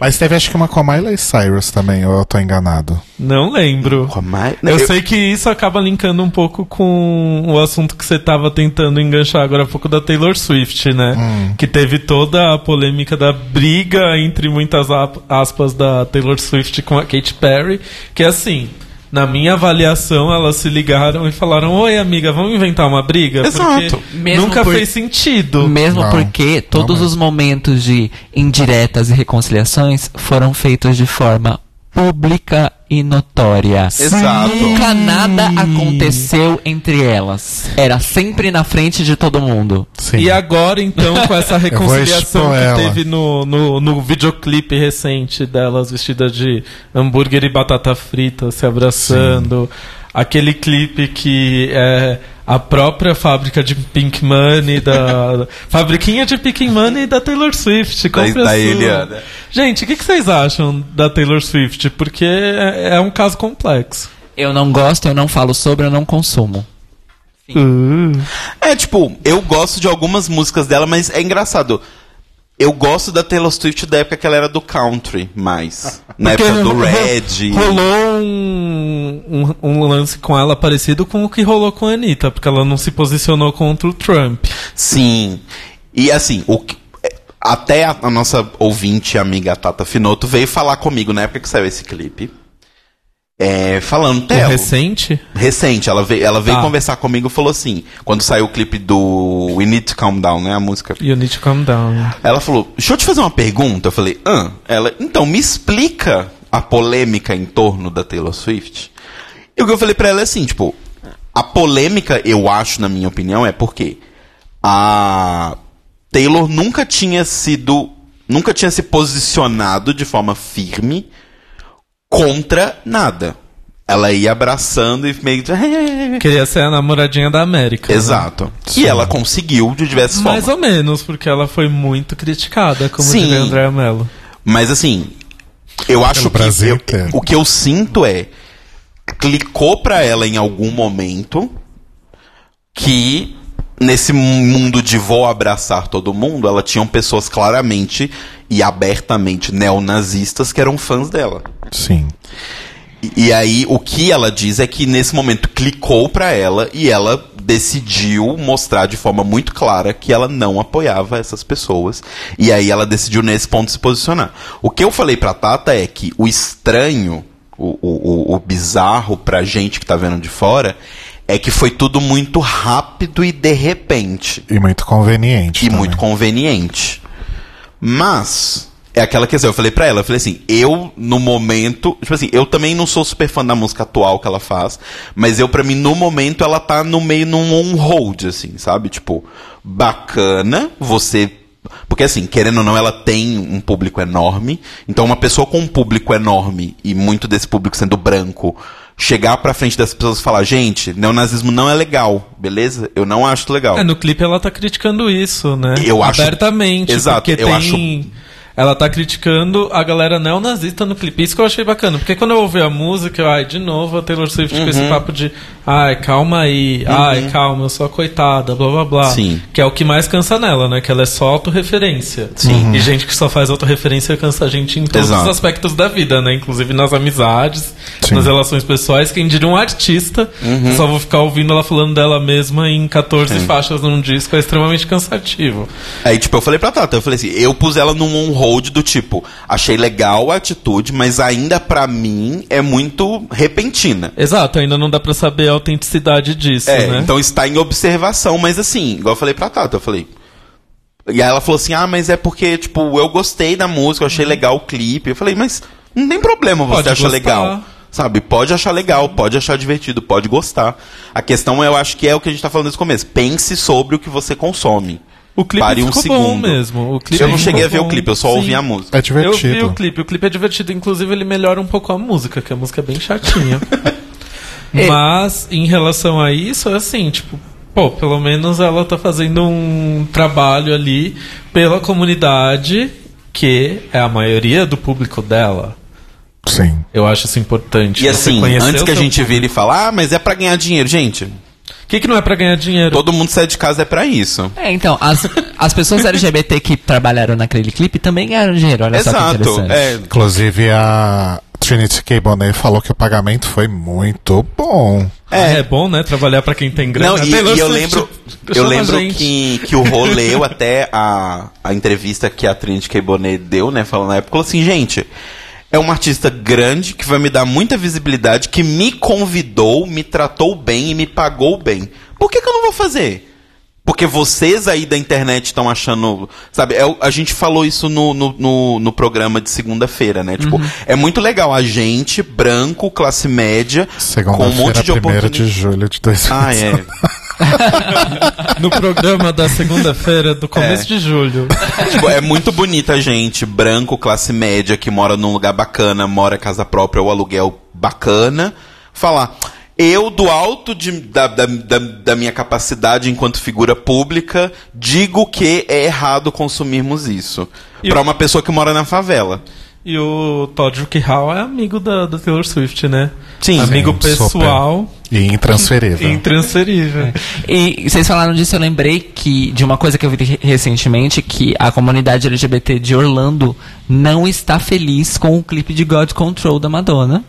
Mas teve acho que uma com a Miley Cyrus também, ou eu tô enganado. Não lembro. Com a Miley- Eu, Eu- sei que isso acaba linkando um pouco com o assunto que você tava tentando enganchar agora há pouco da Taylor Swift, né? Hum. Que teve toda a polêmica da briga entre muitas aspas da Taylor Swift com a Katy Perry, que assim, na minha avaliação, elas se ligaram e falaram: "Oi, amiga, vamos inventar uma briga?" Exato. Porque Mesmo nunca por- fez sentido. Mesmo Não, porque todos não os momentos de indiretas e reconciliações foram feitos de forma pública e notória. Exato. Nunca nada aconteceu entre elas. Era sempre na frente de todo mundo. Sim. E agora, então, com essa reconciliação que ela. teve no, no, no videoclipe recente delas vestidas de hambúrguer e batata frita se abraçando. Aquele clipe que é a própria fábrica de Pink Money da. fabriquinha de Pink Money da Taylor Swift. Da- compre da sua. Eliana. Gente, o que, que vocês acham da Taylor Swift? Porque é, é um caso complexo. Eu não gosto, eu não falo sobre, eu não consumo. É, tipo, eu gosto de algumas músicas dela, mas é engraçado. Eu gosto da Taylor Swift da época que ela era do country, mais. Na Porque época do Red. Rolou um, um, um lance com ela parecido com o que rolou com a Anitta, porque ela não se posicionou contra o Trump. Sim. E assim, o que- é, até a, a nossa ouvinte e amiga Tata Finoto veio falar comigo na época que saiu esse clipe. É, falando, O Telo, recente? recente, ela veio, ela veio Tá. conversar comigo e falou assim, quando saiu o clipe do We Need to Calm Down, né, a música. You need to calm down. Ela falou, deixa eu te fazer uma pergunta. Eu falei, ah, ela, então me explica a polêmica em torno da Taylor Swift. E o que eu falei pra ela é assim, tipo, a polêmica, eu acho, na minha opinião, é porque a Taylor nunca tinha sido, nunca tinha se posicionado de forma firme contra nada. Ela ia abraçando e meio. Queria ser a namoradinha da América. né? Exato. E ela conseguiu de diversas Mais formas. ou menos, porque ela foi muito criticada, como Sim. diria André Mello. Mas assim, eu acho que eu- inteiro. o que eu sinto é clicou pra ela em algum momento que nesse mundo de vou abraçar todo mundo, ela tinha pessoas claramente e abertamente neonazistas que eram fãs dela. Sim. E, e aí o que ela diz é que nesse momento clicou pra ela e ela decidiu mostrar de forma muito clara que ela não apoiava essas pessoas. E aí ela decidiu nesse ponto se posicionar. O que eu falei pra Tata é que o estranho, o, o, o, o bizarro pra gente que tá vendo de fora, é que foi tudo muito rápido e de repente E muito conveniente. e também. muito conveniente. Mas é aquela questão, eu falei pra ela, eu falei assim, eu no momento, tipo assim, eu também não sou super fã da música atual que ela faz, mas eu pra mim no momento ela tá no meio num on hold assim, sabe? Tipo, bacana, você porque assim, querendo ou não, ela tem um público enorme. Então, uma pessoa com um público enorme e muito desse público sendo branco, chegar pra frente das pessoas e falar: gente, neonazismo não é legal, beleza? Eu não acho legal. É, no clipe ela tá criticando isso, né? Eu acho- Abertamente. Exato, Porque eu tem... acho- Ela tá criticando a galera neonazista no clipe. Isso que eu achei bacana. Porque quando eu ouvi a música, eu, ai, de novo a Taylor Swift com Uhum. esse papo de ai, calma aí, ai, calma, eu sou a coitada, blá blá blá. Sim. Que é o que mais cansa nela, né? Que ela é só autorreferência. Sim. E gente que só faz autorreferência cansa a gente em todos Exato. os aspectos da vida, né? Inclusive nas amizades, Sim. nas relações pessoais. Quem diria um artista, Uhum. só vou ficar ouvindo ela falando dela mesma em 14 faixas num disco, é extremamente cansativo. Aí, tipo, eu falei pra Tata, eu falei assim, eu pus ela num on-hold do tipo, achei legal a atitude, mas ainda pra mim é muito repentina. Exato, ainda não dá pra saber a autenticidade disso, É, né? então está em observação, mas assim, igual eu falei pra Tata, eu falei. E aí ela falou assim: ah, mas é porque, tipo, eu gostei da música, eu achei legal o clipe. Eu falei, mas não tem problema você Pode achar gostar. legal. Sabe, pode achar legal, pode achar divertido, pode gostar. A questão, eu acho que é o que a gente tá falando desde o começo. Pense sobre o que você consome. O clipe Pare um ficou bom segundo. mesmo. O clipe eu não cheguei a ver bom. o clipe, eu só Sim. ouvi a música. É Eu divertido. vi o clipe, o clipe é divertido, inclusive ele melhora um pouco a música, que a música é bem chatinha. Mas em relação a isso, é assim, tipo, pô, pelo menos ela tá fazendo um trabalho ali pela comunidade que é a maioria do público dela. Sim. Eu acho isso importante. E assim, antes que a gente vire e falar, ah, mas é pra ganhar dinheiro. Gente, O que, que não é pra ganhar dinheiro? todo mundo sai de casa é pra isso. É, então, as, as pessoas LGBT que trabalharam naquele clipe também ganharam dinheiro, olha só que Exato. interessante. É, Inclusive a Trinity K. Bonet falou que o pagamento foi muito bom. É, é bom, né? Trabalhar pra quem tem grana. Não, e, e eu lembro, eu lembro que, que o rolê, eu até a, a entrevista que a Trinity K. Bonet deu, né, falando na época, falou assim, gente, é uma artista grande que vai me dar muita visibilidade, que me convidou, me tratou bem e me pagou bem. Por que, que eu não vou fazer? Porque vocês aí da internet estão achando. Sabe, é a gente falou isso no, no, no, no programa de segunda-feira, né? Tipo, Uhum. é muito legal a gente, branco, classe média, com um monte de 1 de oportunidades. julho de 2019. Ah, é. No programa da segunda-feira, do começo É. de julho. Tipo, é muito bonita a gente, branco, classe média, que mora num lugar bacana, mora casa própria ou aluguel bacana, falar. Eu, do alto de- da, da, da, da minha capacidade enquanto figura pública, digo que é errado consumirmos isso. Pra o- uma pessoa que mora na favela. E o Todd Hall é amigo da, da Taylor Swift, né? Sim. Amigo Sim, pessoal E intransferível. intransferível. E vocês falaram disso, eu lembrei que de uma coisa que eu vi re- recentemente, que a comunidade LGBT de Orlando não está feliz com o clipe de God Control da Madonna.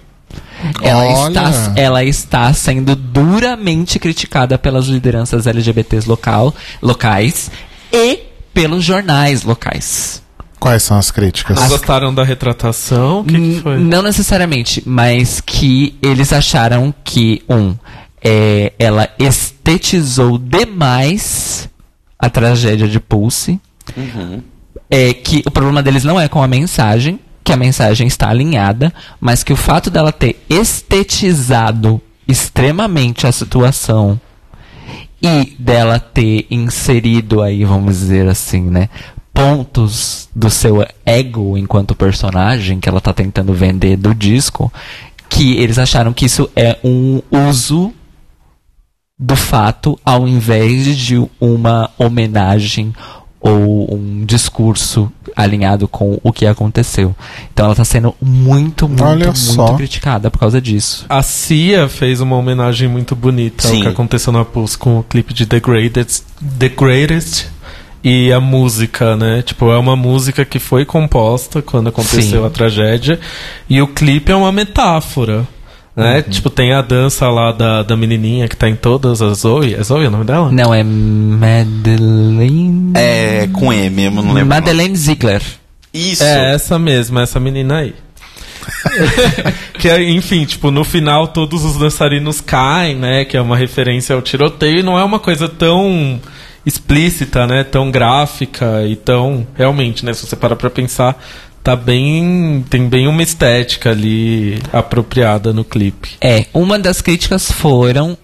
Ela Olha. está, ela está sendo duramente criticada pelas lideranças LGBTs local, locais e pelos jornais locais. Quais são as críticas? Não gostaram da retratação? O que, que N- foi? Não necessariamente, mas que eles acharam que, um, é, ela estetizou demais a tragédia de Pulse. É que o problema deles não é com a mensagem, que a mensagem está alinhada, mas que o fato dela ter estetizado extremamente a situação e dela ter inserido aí, vamos dizer assim, né, pontos do seu ego enquanto personagem que ela tá tentando vender do disco, que eles acharam que isso é um uso do fato ao invés de uma homenagem ou um discurso alinhado com o que aconteceu. Então ela tá sendo muito, muito, Olha muito só. criticada por causa disso. A Cia fez uma homenagem muito bonita Sim. ao que aconteceu na Pulse com o clipe de The Greatest, The Greatest e a música, né? Tipo, é uma música que foi composta quando aconteceu Sim. a tragédia e o clipe é uma metáfora. Né? Tipo, tem a dança lá da, da menininha que tá em todas as Zoe. É Zoe o nome dela? Não, é Madeleine... É com M, eu não lembro. Madeleine Ziegler. Isso. É, essa mesma, essa menina aí. que é, enfim, tipo, no final todos os dançarinos caem, né? Que é uma referência ao tiroteio e não é uma coisa tão explícita, né? Tão gráfica e tão. Realmente, né? Se você parar pra pensar, tá bem. Tem bem uma estética ali apropriada no clipe. É, uma das críticas foram.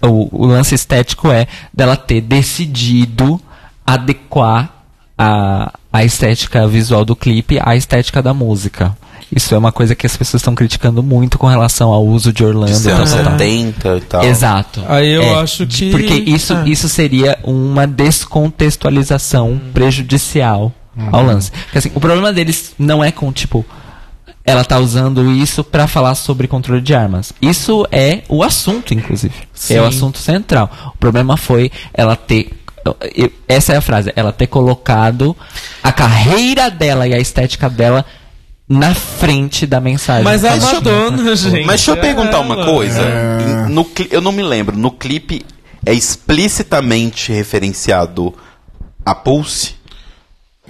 O, o lance estético é dela ter decidido adequar a, a estética visual do clipe à estética da música. Isso é uma coisa que as pessoas estão criticando muito com relação ao uso de Orlando. De tal, anos tal, tal. 70 e tal. Exato. Aí eu É, acho que- Porque isso, é. isso seria uma descontextualização prejudicial ao lance. Porque, assim, o problema deles não é com, tipo, ela tá usando isso pra falar sobre controle de armas. Isso é o assunto, inclusive. Sim. É o assunto central. O problema foi ela ter. Essa é a frase. Ela ter colocado a carreira dela e a estética dela na frente da mensagem. Mas a Mas deixa eu- Madonna, gente. Mas deixa eu é perguntar uma ela. coisa. É. No, cli- eu não me lembro. No clipe é explicitamente referenciado a Pulse?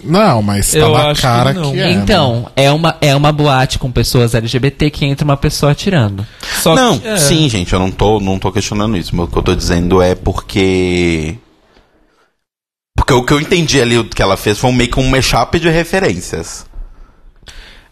Não, mas tá Eu na acho que cara que, não. é. né? Então, é uma, é uma boate com pessoas LGBT que entra uma pessoa atirando. Só não, que- é. sim, gente, eu não tô, não tô questionando isso. Mas o que eu tô dizendo é porque. Porque o que eu entendi ali o que ela fez foi um meio que um mashup de referências.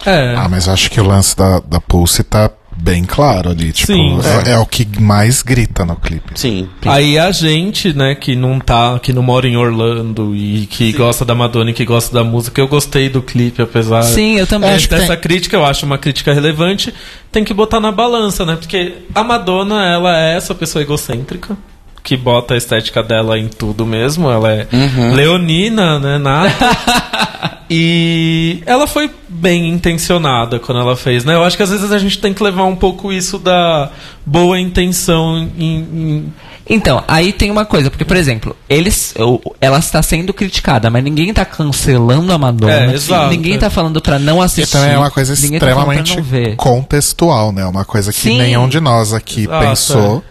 É. Ah, mas acho que o lance da, da Pulse tá bem claro ali. Tipo, Sim. é, é o que mais grita no clipe. Sim. Aí a gente, né, que não tá, que não mora em Orlando e que gosta da Madonna e que gosta da música, eu gostei do clipe, apesar Sim, eu também. é, acho dessa tem- crítica, eu acho uma crítica relevante, tem que botar na balança, né? Porque a Madonna, ela é essa pessoa egocêntrica que bota a estética dela em tudo mesmo, ela é leonina, né, nata. E ela foi bem intencionada quando ela fez, né? Eu acho que às vezes a gente tem que levar um pouco isso da boa intenção em- em, Então, aí tem uma coisa, porque, por exemplo, eles, ela está sendo criticada, mas ninguém está cancelando a Madonna. É, exato, ninguém é. está falando para não assistir. também é uma coisa ninguém tá extremamente não ver. contextual, né? Uma coisa que Sim. nenhum de nós aqui Exato, pensou.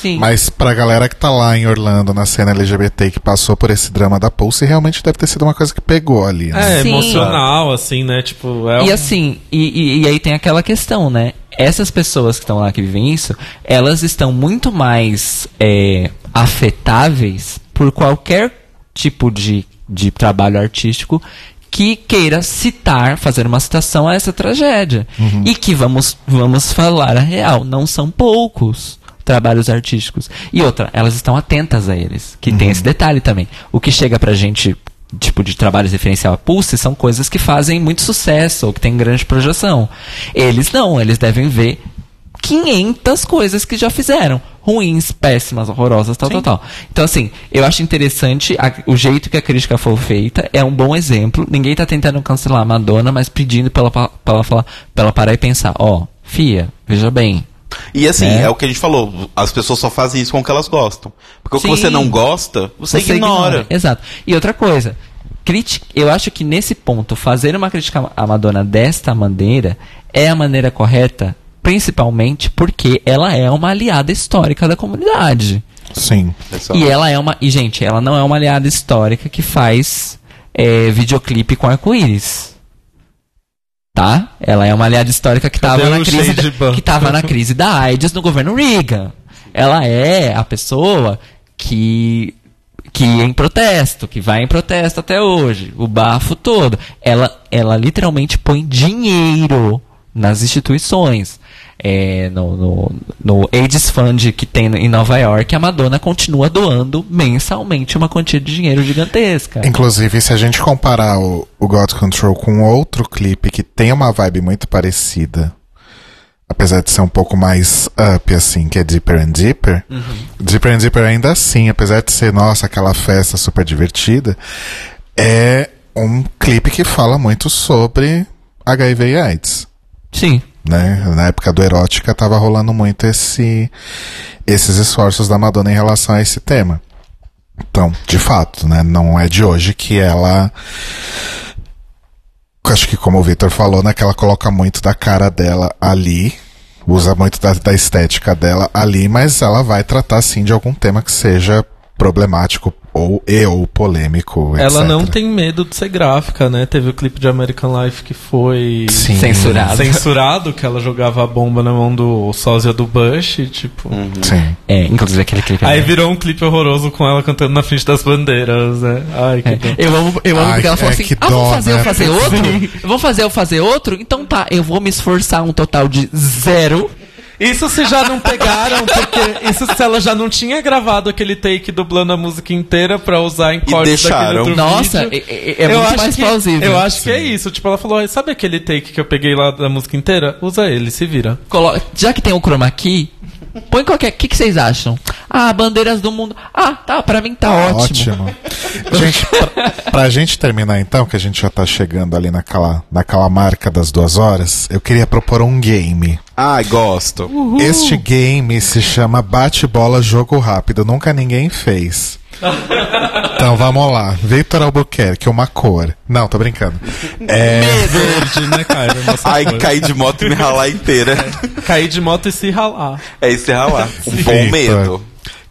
Sim. Mas pra galera que tá lá em Orlando, na cena LGBT, que passou por esse drama da Pulse, realmente deve ter sido uma coisa que pegou ali, né? É, Sim. emocional, assim, né? Tipo, é E um- assim, e, e- e aí tem aquela questão, né? Essas pessoas que estão lá que vivem isso, elas estão muito mais é, afetáveis por qualquer tipo de, de trabalho artístico que queira citar, fazer uma citação a essa tragédia. E que vamos, vamos falar a real, não são poucos trabalhos artísticos. E outra, elas estão atentas a eles, que tem esse detalhe também. O que chega pra gente tipo de trabalhos referencial a Pulse são coisas que fazem muito sucesso ou que tem grande projeção. Eles não, eles devem ver 500 coisas que já fizeram. Ruins, péssimas, horrorosas, tal, tal, tal. Então, assim, eu acho interessante a- o jeito que a crítica foi feita. É um bom exemplo. Ninguém tá tentando cancelar a Madonna, mas pedindo pra ela, pra ela, falar, pra ela parar e pensar: ó, Fia, veja bem. E assim, Né? é o que a gente falou, as pessoas só fazem isso com o que elas gostam. Porque o que Sim. você não gosta, você, ignora. Exato. E outra coisa, criti- eu acho que nesse ponto, fazer uma crítica à Madonna desta maneira é a maneira correta, principalmente porque ela é uma aliada histórica da comunidade. Sim. É E ela é uma. E, gente, ela não é uma aliada histórica que faz é, videoclipe com arco-íris. Tá? Ela é uma aliada histórica que estava na crise da, que tava na crise da AIDS no governo Reagan. Ela é a pessoa que que ia em protesto, que vai em protesto até hoje, o bafo todo. Ela ela literalmente põe dinheiro nas instituições. É, no, no, no AIDS Fund que tem em Nova York, a Madonna continua doando mensalmente uma quantia de dinheiro gigantesca. Inclusive, se a gente comparar o, o God Control com outro clipe que tem uma vibe muito parecida, apesar de ser um pouco mais up, assim, que é Deeper and Deeper, Deeper and Deeper ainda assim, apesar de ser, nossa, aquela festa super divertida, é um clipe que fala muito sobre HIV e AIDS. Sim. Né? Na época do Erótica tava rolando muito esse, esses esforços da Madonna em relação a esse tema. Então, de fato, né? Não é de hoje que ela. Acho que como o Victor falou, né? Que ela coloca muito da cara dela ali. Usa muito da, da estética dela ali, mas ela vai tratar sim de algum tema que seja problemático ou e ou polêmico. Ela etc. não tem medo de ser gráfica, né? Teve o clipe de American Life que foi Sim. Censurado. censurado, que ela jogava a bomba na mão do sósia do Bush, tipo. Sim. É, inclusive aquele clipe. Aí virou um clipe horroroso com ela cantando na frente das bandeiras, né? Ai, que dó. Eu amo, eu amo Ai, porque ela falou é, assim: Ah, dó, fazer né? eu fazer outro? Vamos fazer eu fazer outro? Então tá, eu vou me esforçar um total de zero. Isso se já não pegaram, porque isso se ela já não tinha gravado aquele take dublando a música inteira pra usar em cortes daquele outro Nossa, vídeo. é, é- é Eu muito acho mais que- plausível. Eu acho que é isso. Tipo, ela falou: "Ai, sabe aquele take que eu peguei lá da música inteira? Usa ele, se vira. Colo- Já que tem o chroma key, põe qualquer. O que, que vocês acham? Ah, bandeiras do mundo. Ah, tá, pra mim tá ótimo. gente, pra, pra gente terminar então, que a gente já tá chegando ali naquela, naquela marca das duas horas, eu queria propor um game. Ai, gosto. Este game se chama Bate-Bola Jogo Rápido. Nunca ninguém fez. Então vamos lá. Victor Albuquerque, uma cor. Não, tô brincando. É, Verde, né, Caio? Nossa Ai, cor. cair de moto e me ralar inteira. Cair de moto e se ralar. É isso, é ralar. Um bom medo.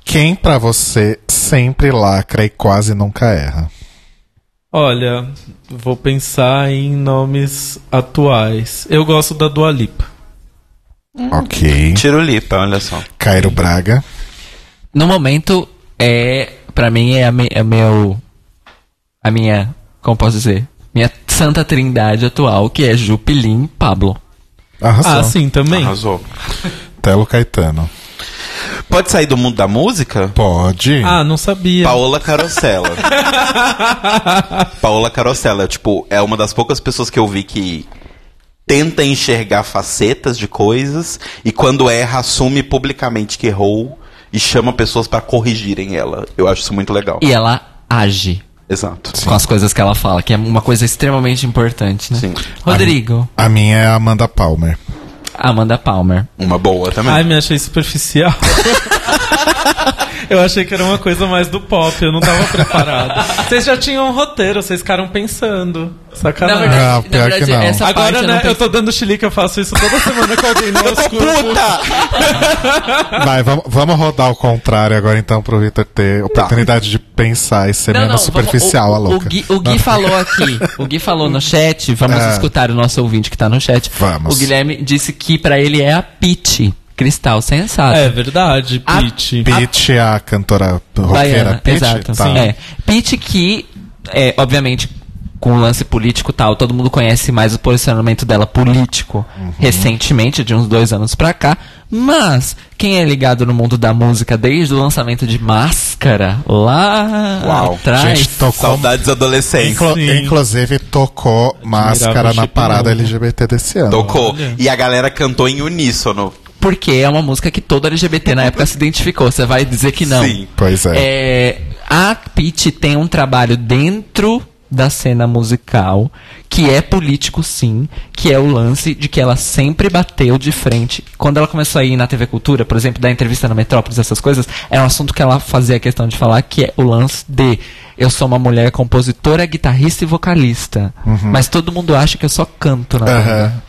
Quem pra você sempre lacra e quase nunca erra? Olha, vou pensar em nomes atuais. Eu gosto da Dua Lipa. Ok. Tirulipa, olha só. Cairo Braga. No momento, é. Pra mim, é a, me, é meu. A minha. Como posso dizer? Minha santa trindade atual, que é Jupilim Pablo. Arrasou. Ah, sim, também. Arrasou. Telo Caetano. Pode sair do mundo da música? Pode. Ah, não sabia. Paola Carosella. Paola Carosella, tipo, é uma das poucas pessoas que eu vi que tenta enxergar facetas de coisas e quando erra assume publicamente que errou e chama pessoas pra corrigirem ela. Eu acho isso muito legal. E ela age Exato. com as coisas que ela fala, que é uma coisa extremamente importante, né? Sim. Rodrigo, A minha é a Amanda Palmer. Amanda Palmer. Uma boa também. Ai, me achei superficial. eu achei que era uma coisa mais do pop, eu não tava preparado. Vocês já tinham um roteiro, vocês ficaram pensando. Sacanagem. Não, pior que não. essa Agora, parte eu né, não eu tô dando chilique, eu faço isso toda semana com alguém no horóscopo. Vai, vamos, vamos rodar ao contrário agora então pro Victor ter oportunidade de pensar e ser menos superficial, vamos- a o, louca. O Gui, o Gui falou aqui, o Gui falou no chat, vamos Ah. escutar o nosso ouvinte que tá no chat. Vamos. O Guilherme disse que pra ele é a Pete Cristal, sensato. É verdade, A- Pete. Pitty, a cantora roqueira Pitty? exato. Tá. É. Pete que, é, obviamente, com o lance político e tal, todo mundo conhece mais o posicionamento dela político Uhum. recentemente, de uns dois anos pra cá. Mas, quem é ligado no mundo da música desde o lançamento de Máscara, lá Uau. atrás... Gente, tocou, Saudades adolescentes. inclu- Sim. inclusive tocou máscara na parada. LGBT desse ano. Tocou. Olha. E a galera cantou em uníssono. Porque é uma música que todo LGBT na época se identificou. Você vai dizer que não. Sim. Pois é. É, a Pitty tem um trabalho dentro da cena musical que é político sim, que é o lance de que ela sempre bateu de frente. Quando ela começou a ir na TV Cultura, por exemplo, da entrevista na Metrópolis, essas coisas, era um assunto que ela fazia questão de falar, que é o lance de eu sou uma mulher compositora, guitarrista e vocalista. Mas todo mundo acha que eu só canto na banda.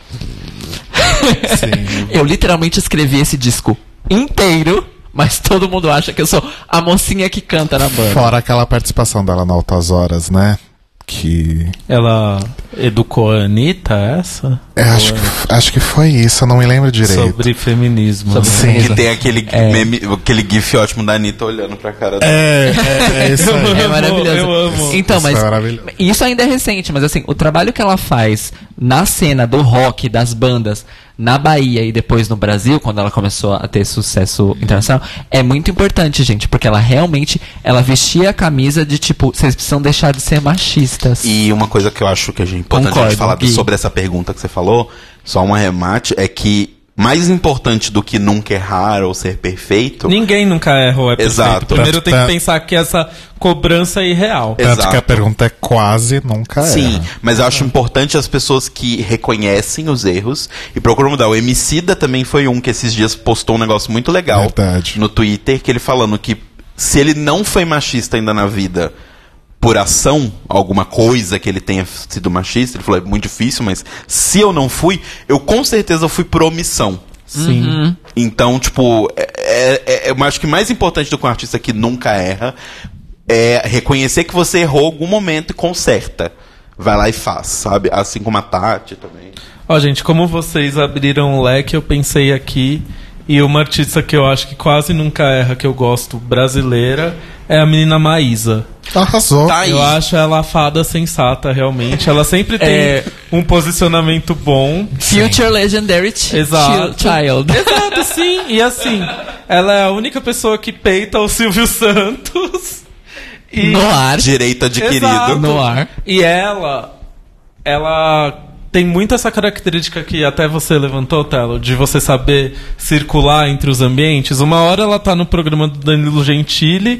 Sim. Eu literalmente escrevi esse disco inteiro, mas todo mundo acha que eu sou a mocinha que canta na banda. Fora aquela participação dela na Altas Horas, né? que Ela educou a Anitta, essa? é, acho, que, acho que foi isso, eu não me lembro direito. Sobre feminismo. Sobre Sim. Que tem aquele, meme, aquele gif ótimo da Anitta olhando pra cara dela. É, é, é isso aí. É maravilhoso. eu amo. Então, Isso mas é maravilhoso. isso ainda é recente, mas assim, o trabalho que ela faz na cena do rock, das bandas, na Bahia e depois no Brasil, quando ela começou a ter sucesso internacional, é muito importante, gente, porque ela realmente, ela vestia a camisa de tipo, vocês precisam deixar de ser machistas. E uma coisa que eu acho que é importante a Concordo, gente falar Gui. sobre essa pergunta que você falou, só um arremate, é que mais importante do que nunca errar ou ser perfeito. Ninguém nunca erra ou é perfeito. Exato. Primeiro tem que Tá. pensar que essa cobrança é irreal. É. Tanto Exato. que a pergunta é quase nunca Sim, erra. mas eu acho importante as pessoas que reconhecem os erros e procuram mudar. O Emicida também foi um que esses dias postou um negócio muito legal Verdade. no Twitter, que ele falando que se ele não foi machista ainda na vida por ação, alguma coisa que ele tenha sido machista, ele falou, é muito difícil, mas se eu não fui, eu com certeza fui por omissão. Sim. Então, tipo, é, é- é- eu acho que mais importante do que um artista que nunca erra é reconhecer que você errou algum momento e conserta. Vai lá e faz, sabe? Assim como a Tati também. Ó, gente, como vocês abriram o leque, eu pensei aqui. E uma artista que eu acho que quase nunca erra, que eu gosto, brasileira, é a menina Maísa. Arrasou. Tá. Eu acho ela a fada sensata, realmente. Ela sempre tem É. um posicionamento bom. Future Legendary Ch Exato. Child. Exato, sim. E assim, ela é a única pessoa que peita o Silvio Santos. E... No ar. Direito adquirido. Exato. No ar. E ela, ela tem muito essa característica que até você levantou, Telo, de você saber circular entre os ambientes. Uma hora ela tá no programa do Danilo Gentili,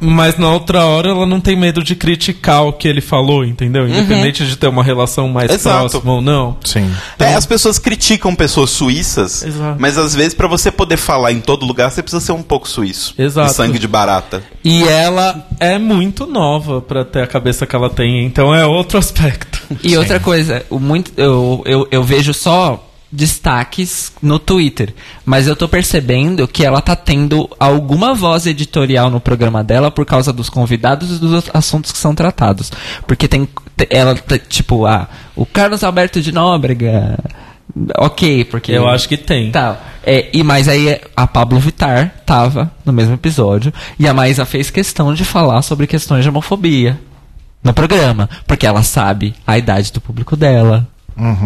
mas na outra hora ela não tem medo de criticar o que ele falou, entendeu? Independente de ter uma relação mais Exato. próxima ou não. Sim. É, as pessoas criticam pessoas suíças, Exato. mas às vezes pra você poder falar em todo lugar, você precisa ser um pouco suíço. Exato. De sangue de barata. E ela é muito nova pra ter a cabeça que ela tem, então é outro aspecto. E outra coisa, o muito, eu, eu, eu vejo só destaques no Twitter, mas eu tô percebendo que ela tá tendo alguma voz editorial no programa dela por causa dos convidados e dos assuntos que são tratados. Porque tem te- ela tá, tipo, ah, o Carlos Alberto de Nóbrega, OK, porque Eu acho que tem. Tá. É, e mas aí a Pablo Vittar tava no mesmo episódio e a Maísa fez questão de falar sobre questões de homofobia no programa, porque ela sabe a idade do público dela.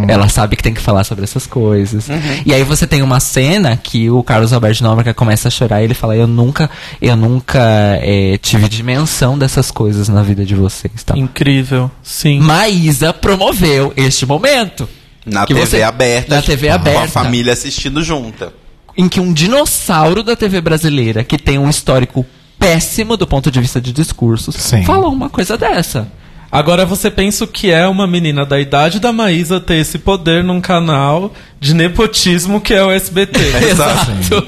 Ela sabe que tem que falar sobre essas coisas. E aí você tem uma cena que o Carlos Alberto Nóbrega começa a chorar e ele fala: Eu nunca, eu nunca é, tive dimensão dessas coisas na vida de vocês. Tá? Incrível. Sim. Maísa promoveu este momento. Na TV você- aberta. na TV Com a aberta. família assistindo junta. em que um dinossauro da TV brasileira, que tem um histórico péssimo do ponto de vista de discursos, Sim. falou uma coisa dessa. Agora você pensa o que é uma menina da idade da Maísa ter esse poder num canal de nepotismo que é o SBT. Exato.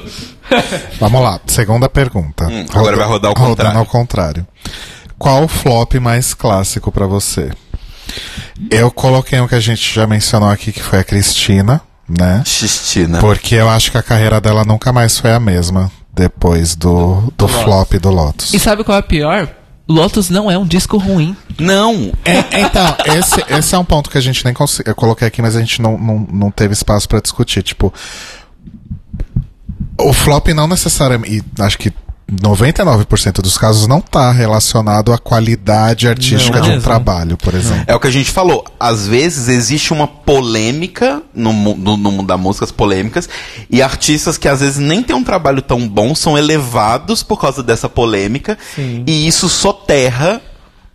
Vamos lá, segunda pergunta. Hum, agora vai rodar ao rodando contrário. ao contrário. Qual o flop mais clássico pra você? Eu coloquei um que a gente já mencionou aqui, que foi a Cristina, né? Xistina. Porque eu acho que a carreira dela nunca mais foi a mesma depois do, do flop do Lotus. E sabe qual é pior? Lotus não é um disco ruim. Não. É, então, esse, esse é um ponto que a gente nem conseguiu. Eu coloquei aqui, mas a gente não, não, não teve espaço pra discutir. Tipo, o flop não necessariamente. E acho que 99% dos casos não tá relacionado à qualidade artística Não de um mesmo. trabalho, por exemplo. É o que a gente falou. Às vezes existe uma polêmica no, no, no mundo da música, as polêmicas, e artistas que às vezes nem têm um trabalho tão bom são elevados por causa dessa polêmica, Sim. e isso soterra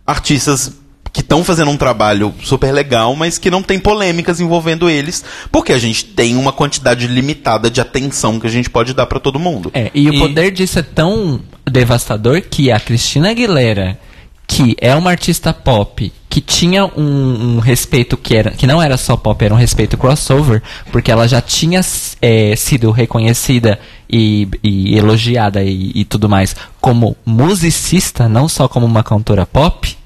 artistas que estão fazendo um trabalho super legal, mas que não tem polêmicas envolvendo eles, porque a gente tem uma quantidade limitada de atenção que a gente pode dar pra todo mundo. É, e, E- o poder disso é tão devastador que a Cristina Aguilera, que é uma artista pop, que tinha um, um respeito que era que não era só pop, era um respeito crossover, porque ela já tinha é, sido reconhecida e, e elogiada e, e tudo mais como musicista, não só como uma cantora pop,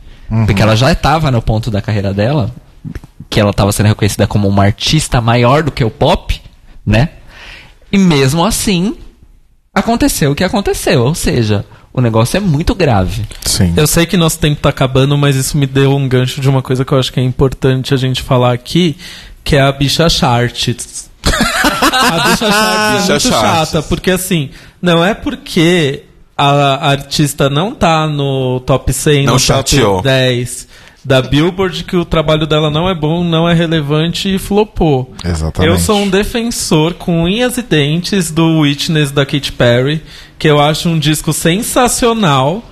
porque ela já estava no ponto da carreira dela, que ela estava sendo reconhecida como uma artista maior do que o pop, né? E mesmo assim, aconteceu o que aconteceu. Ou seja, o negócio é muito grave. Sim. Eu sei que nosso tempo tá acabando, mas isso me deu um gancho de uma coisa que eu acho que é importante a gente falar aqui, que é a bicha Charts. a bicha Charts é Bicha muito Charts. chata, porque assim, não é porque a artista não tá no top 100, Não no chateou. top 10 da Billboard que o trabalho dela não é bom, não é relevante e flopou. Exatamente. Eu sou um defensor com unhas e dentes do Witness da Katy Perry, que eu acho um disco sensacional.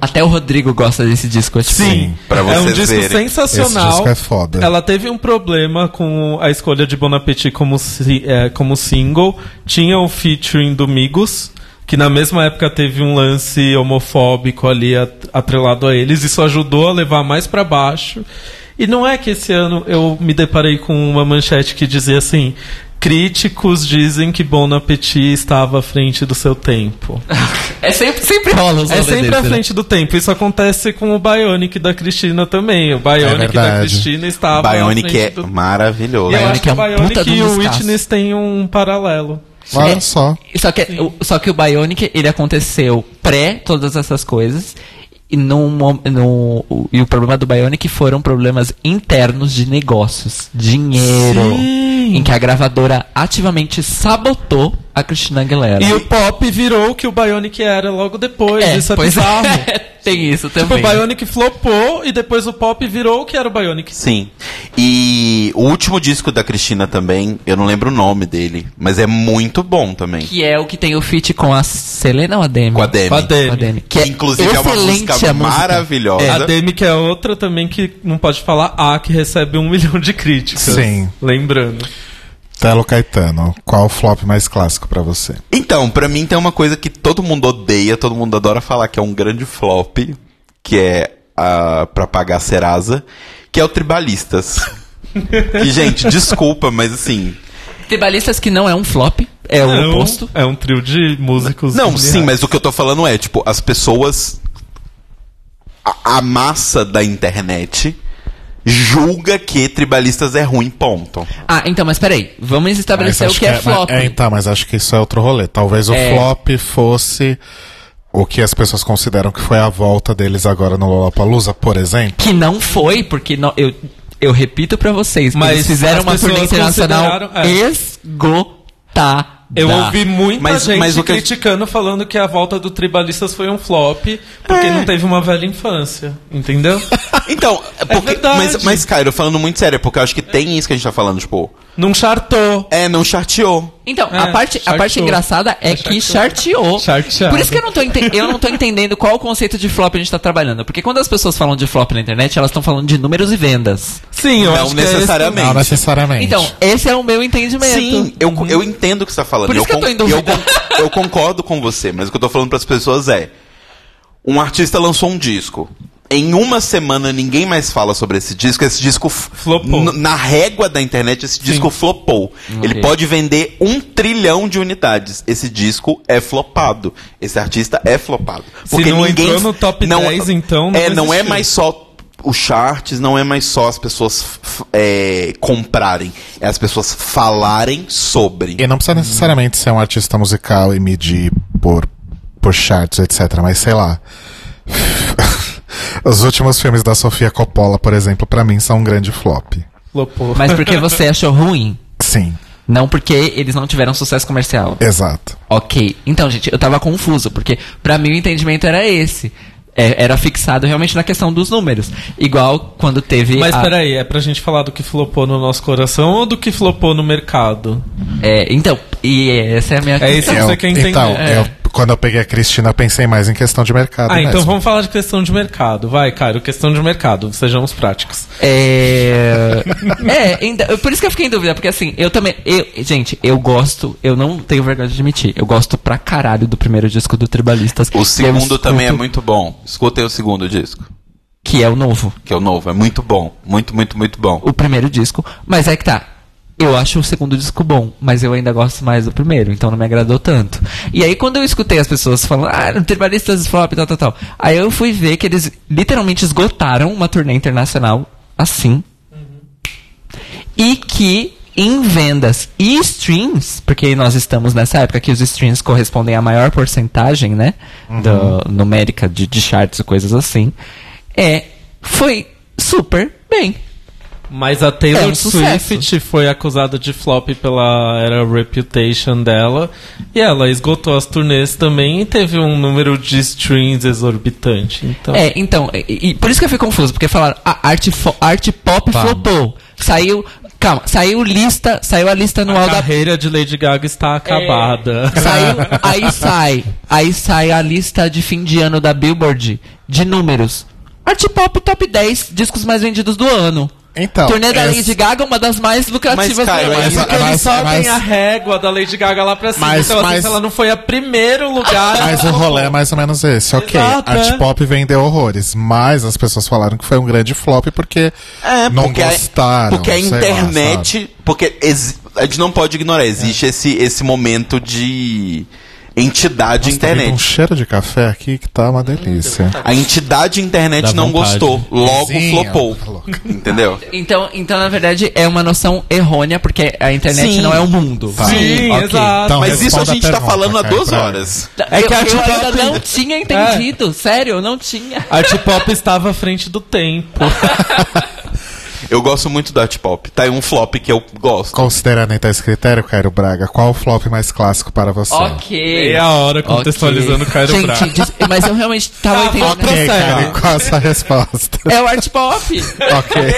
Até o Rodrigo gosta desse disco. é tipo- Sim. Pra é um vocês disco verem. sensacional. Esse disco é foda. Ela teve um problema com a escolha de Bon Appetit como, si- é, como single. Tinha o featuring do Migos, que na mesma época teve um lance homofóbico ali at- atrelado a eles. Isso ajudou a levar mais pra baixo. E não é que esse ano eu me deparei com uma manchete que dizia assim: críticos dizem que Bon Appetit estava à frente do seu tempo. É sempre, sempre rola os É sempre à desse, né? frente do tempo. Isso acontece com o Bionic da Cristina também. O Bionic da verdade. Cristina estava à Bionic frente é do... maravilhoso. E eu Bionic acho que é o um puta Bionic e o. Witness têm um paralelo. Olha só. Só que, o, só que o Bionic, ele aconteceu pré todas essas coisas. E, num, no, o- e o problema do Bionic foram problemas internos de negócios. Dinheiro. Sim. Em que a gravadora ativamente sabotou a Christina Aguilera. E o pop virou o que o Bionic era logo depois. é, Isso é pois bizarro. é, tem isso Tipo, também. o Bionic flopou e depois o pop virou o que era o Bionic. Sim. E o último disco da Cristina também, eu não lembro o nome dele, mas é muito bom também. Que é o que tem o feat com a Selena ou a Demi? Com a Demi. Com a Demi. Com a Demi. Que é Inclusive é uma música. maravilhosa. É, a Demi que é outra também que não pode falar A, que recebe um milhão de críticas. Sim. Lembrando. Telo Caetano, qual o flop mais clássico pra você? Então, pra mim tem uma coisa que todo mundo odeia, todo mundo adora falar que é um grande flop, que é a pra pagar Serasa, que é o Tribalistas. e, gente, desculpa, mas assim. Tribalistas que não é um flop, é o É um- oposto. É um trio de músicos. Não, sim, mas o que eu tô falando é, tipo, as pessoas. A, a massa da internet julga que Tribalistas é ruim, ponto. Ah, então, mas peraí. Vamos Mas estabelecer o que é, flop. mas- É, então, mas acho que isso é outro rolê. Talvez o É. flop fosse o que as pessoas consideram que foi a volta deles agora no Lollapalooza, por exemplo. Que não foi, porque não- eu, eu repito pra vocês, Mas eles fizeram uma turnê internacional é. esgotada. Eu ouvi muita Mas- gente mas criticando, falando que a volta do Tribalistas foi um flop, porque não teve uma velha infância, entendeu? Então, é porque, verdade. mas, mas, Caio, falando muito sério, é porque eu acho que tem isso que a gente tá falando, tipo, não chartou. é, não charteou. Então, É, a, parte, a parte engraçada é, É, que charteou. charteou. Charteado. Por isso que eu não, tô eu não tô entendendo qual o conceito de flop a gente tá trabalhando. Porque quando as pessoas falam de flop na internet, elas estão falando de números e vendas. Sim, eu Não acho que é necessariamente. Não necessariamente. Então, esse é o meu entendimento. Sim, eu, eu entendo o que você tá falando. Por isso eu, que eu tô em eu con- eu concordo com você, mas o que eu tô falando pras pessoas é: um artista lançou um disco. Em uma semana ninguém mais fala sobre esse disco. Esse disco Flopou. Na régua da internet, esse disco flopou. Ele pode vender um trilhão de unidades. Esse disco é flopado. Esse artista é flopado. Se não entrou no top 10, então não é, não é existiu. mais só os charts, não é mais só as pessoas é, comprarem, é as pessoas falarem sobre. E não precisa necessariamente ser um artista musical e medir por, por charts, etc. Mas sei lá. Os últimos filmes da Sofia Coppola, por exemplo, pra mim são um grande flop. flopou. Mas porque você achou ruim. Sim, Não porque eles não tiveram sucesso comercial. exato. Ok. Então, gente, eu tava confuso, porque pra mim o entendimento era esse. É, era fixado realmente na questão dos números. Igual quando teve. Mas a- peraí, é pra gente falar do que flopou no nosso coração ou do que flopou no mercado? É, então, e essa é a minha É isso questão. que você quer entender. Então, É. eu- quando eu peguei a Cristina, pensei mais em questão de mercado. Ah, então mesmo. vamos falar de questão de mercado. Vai, Cairo, questão de mercado. Sejamos práticos. É. é, ainda- por isso que eu fiquei em dúvida, porque assim, eu também. Eu, gente, eu gosto, eu não tenho vergonha de admitir, eu gosto pra caralho do primeiro disco do Tribalistas. O Eu segundo também é escuto- muito bom. Escutem o segundo disco, Que é o novo. que é o novo. É muito bom. Muito, muito, muito bom. O primeiro disco. Mas é que tá. Eu acho o segundo disco bom, mas eu ainda gosto mais do primeiro, então não me agradou tanto. E aí, quando eu escutei as pessoas falando, ah, Tribalistas Flop, tal, tal, tal. Aí eu fui ver que eles literalmente esgotaram uma turnê internacional assim. E que em vendas e streams, porque nós estamos nessa época que os streams correspondem à maior porcentagem, né? Do, numérica de, de charts e coisas assim. É, foi super bem. Mas a Taylor É um. Swift foi acusada de flop pela era Reputation dela. E ela esgotou as turnês também e teve um número de streams exorbitante. Então, É, então, e, e por isso que eu fui confuso, porque falaram, a arte, fo- arte pop flopou. Saiu, calma, saiu lista, saiu a lista a anual da carreira de Lady Gaga está acabada. Saiu, aí sai, aí sai a lista de fim de ano da Billboard de números. Art Pop Top 10 discos mais vendidos do ano. Então, Turnê da essa- Lady Gaga, uma das mais lucrativas Mas, Caio, do é essa- Porque eles mas- sobem mas- a régua da Lady Gaga lá pra cima. Mas- então, assim, mas- ela não foi a primeiro lugar. Mas o rolê é mais ou menos esse. Ok, Exato, Art é. Pop vendeu horrores, mas as pessoas falaram que foi um grande flop porque É, não porque gostaram. A, porque a sei lá, internet. porque a gente não pode ignorar, existe esse, esse momento de entidade Nossa, tá vindo um internet. cheiro de café aqui que tá uma delícia. A entidade internet Dá não vontade. gostou, logo Vizinha, flopou. tá. Entendeu? Então, então, na verdade, é uma noção errônea, porque a internet Sim. não é o mundo. Tá. Sim, Ok. exato. Então, Mas isso a responda a gente tá pergunta, falando há duas Braga. horas. É que que a Art eu Pop- ainda não tinha entendido. Sério, eu não tinha. Art Pop estava à frente do tempo. Eu gosto muito do art pop. Tá aí um flop que eu gosto. Considerando então esse critério, Cairo Braga, qual o flop mais clássico para você? Ok. Meia hora contextualizando o Cairo Gente, Braga. diz- mas eu realmente tava Tá, entendendo. ok. Cairo, qual a sua resposta? É o art pop. ok.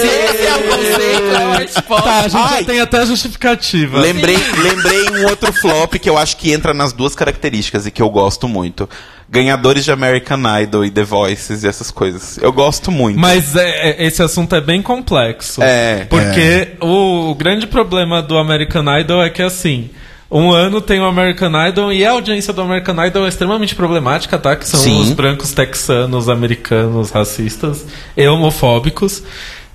Se esse é o conceito, é o art pop. Tá, a gente Ai. já tem até justificativa. Lembrei, lembrei um outro flop que eu acho que entra nas duas características e que eu gosto muito. Ganhadores de American Idol e The Voices e essas coisas. Eu gosto muito. Mas é, é, esse assunto é bem complexo. É. Porque O, o grande problema do American Idol é que, assim, um ano tem o American Idol e a audiência do American Idol é extremamente problemática, tá? Que são Sim. os brancos texanos, americanos, racistas e homofóbicos.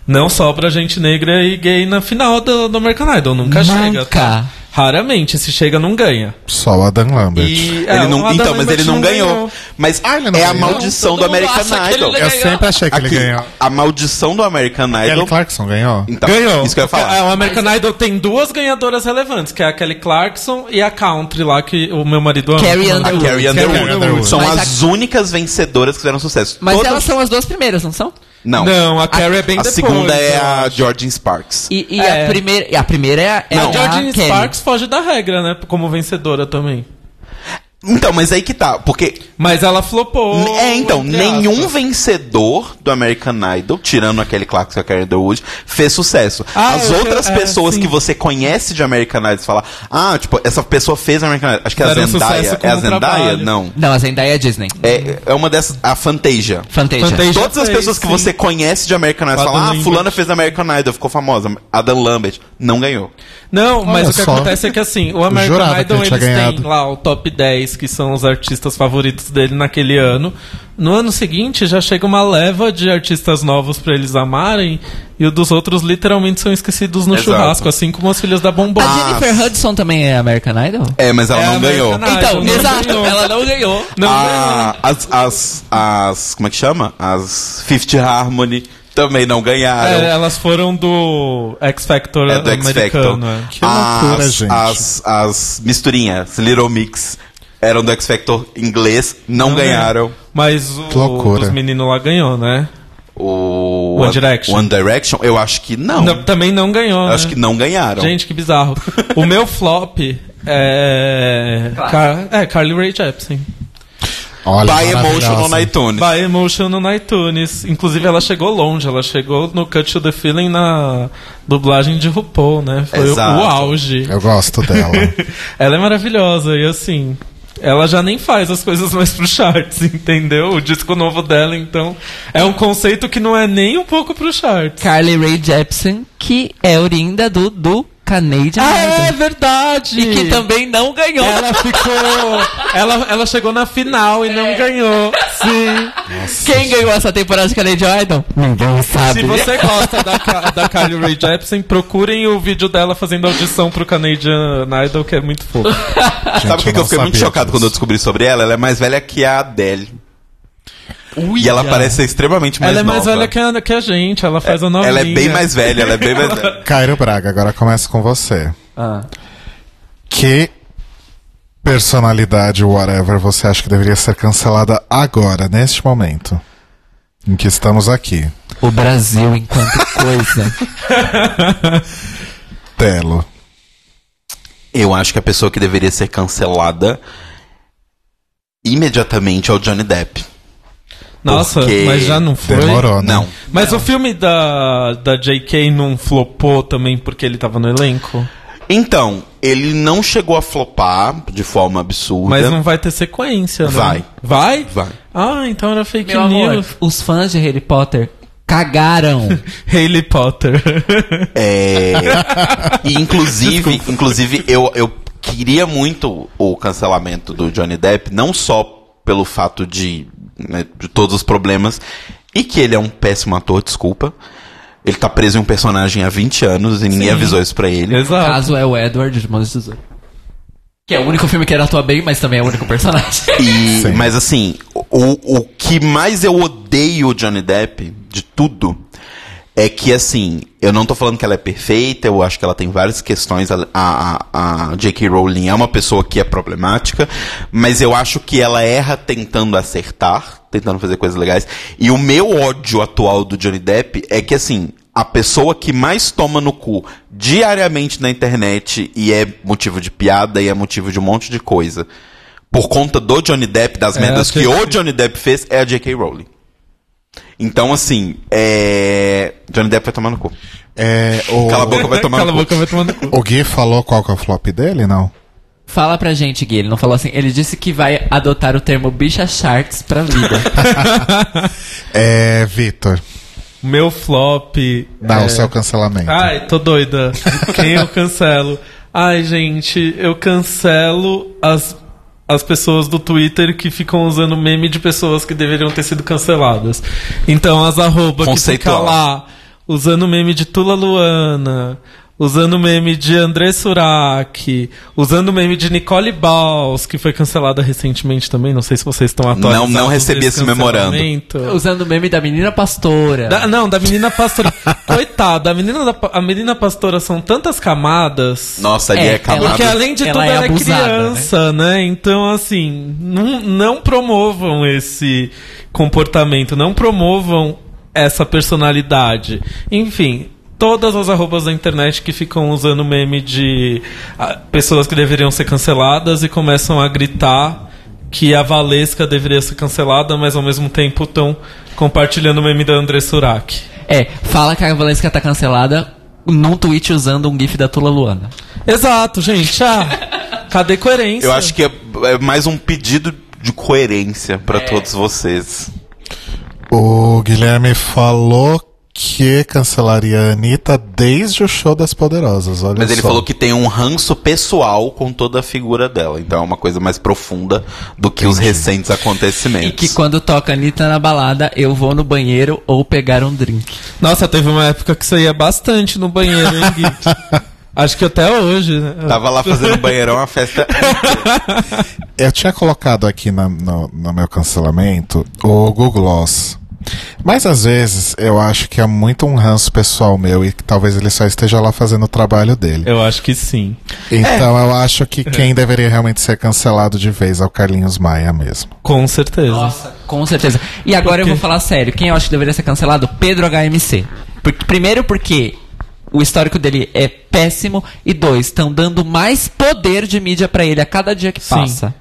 Não sobra gente negra e gay na final do, do American Idol. Nunca, Nunca. chega. Tá? Raramente. Se chega, não ganha. Só o Adam Lambert. E, é, Ele não, então, mas Lambert ele não, ganhou. Mas Ah, ele não é a ganhou? maldição Todo do American ele Idol. não Eu ganhou. sempre achei que ele Aqui, ganhou. a maldição do American Kelly Idol. Clarkson ganhou? Então, Ganhou. Isso que eu ia falar. É, O American Idol tem duas ganhadoras relevantes, que é a Kelly Clarkson e a Country lá, que o meu marido ama. Carrie é? A Underwood. Carrie Underwood. Underwood. São Mas as únicas vencedoras que fizeram sucesso. Mas Todas- elas são as duas primeiras, não são? Não. Não, a Carrie é bem a depois. segunda é a. Jordan Sparks. E, e É. a primeira. e A primeira é, a- é Não. a Jordan Kelly. Sparks foge da regra, né? Como vencedora também. Então, mas aí que tá. Porque Mas ela flopou. É, então, nenhum aspas. vencedor do American Idol, tirando aquele Clarkson e a Carrie Underwood, fez sucesso. Ah, As outras é, pessoas sim. que você conhece de American Idol, você fala, ah, tipo, essa pessoa fez American Idol. Acho que é a Zendaya. É a Zendaya? trabalho. Não. Não, a Zendaya é Disney. É, é uma dessas, a Fantasia. Fantasia. Fantasia. Todas as fez, pessoas que sim. você conhece de American Idol, você Adam fala, ah, fulana fez American Idol, ficou famosa. Adam Lambert, não ganhou. Não, mas Olha o que só. acontece é que assim, o American jurava que Idol eles têm lá o top 10, que são os artistas favoritos dele naquele ano. No ano seguinte já chega uma leva de artistas novos pra eles amarem, e o dos outros literalmente são esquecidos no Exato. churrasco, assim como as filhas da Bombom. A Jennifer Hudson também é American Idol? É, mas ela É não ganhou. American então, não exato, ganhou. ela não ganhou. Não Ah, as, as, as. Como é que chama? As Fifth Harmony também não ganharam. É, elas foram do X Factor É do X Factor. americano. é. Que loucura, as, gente. As, as misturinhas, Little Mix, eram do X Factor inglês, não, Não ganharam. Mas o dos meninos lá ganhou, né? O One Direction. One Direction, eu acho que não. Não, também não ganhou. eu né? acho que não ganharam. Gente, que bizarro. o meu flop é. Car é, Carly Rae Jepsen. Olha, Buy Emotion no iTunes. By Emotion no iTunes. Inclusive, ela chegou longe. Ela chegou no Cut to the Feeling na dublagem de RuPaul, né? Foi Exato. o auge. Eu gosto dela. Ela é maravilhosa e assim. Ela já nem faz as coisas mais pro charts, entendeu? O disco novo dela, então, é um conceito que não é nem um pouco pro charts. Carly Rae Jepsen, que é oriunda do, do Canadian Ah, é verdade! E que também não ganhou. Ela ficou. ela, ela chegou na final e não ganhou. Sim. Quem ganhou essa temporada de Canadian Idol? Ninguém sabe. Se você gosta da, da Carly Rae Jepsen, procurem o vídeo dela fazendo audição pro Canadian Idol, que é muito fofo. Sabe o que, que não eu fiquei muito chocado disso. quando eu descobri sobre ela? Ela é mais velha que a Adele. E ela parece ser extremamente mais ela é mais nova. velha que a, que a gente, ela faz a novinha. Ela é bem mais velha, ela é bem mais velha. Cairo Braga, agora começa com você. Ah. Que personalidade, whatever, você acha que deveria ser cancelada agora, neste momento? Em que estamos aqui. O Brasil enquanto coisa. Telo. Eu acho que a pessoa que deveria ser cancelada imediatamente é o Johnny Depp. Nossa, Porque mas já não foi. Demorou, né? Não. Mas o filme da, da JK não flopou também porque ele tava no elenco? Então, ele não chegou a flopar de forma absurda. Mas não vai ter sequência, né? Vai. Vai? Vai. Ah, então era fake Meu amor, news. os fãs de Harry Potter cagaram. Hailey Potter. É... e inclusive, inclusive eu, eu queria muito o cancelamento do Johnny Depp, não só pelo fato de, né, de todos os problemas, e que ele é um péssimo ator, desculpa. Ele tá preso em um personagem há 20 anos e ninguém Sim. avisou isso pra ele. O Exato. caso é o Edward de Mãos de Tesouro. Que é o único filme que ele atua bem, mas também é o único personagem. E, Sim. mas assim, o, o que mais eu odeio o Johnny Depp, de tudo, é que assim, eu não tô falando que ela é perfeita, eu acho que ela tem várias questões. A, a, a J.K. Rowling é uma pessoa que é problemática, mas eu acho que ela erra tentando acertar, tentando fazer coisas legais. E o meu ódio atual do Johnny Depp é que assim. A pessoa que mais toma no cu diariamente na internet e é motivo de piada e é motivo de um monte de coisa por conta do Johnny Depp, das É, merdas que J.K. o Johnny Depp fez, é a J.K. Rowling. Então, assim, é. Johnny Depp vai tomar no cu. É, o, Cala a boca, vai tomar Cala no cu. boca, vai tomar no cu. o Gui falou qual que é o flop dele, não? Fala pra gente, Gui. Ele não falou assim. Ele disse que vai adotar o termo bicha charts pra vida. É, Vitor. Meu flop. Dá é... o seu cancelamento. Ai, tô doida. Quem eu cancelo? Ai, gente, eu cancelo as, as pessoas do Twitter que ficam usando meme de pessoas que deveriam ter sido canceladas. Então, as arroba que fica lá usando meme de Tula Luana, usando meme de André Surak, usando meme de Nicole Baus, que foi cancelada recentemente também. Não sei se vocês estão atualizados. não recebi desse esse memorando. Usando o meme da menina pastora. Da- não, da menina pastora. Coitada, a menina, da, a menina pastora são tantas camadas. Nossa, ali É, é, camada. Porque além de Ela tudo, é ela é abusada, criança, né? Então, assim, não, não promovam esse comportamento, não promovam essa personalidade. Enfim, todas as arrobas da internet que ficam usando meme de ah, pessoas que deveriam ser canceladas e começam a gritar que a Valesca deveria ser cancelada, mas ao mesmo tempo estão compartilhando o meme da André Surak. É, fala que a Valesca tá cancelada num tweet usando um gif da Tula Luana. Exato, gente. Ah, cadê coerência? Eu acho que é, é mais um pedido de coerência pra É. todos vocês. O Guilherme falou que cancelaria a Anitta desde o show das Poderosas. Olha Mas ele só. falou que tem um ranço pessoal com toda a figura dela. Então é uma coisa mais profunda do que os recentes acontecimentos. E que quando toca Anitta na balada, eu vou no banheiro ou pegar um drink. Nossa, teve uma época que ia bastante no banheiro, hein, Gui? Acho que até hoje, né? Tava lá fazendo banheirão a festa. Eu tinha colocado aqui na- no, no meu cancelamento o Google Gloss. Mas às vezes eu acho que é muito um ranço pessoal meu e que talvez ele só esteja lá fazendo o trabalho dele. Eu acho que sim. Então eu acho que quem deveria realmente ser cancelado de vez é o Carlinhos Maia mesmo. Com certeza. Nossa, com certeza. E agora eu vou falar sério. Quem eu acho que deveria ser cancelado? Pedro HMC. Por- primeiro porque o histórico dele é péssimo. E dois, estão dando mais poder de mídia pra ele a cada dia que Sim. passa.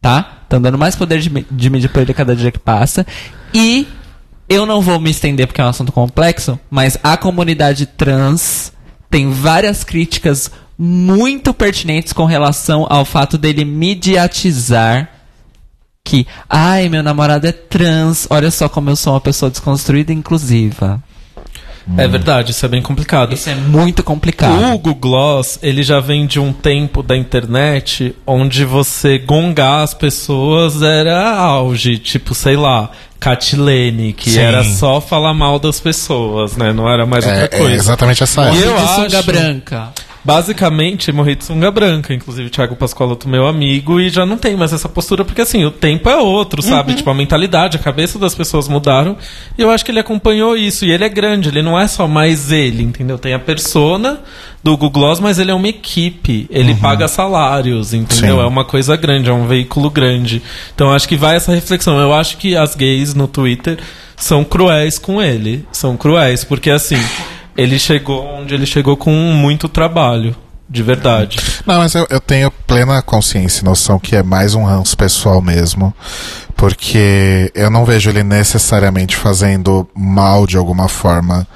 Tá? Estão dando mais poder de, de mídia pra ele a cada dia que passa. E eu não vou me estender porque é um assunto complexo, mas a comunidade trans tem várias críticas muito pertinentes com relação ao fato dele mediatizar que, ai, meu namorado é trans, olha só como eu sou uma pessoa desconstruída e inclusiva. É verdade, isso é bem complicado. Isso é muito complicado. O Google Gloss, ele já vem de um tempo da internet onde você gongar as pessoas era auge, tipo, sei lá, Catilene, que Sim. era só falar mal das pessoas, né? Não era mais É, outra é coisa. exatamente essa E eu acho- branca. Basicamente morri de sunga branca. Inclusive, o Thiago Pascoaloto, meu amigo, e já não tem mais essa postura, porque assim, o tempo é outro, sabe? Tipo, a mentalidade, a cabeça das pessoas mudaram. E eu acho que ele acompanhou isso. E ele é grande, ele não é só mais ele, entendeu? Tem a persona do Google Gloss, mas ele é uma equipe. Ele paga salários, entendeu? Sim. É uma coisa grande, é um veículo grande. Então acho que vai essa reflexão. Eu acho que as gays no Twitter são cruéis com ele. São cruéis, porque assim, ele chegou onde ele chegou com muito trabalho. De verdade. Não, mas eu, eu tenho plena consciência e noção que é mais um ranço pessoal mesmo. Porque eu não vejo ele necessariamente fazendo mal de alguma forma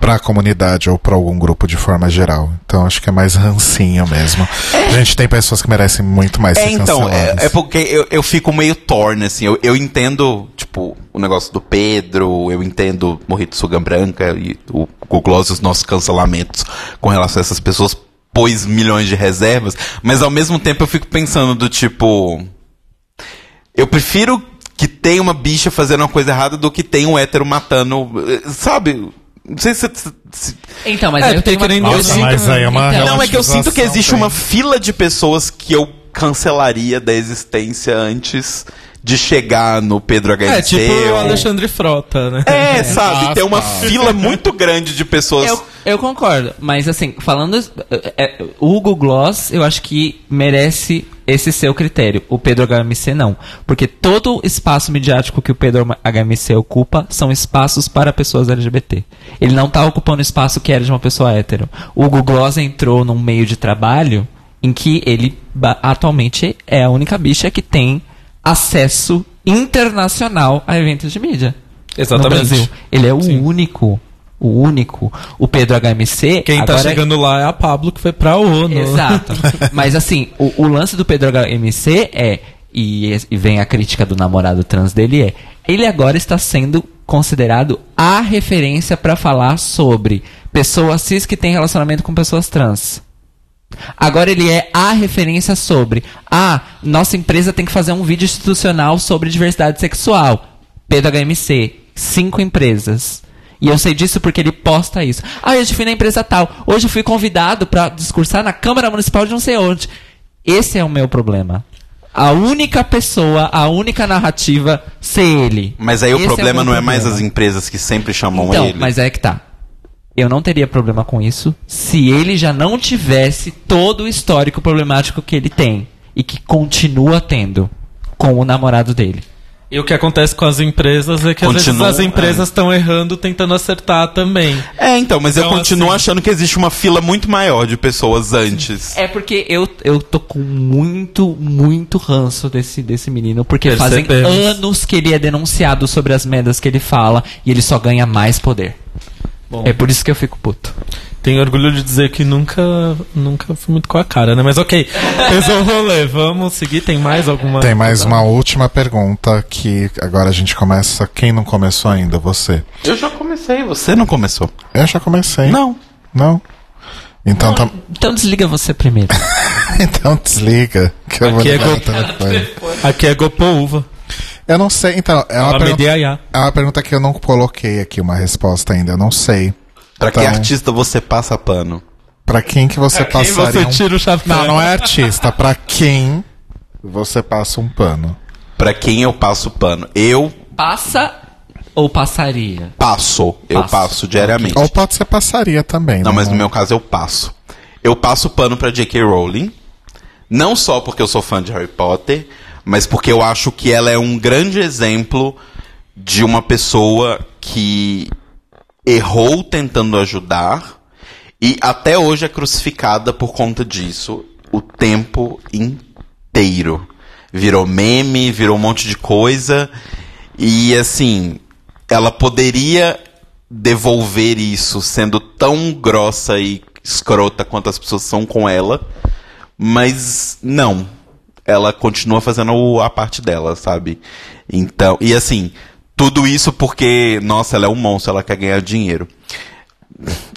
pra comunidade ou pra algum grupo de forma geral. Então acho que é mais rancinho mesmo. A gente tem pessoas que merecem muito mais É, então, é, é porque eu, eu fico meio torno, assim. Eu, eu entendo, tipo, o negócio do Pedro, eu entendo Morrito Suga Branca e o Google os nossos cancelamentos com relação a essas pessoas, pôs milhões de reservas, mas ao mesmo tempo eu fico pensando do tipo. Eu prefiro que tenha uma bicha fazendo uma coisa errada do que tenha um hétero matando. eh, Sabe? Não sei se. se- Então, mas É, eu porque tenho uma... eu Nossa, sinto- mas aí é uma Então, Não, é que eu sinto que existe uma fila de pessoas que eu cancelaria da existência antes de chegar no Pedro HMC. É, tipo o ou- Alexandre Frota, né? É, sabe? Ah, Tem uma fila muito grande de pessoas. Eu, eu concordo, mas assim, falando. é, é, o Hugo Gloss, eu acho que merece esse seu critério. O Pedro HMC não. Porque todo espaço midiático que o Pedro HMC ocupa são espaços para pessoas LGBT. Ele não tá ocupando o espaço que era de uma pessoa hétero. O Hugo Gloss entrou num meio de trabalho em que ele atualmente é a única bicha que tem acesso internacional a eventos de mídia. Exatamente. No Brasil. Ele é o Sim. único. O único. O Pedro HMC. Quem tá agora- chegando lá é a Pablo, que foi pra ONU. Exato. Mas assim, o, o lance do Pedro HMC é. E, e vem a crítica do namorado trans dele é. Ele agora está sendo considerado a referência para falar sobre pessoas cis que têm relacionamento com pessoas trans. Agora ele é a referência sobre. Ah, nossa empresa tem que fazer um vídeo institucional sobre diversidade sexual. Pedro HMC, cinco empresas. E eu sei disso porque ele posta isso. Ah, hoje fui na empresa tal. Hoje eu fui convidado para discursar na Câmara Municipal de não sei onde. Esse é o meu problema. A única pessoa, a única narrativa ser ele. Mas aí o problema meu não é mais problema. as empresas que sempre chamam Então, ele. mas é que tá. Eu não teria problema com isso se ele já não tivesse todo o histórico problemático que ele tem e que continua tendo com o namorado dele. E o que acontece com as empresas é que às Continua, vezes as empresas estão errando tentando acertar também. É, então, mas eu Então, continuo assim- achando que existe uma fila muito maior de pessoas antes. É porque eu, eu tô com muito, muito ranço desse, desse menino, porque Percebemos. fazem anos que ele é denunciado sobre as merdas que ele fala e ele só ganha mais poder. Bom. É por isso que eu fico puto. Tenho orgulho de dizer que nunca, nunca fui muito com a cara, né? Mas ok, pesou o rolê. Vamos seguir. Tem mais alguma? Tem mais uma última pergunta que agora a gente começa. Quem não começou ainda? Você. Eu já comecei, você não começou. Eu já comecei. Não. Não? Então, tá... Então desliga você primeiro. então desliga. Que eu vou Aqui é ligar go- telefone. Aqui é Gopouva. Eu não sei. Então, é uma, A pergunta, é uma pergunta que eu não coloquei aqui uma resposta ainda. Eu não sei. Pra que Então- artista você passa pano? Pra quem que você Quem passaria você um... tira o chapéu? Não, não é artista. Pra quem você passa um pano? Pra quem eu passo pano? Eu Passa ou passaria? passo. Eu Passo. passo diariamente. Ou pode ser passaria também. Não, né? mas no meu caso eu passo. Eu passo pano pra J.K. Rowling. Não só porque eu sou fã de Harry Potter, mas porque eu acho que ela é um grande exemplo de uma pessoa que errou tentando ajudar e até hoje é crucificada por conta disso o tempo inteiro. Virou meme, virou um monte de coisa. E assim, ela poderia devolver isso sendo tão grossa e escrota quanto as pessoas são com ela, mas não. Ela continua fazendo a parte dela, sabe? Então, e assim, tudo isso porque, nossa, ela é um monstro, ela quer ganhar dinheiro.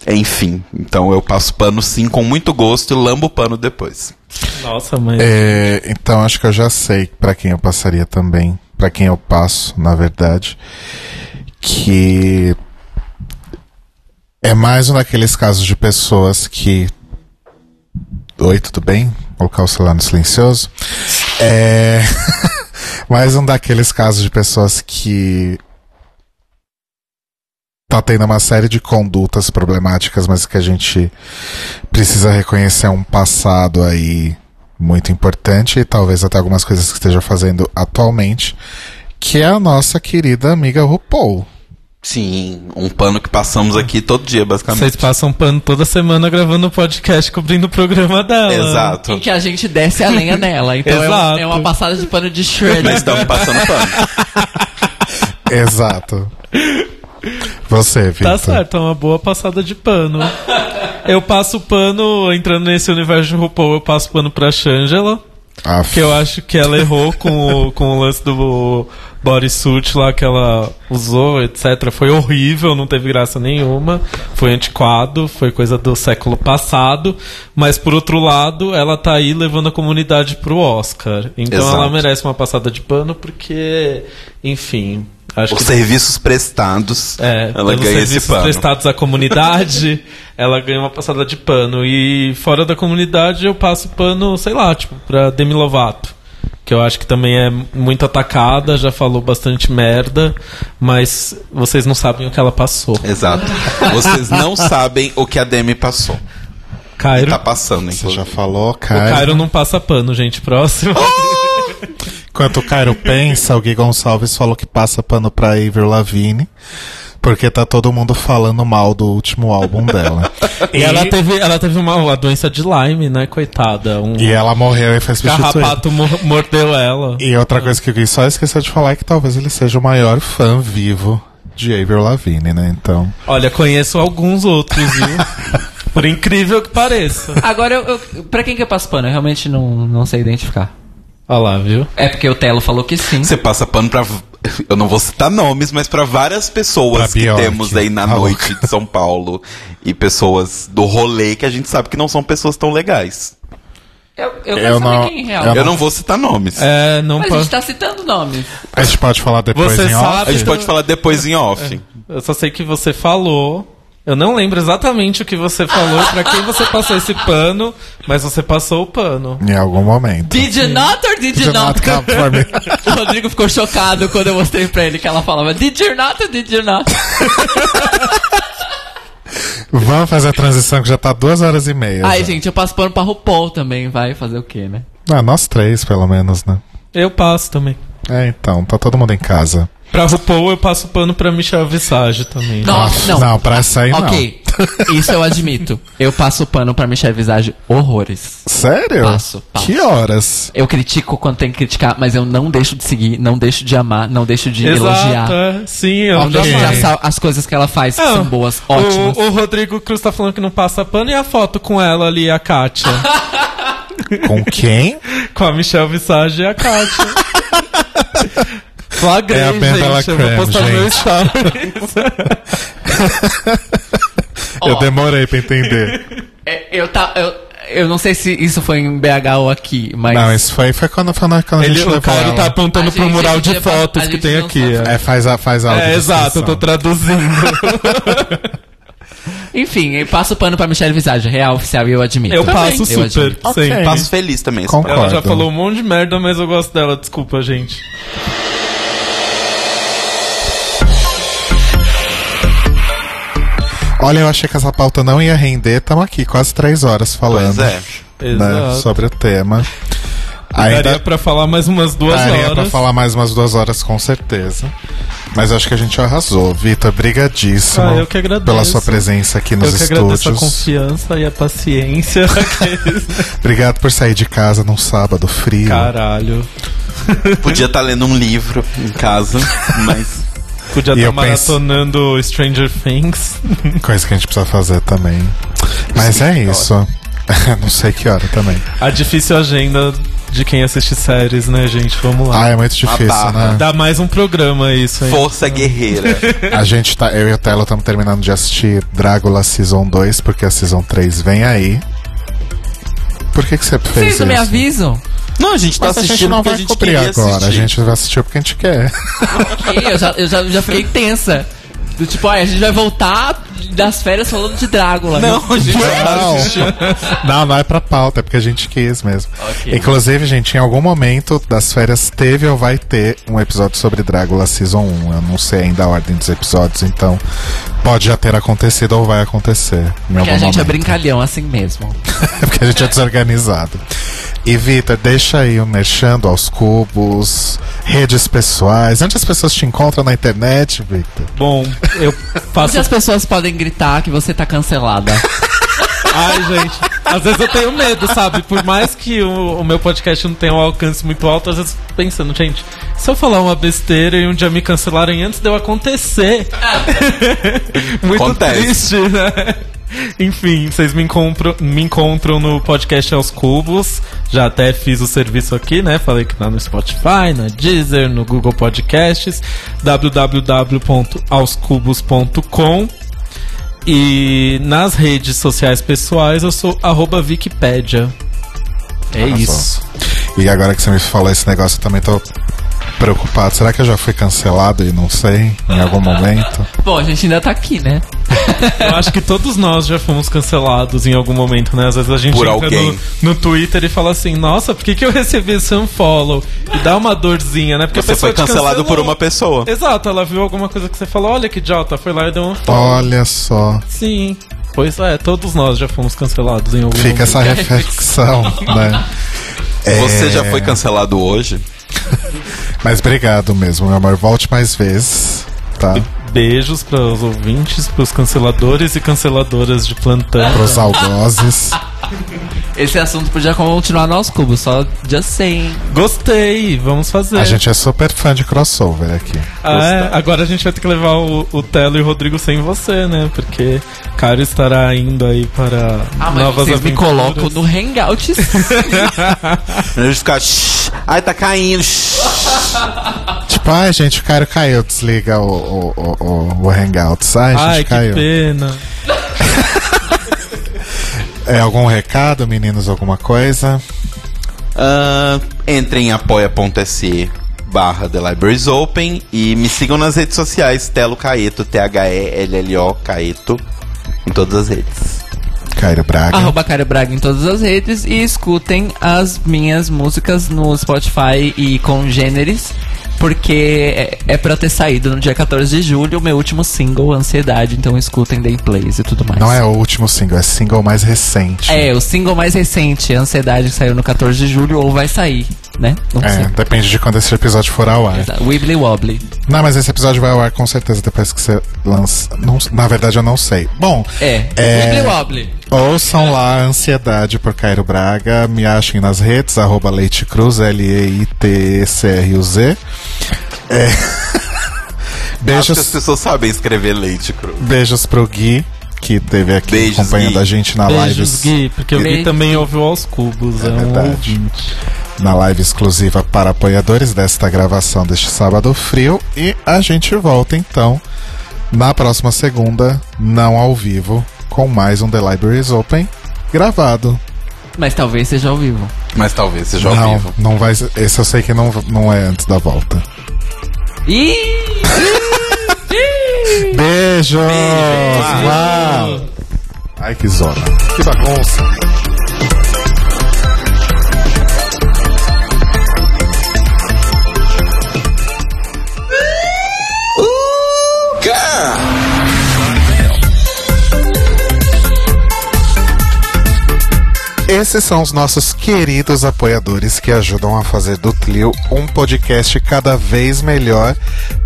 Enfim, então eu passo pano sim com muito gosto e lambo o pano depois. Nossa, mas. É, então acho que eu já sei pra quem eu passaria também. Pra quem eu passo, na verdade. Que é mais um daqueles casos de pessoas que Oi, tudo bem? Vou colocar o celular no silencioso. É. Mais um daqueles casos de pessoas que. Tá tendo uma série de condutas problemáticas, mas que a gente precisa reconhecer um passado aí muito importante e talvez até algumas coisas que esteja fazendo atualmente, que é a nossa querida amiga RuPaul. Sim, um pano que passamos aqui todo dia, basicamente. Vocês passam pano toda semana gravando podcast cobrindo o programa dela. Exato. Em que a gente desce a lenha nela. Então é, um- Exato. é uma passada de pano de Nós shredder. estamos passando pano. Exato. Você, Victor. Tá certo, é uma boa passada de pano. Eu passo pano, entrando nesse universo de RuPaul, eu passo pano pra Shangela. Ah, Que eu acho que ela errou com o, com o lance do bodysuit lá que ela usou, etc. Foi horrível, não teve graça nenhuma. Foi antiquado, foi coisa do século passado. Mas por outro lado, ela tá aí levando a comunidade pro Oscar. Então Exato. ela merece uma passada de pano porque, enfim. Acho Os que serviços prestados, é, ela pelos ganha esse serviços pano. prestados à comunidade, ela ganha uma passada de pano. E fora da comunidade eu passo pano, sei lá, tipo, pra Demi Lovato. Que eu acho que também é muito atacada, já falou bastante merda, mas vocês não sabem o que ela passou. Exato. Vocês não sabem o que a Demi passou. Cairo, Tá passando, Você inclusive. já falou, o Cairo. Cairo não passa pano, gente. Próximo. Enquanto o Cairo pensa, o Gui Gonçalves falou que passa pano pra Avril Lavigne. Porque tá todo mundo falando mal do último álbum dela. E ela teve, ela teve uma, uma doença de Lyme, né, coitada? Um E ela morreu e foi substituída. carrapato mo- mordeu ela. E outra coisa que o Gui só esqueceu de falar é que talvez ele seja o maior fã vivo de Avril Lavigne, né? Então. Olha, conheço alguns outros, viu? Por incrível que pareça. Agora, eu, eu, pra quem que eu passo pano? Eu realmente não, não sei identificar. Olha lá, viu? É porque o Telo falou que sim. Você passa pano pra. Eu não vou citar nomes, mas pra várias pessoas Pra que Bjork. temos aí na Ah, noite de São Paulo e pessoas do rolê que a gente sabe que não são pessoas tão legais. Eu, eu, Eu quero não- quem é real. eu Eu não vou citar nomes. É, não Mas a pode. gente tá citando nomes. A gente pode falar depois Você em off? sabe- A gente pode falar depois em off. Eu só sei que você falou. Eu não lembro exatamente o que você falou e pra quem você passou esse pano, mas você passou o pano. Em algum momento. Did you not or did you Did not? not come for me. o Rodrigo ficou chocado quando eu mostrei pra ele que ela falava Did you not or did you not? Vamos fazer a transição que já tá duas horas e meia. Ai, já. gente, eu passo pano pra RuPaul também. Vai fazer o quê, né? Ah, nós três, pelo menos, né? Eu passo também. É, então, tá todo mundo em casa. Pra RuPaul eu passo pano pra Michelle Visage também. Nossa, não. Não, pra essa aí não. Ok, isso eu admito. Eu passo pano pra Michelle Visage horrores. Sério? Passo, passo. Que horas? Eu critico quando tem que criticar, mas eu não deixo de seguir, não deixo de amar, não deixo de elogiar. Exato, é. sim, eu Não deixo de achar as coisas que ela faz que Ah, são boas, ótimas. O, o Rodrigo Cruz tá falando que não passa pano e a foto com ela ali, a Kátia. Com quem? com a Michelle Visage e a Kátia. É a Ben Bella gente. Eu vou Creme, postar no meu gente. stories. Eu demorei pra entender. É, eu, tá, eu, eu não sei se isso foi em BH ou aqui, mas. Não, isso foi, foi quando, foi quando a Ele, gente o levou Caio ela. tá apontando A pro gente mural de fotos a que gente tem aqui. sabe. É, faz a, faz a É, exato, eu tô traduzindo. Enfim, eu passo pano pra Michelle Visage, real oficial, e eu admito. Eu Também. passo Eu super, admito. Ok. sempre. Passo feliz também. Concordo. Ela já falou um monte de merda, mas eu gosto dela, desculpa, gente. Olha, eu achei que essa pauta não ia render. Estamos aqui quase três horas falando Pois é. né, Exato. sobre o tema. Daria Ainda pra falar mais umas duas daria pra horas. falar mais umas duas horas, com certeza. Mas eu acho que a gente arrasou. Vitor, brigadíssimo Ah, eu que agradeço. pela sua presença aqui nos Eu que agradeço a estúdios. confiança e a paciência. Obrigado por sair de casa num sábado frio. Caralho. Podia estar lendo um livro em casa, mas. Podia estar eu penso- maratonando Stranger Things. Coisa que a gente precisa fazer também. Mas é isso. Não sei que hora também. A difícil agenda de quem assiste séries, né, gente? Vamos lá. Ah, é muito difícil, barra. né? Dá mais um programa isso, hein? Força guerreira. A gente tá, eu e o Telo estamos terminando de assistir Drácula Season 2, porque a Season 3 vem aí. Por que, que você fez Vocês isso? não me avisam? Não, a gente tá Mas a gente assistindo não porque vai a gente cobrir queria agora, assistir. a gente vai assistir porque a gente quer. Ok, eu já, eu já, já fiquei tensa. Do tipo, olha, a gente vai voltar das férias falando de Drácula. Não, gente. Não, não, não é pra pauta, é porque a gente quis mesmo. Ok. Inclusive, gente, em algum momento das férias teve ou vai ter um episódio sobre Drácula Season 1. Eu não sei ainda a ordem dos episódios, então pode já ter acontecido ou vai acontecer. Porque a gente é momento. brincalhão assim mesmo. porque a gente é desorganizado. E Vitor, deixa aí o mexendo aos cubos, redes pessoais. Onde as pessoas te encontram na internet, Victor? Bom, eu faço Onde as pessoas podem gritar que você tá cancelada? Ai, gente. Às vezes eu tenho medo, sabe? Por mais que o, o meu podcast não tenha um alcance muito alto, às vezes pensando, gente, se eu falar uma besteira e um dia me cancelarem antes de eu acontecer. muito Acontece. triste, né? Enfim, vocês me encontram, me encontram no podcast Aos Cubos. Já até fiz o serviço aqui, né? Falei que tá no Spotify, na Deezer, no Google Podcasts, www.aoscubos.com. E nas redes sociais pessoais eu sou arroba Wikipedia. É isso. E agora que você me falou esse negócio, eu também tô preocupado. Será que eu já fui cancelado e não sei em algum momento? Bom, a gente ainda tá aqui, né? Eu acho que todos nós já fomos cancelados em algum momento, né? Às vezes a gente Por entra alguém. no, no Twitter e fala assim, nossa, por que, que eu recebi esse unfollow? E dá uma dorzinha, né? Porque a Você pessoa foi cancelado por uma pessoa. Exato, ela viu alguma coisa que você falou, olha que idiota, foi lá e deu um unfollow. Olha só. Sim. Pois é, todos nós já fomos cancelados em algum Fica momento. essa reflexão, né? Você É. já foi cancelado hoje? Mas obrigado mesmo, meu amor. Volte mais vezes, tá? Beijos para os ouvintes, para os canceladores e canceladoras de plantão. Pros algozes. Esse assunto podia continuar no aos cubos, só just saying. Gostei, vamos fazer. A gente é super fã de crossover aqui. Ah, é? Agora a gente vai ter que levar o, o Telo e o Rodrigo sem você, né? Porque Caio estará indo aí para Ah, mas novas vocês me aventuras. colocam no Hangouts. A gente fica. "Shh, Ai, tá caindo. shh." Tipo, ai, gente, o Caio caiu. Desliga o, o, o, o- o Hangouts. Ai, gente, Ai, que caiu. pena. É algum recado, meninos? Alguma coisa? Ah, entrem em apoia.se barra The Libraries Open e me sigam nas redes sociais, Telo Caeto, T-H-E-L-L-O Caeto, em todas as redes. Caio Braga. Arroba Caio Braga em todas as redes e escutem as minhas músicas no Spotify e congêneres, porque é, é pra ter saído no dia 14 de julho o meu último single, Ansiedade, então escutem Day Plays e tudo mais. Não é o último single, é single mais recente. É, o single mais recente, Ansiedade, que saiu no 14 de julho ou vai sair, né? Não sei. É, depende de quando esse episódio for ao ar. Exato. Wibbly Wobbly. Não, mas esse episódio vai ao ar com certeza depois que você lança. Não- na verdade, eu não sei. Bom, É, É. Wibbly Wobbly. ouçam lá a Ansiedade por Cairo Braga. Me achem nas redes, arroba Leite Cruz, L-E-I-T-C-R-U-Z. É. Acho que as Beijos, pessoas sabem escrever leite cru. beijos pro Gui, que esteve aqui Beijos, acompanhando Gui. a gente na live. Beijos, Gui, porque o Gui também ouviu aos cubos, é, um verdade. ouvinte. na live exclusiva para apoiadores desta gravação deste sábado frio. E a gente volta então na próxima segunda, não ao vivo, com mais um The Libraries Open gravado. Mas talvez seja ao vivo. Mas talvez seja ao não, vivo. não vai Esse eu sei que não, não é antes da volta. Ih! Beijos! Uau! Ai, que zona. Que bagunça. Esses são os nossos queridos apoiadores que ajudam a fazer do Clio um podcast cada vez melhor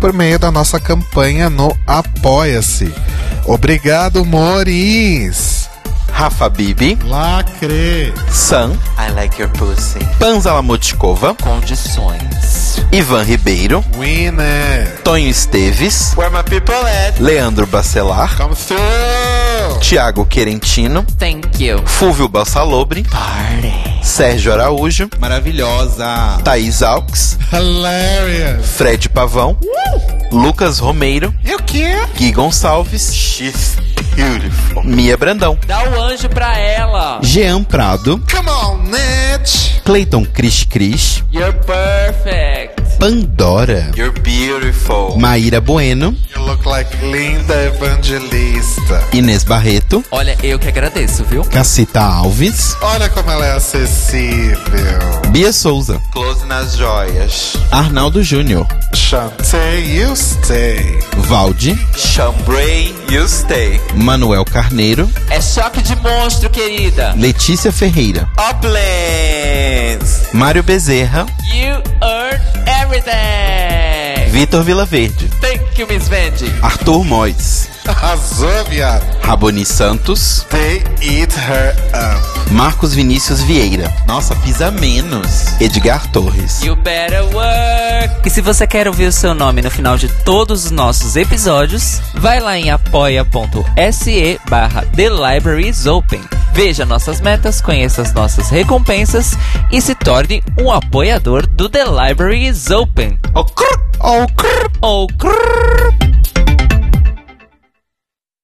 por meio da nossa campanha no Apoia-se. Obrigado, Moris! Rafa Bibi, Lacre! Sam, I like your pussy. Panzala Motkova, Condições. Ivan Ribeiro, Winner! Tonho Esteves, Where my people at? Leandro Bacelar, Come through! Tiago Querentino, Thank you. Fúvio Balsalobre, Sérgio Araújo, Maravilhosa. Thaís Alves, Hilarious! Fred Pavão, Lucas Romeiro, E o quê? Gui Gonçalves, She's beautiful. Mia Brandão, Dá o anjo pra ela. Jean Prado, Come on, Ned! Clayton Cris Cris, You're perfect. Pandora, You're beautiful. Maíra Bueno, You look like Linda Evangelista. Inês Barreto, Olha, eu que agradeço, viu? Cacita Alves, Olha como ela é acessível. Bia Souza, Close nas joias. Arnaldo Júnior, Chantei, you stay. Valde, Chambray, you stay. Manuel Carneiro, É choque de monstro, querida. Letícia Ferreira, Uplands. Mário Bezerra, You earn everything. Vitor Vilaverde, Thank you, Miss Vendi. Arthur Mois, Arrasou, viado. Raboni Santos, They eat her up. Marcos Vinícius Vieira. Nossa, pisa menos. Edgar Torres. You better work. E se você quer ouvir o seu nome no final de todos os nossos episódios, vai lá em apoia.se barra The Libraries Open. Veja nossas metas, conheça as nossas recompensas e se torne um apoiador do The Libraries Open. Oh, crrr, oh, crrr. Oh, crrr.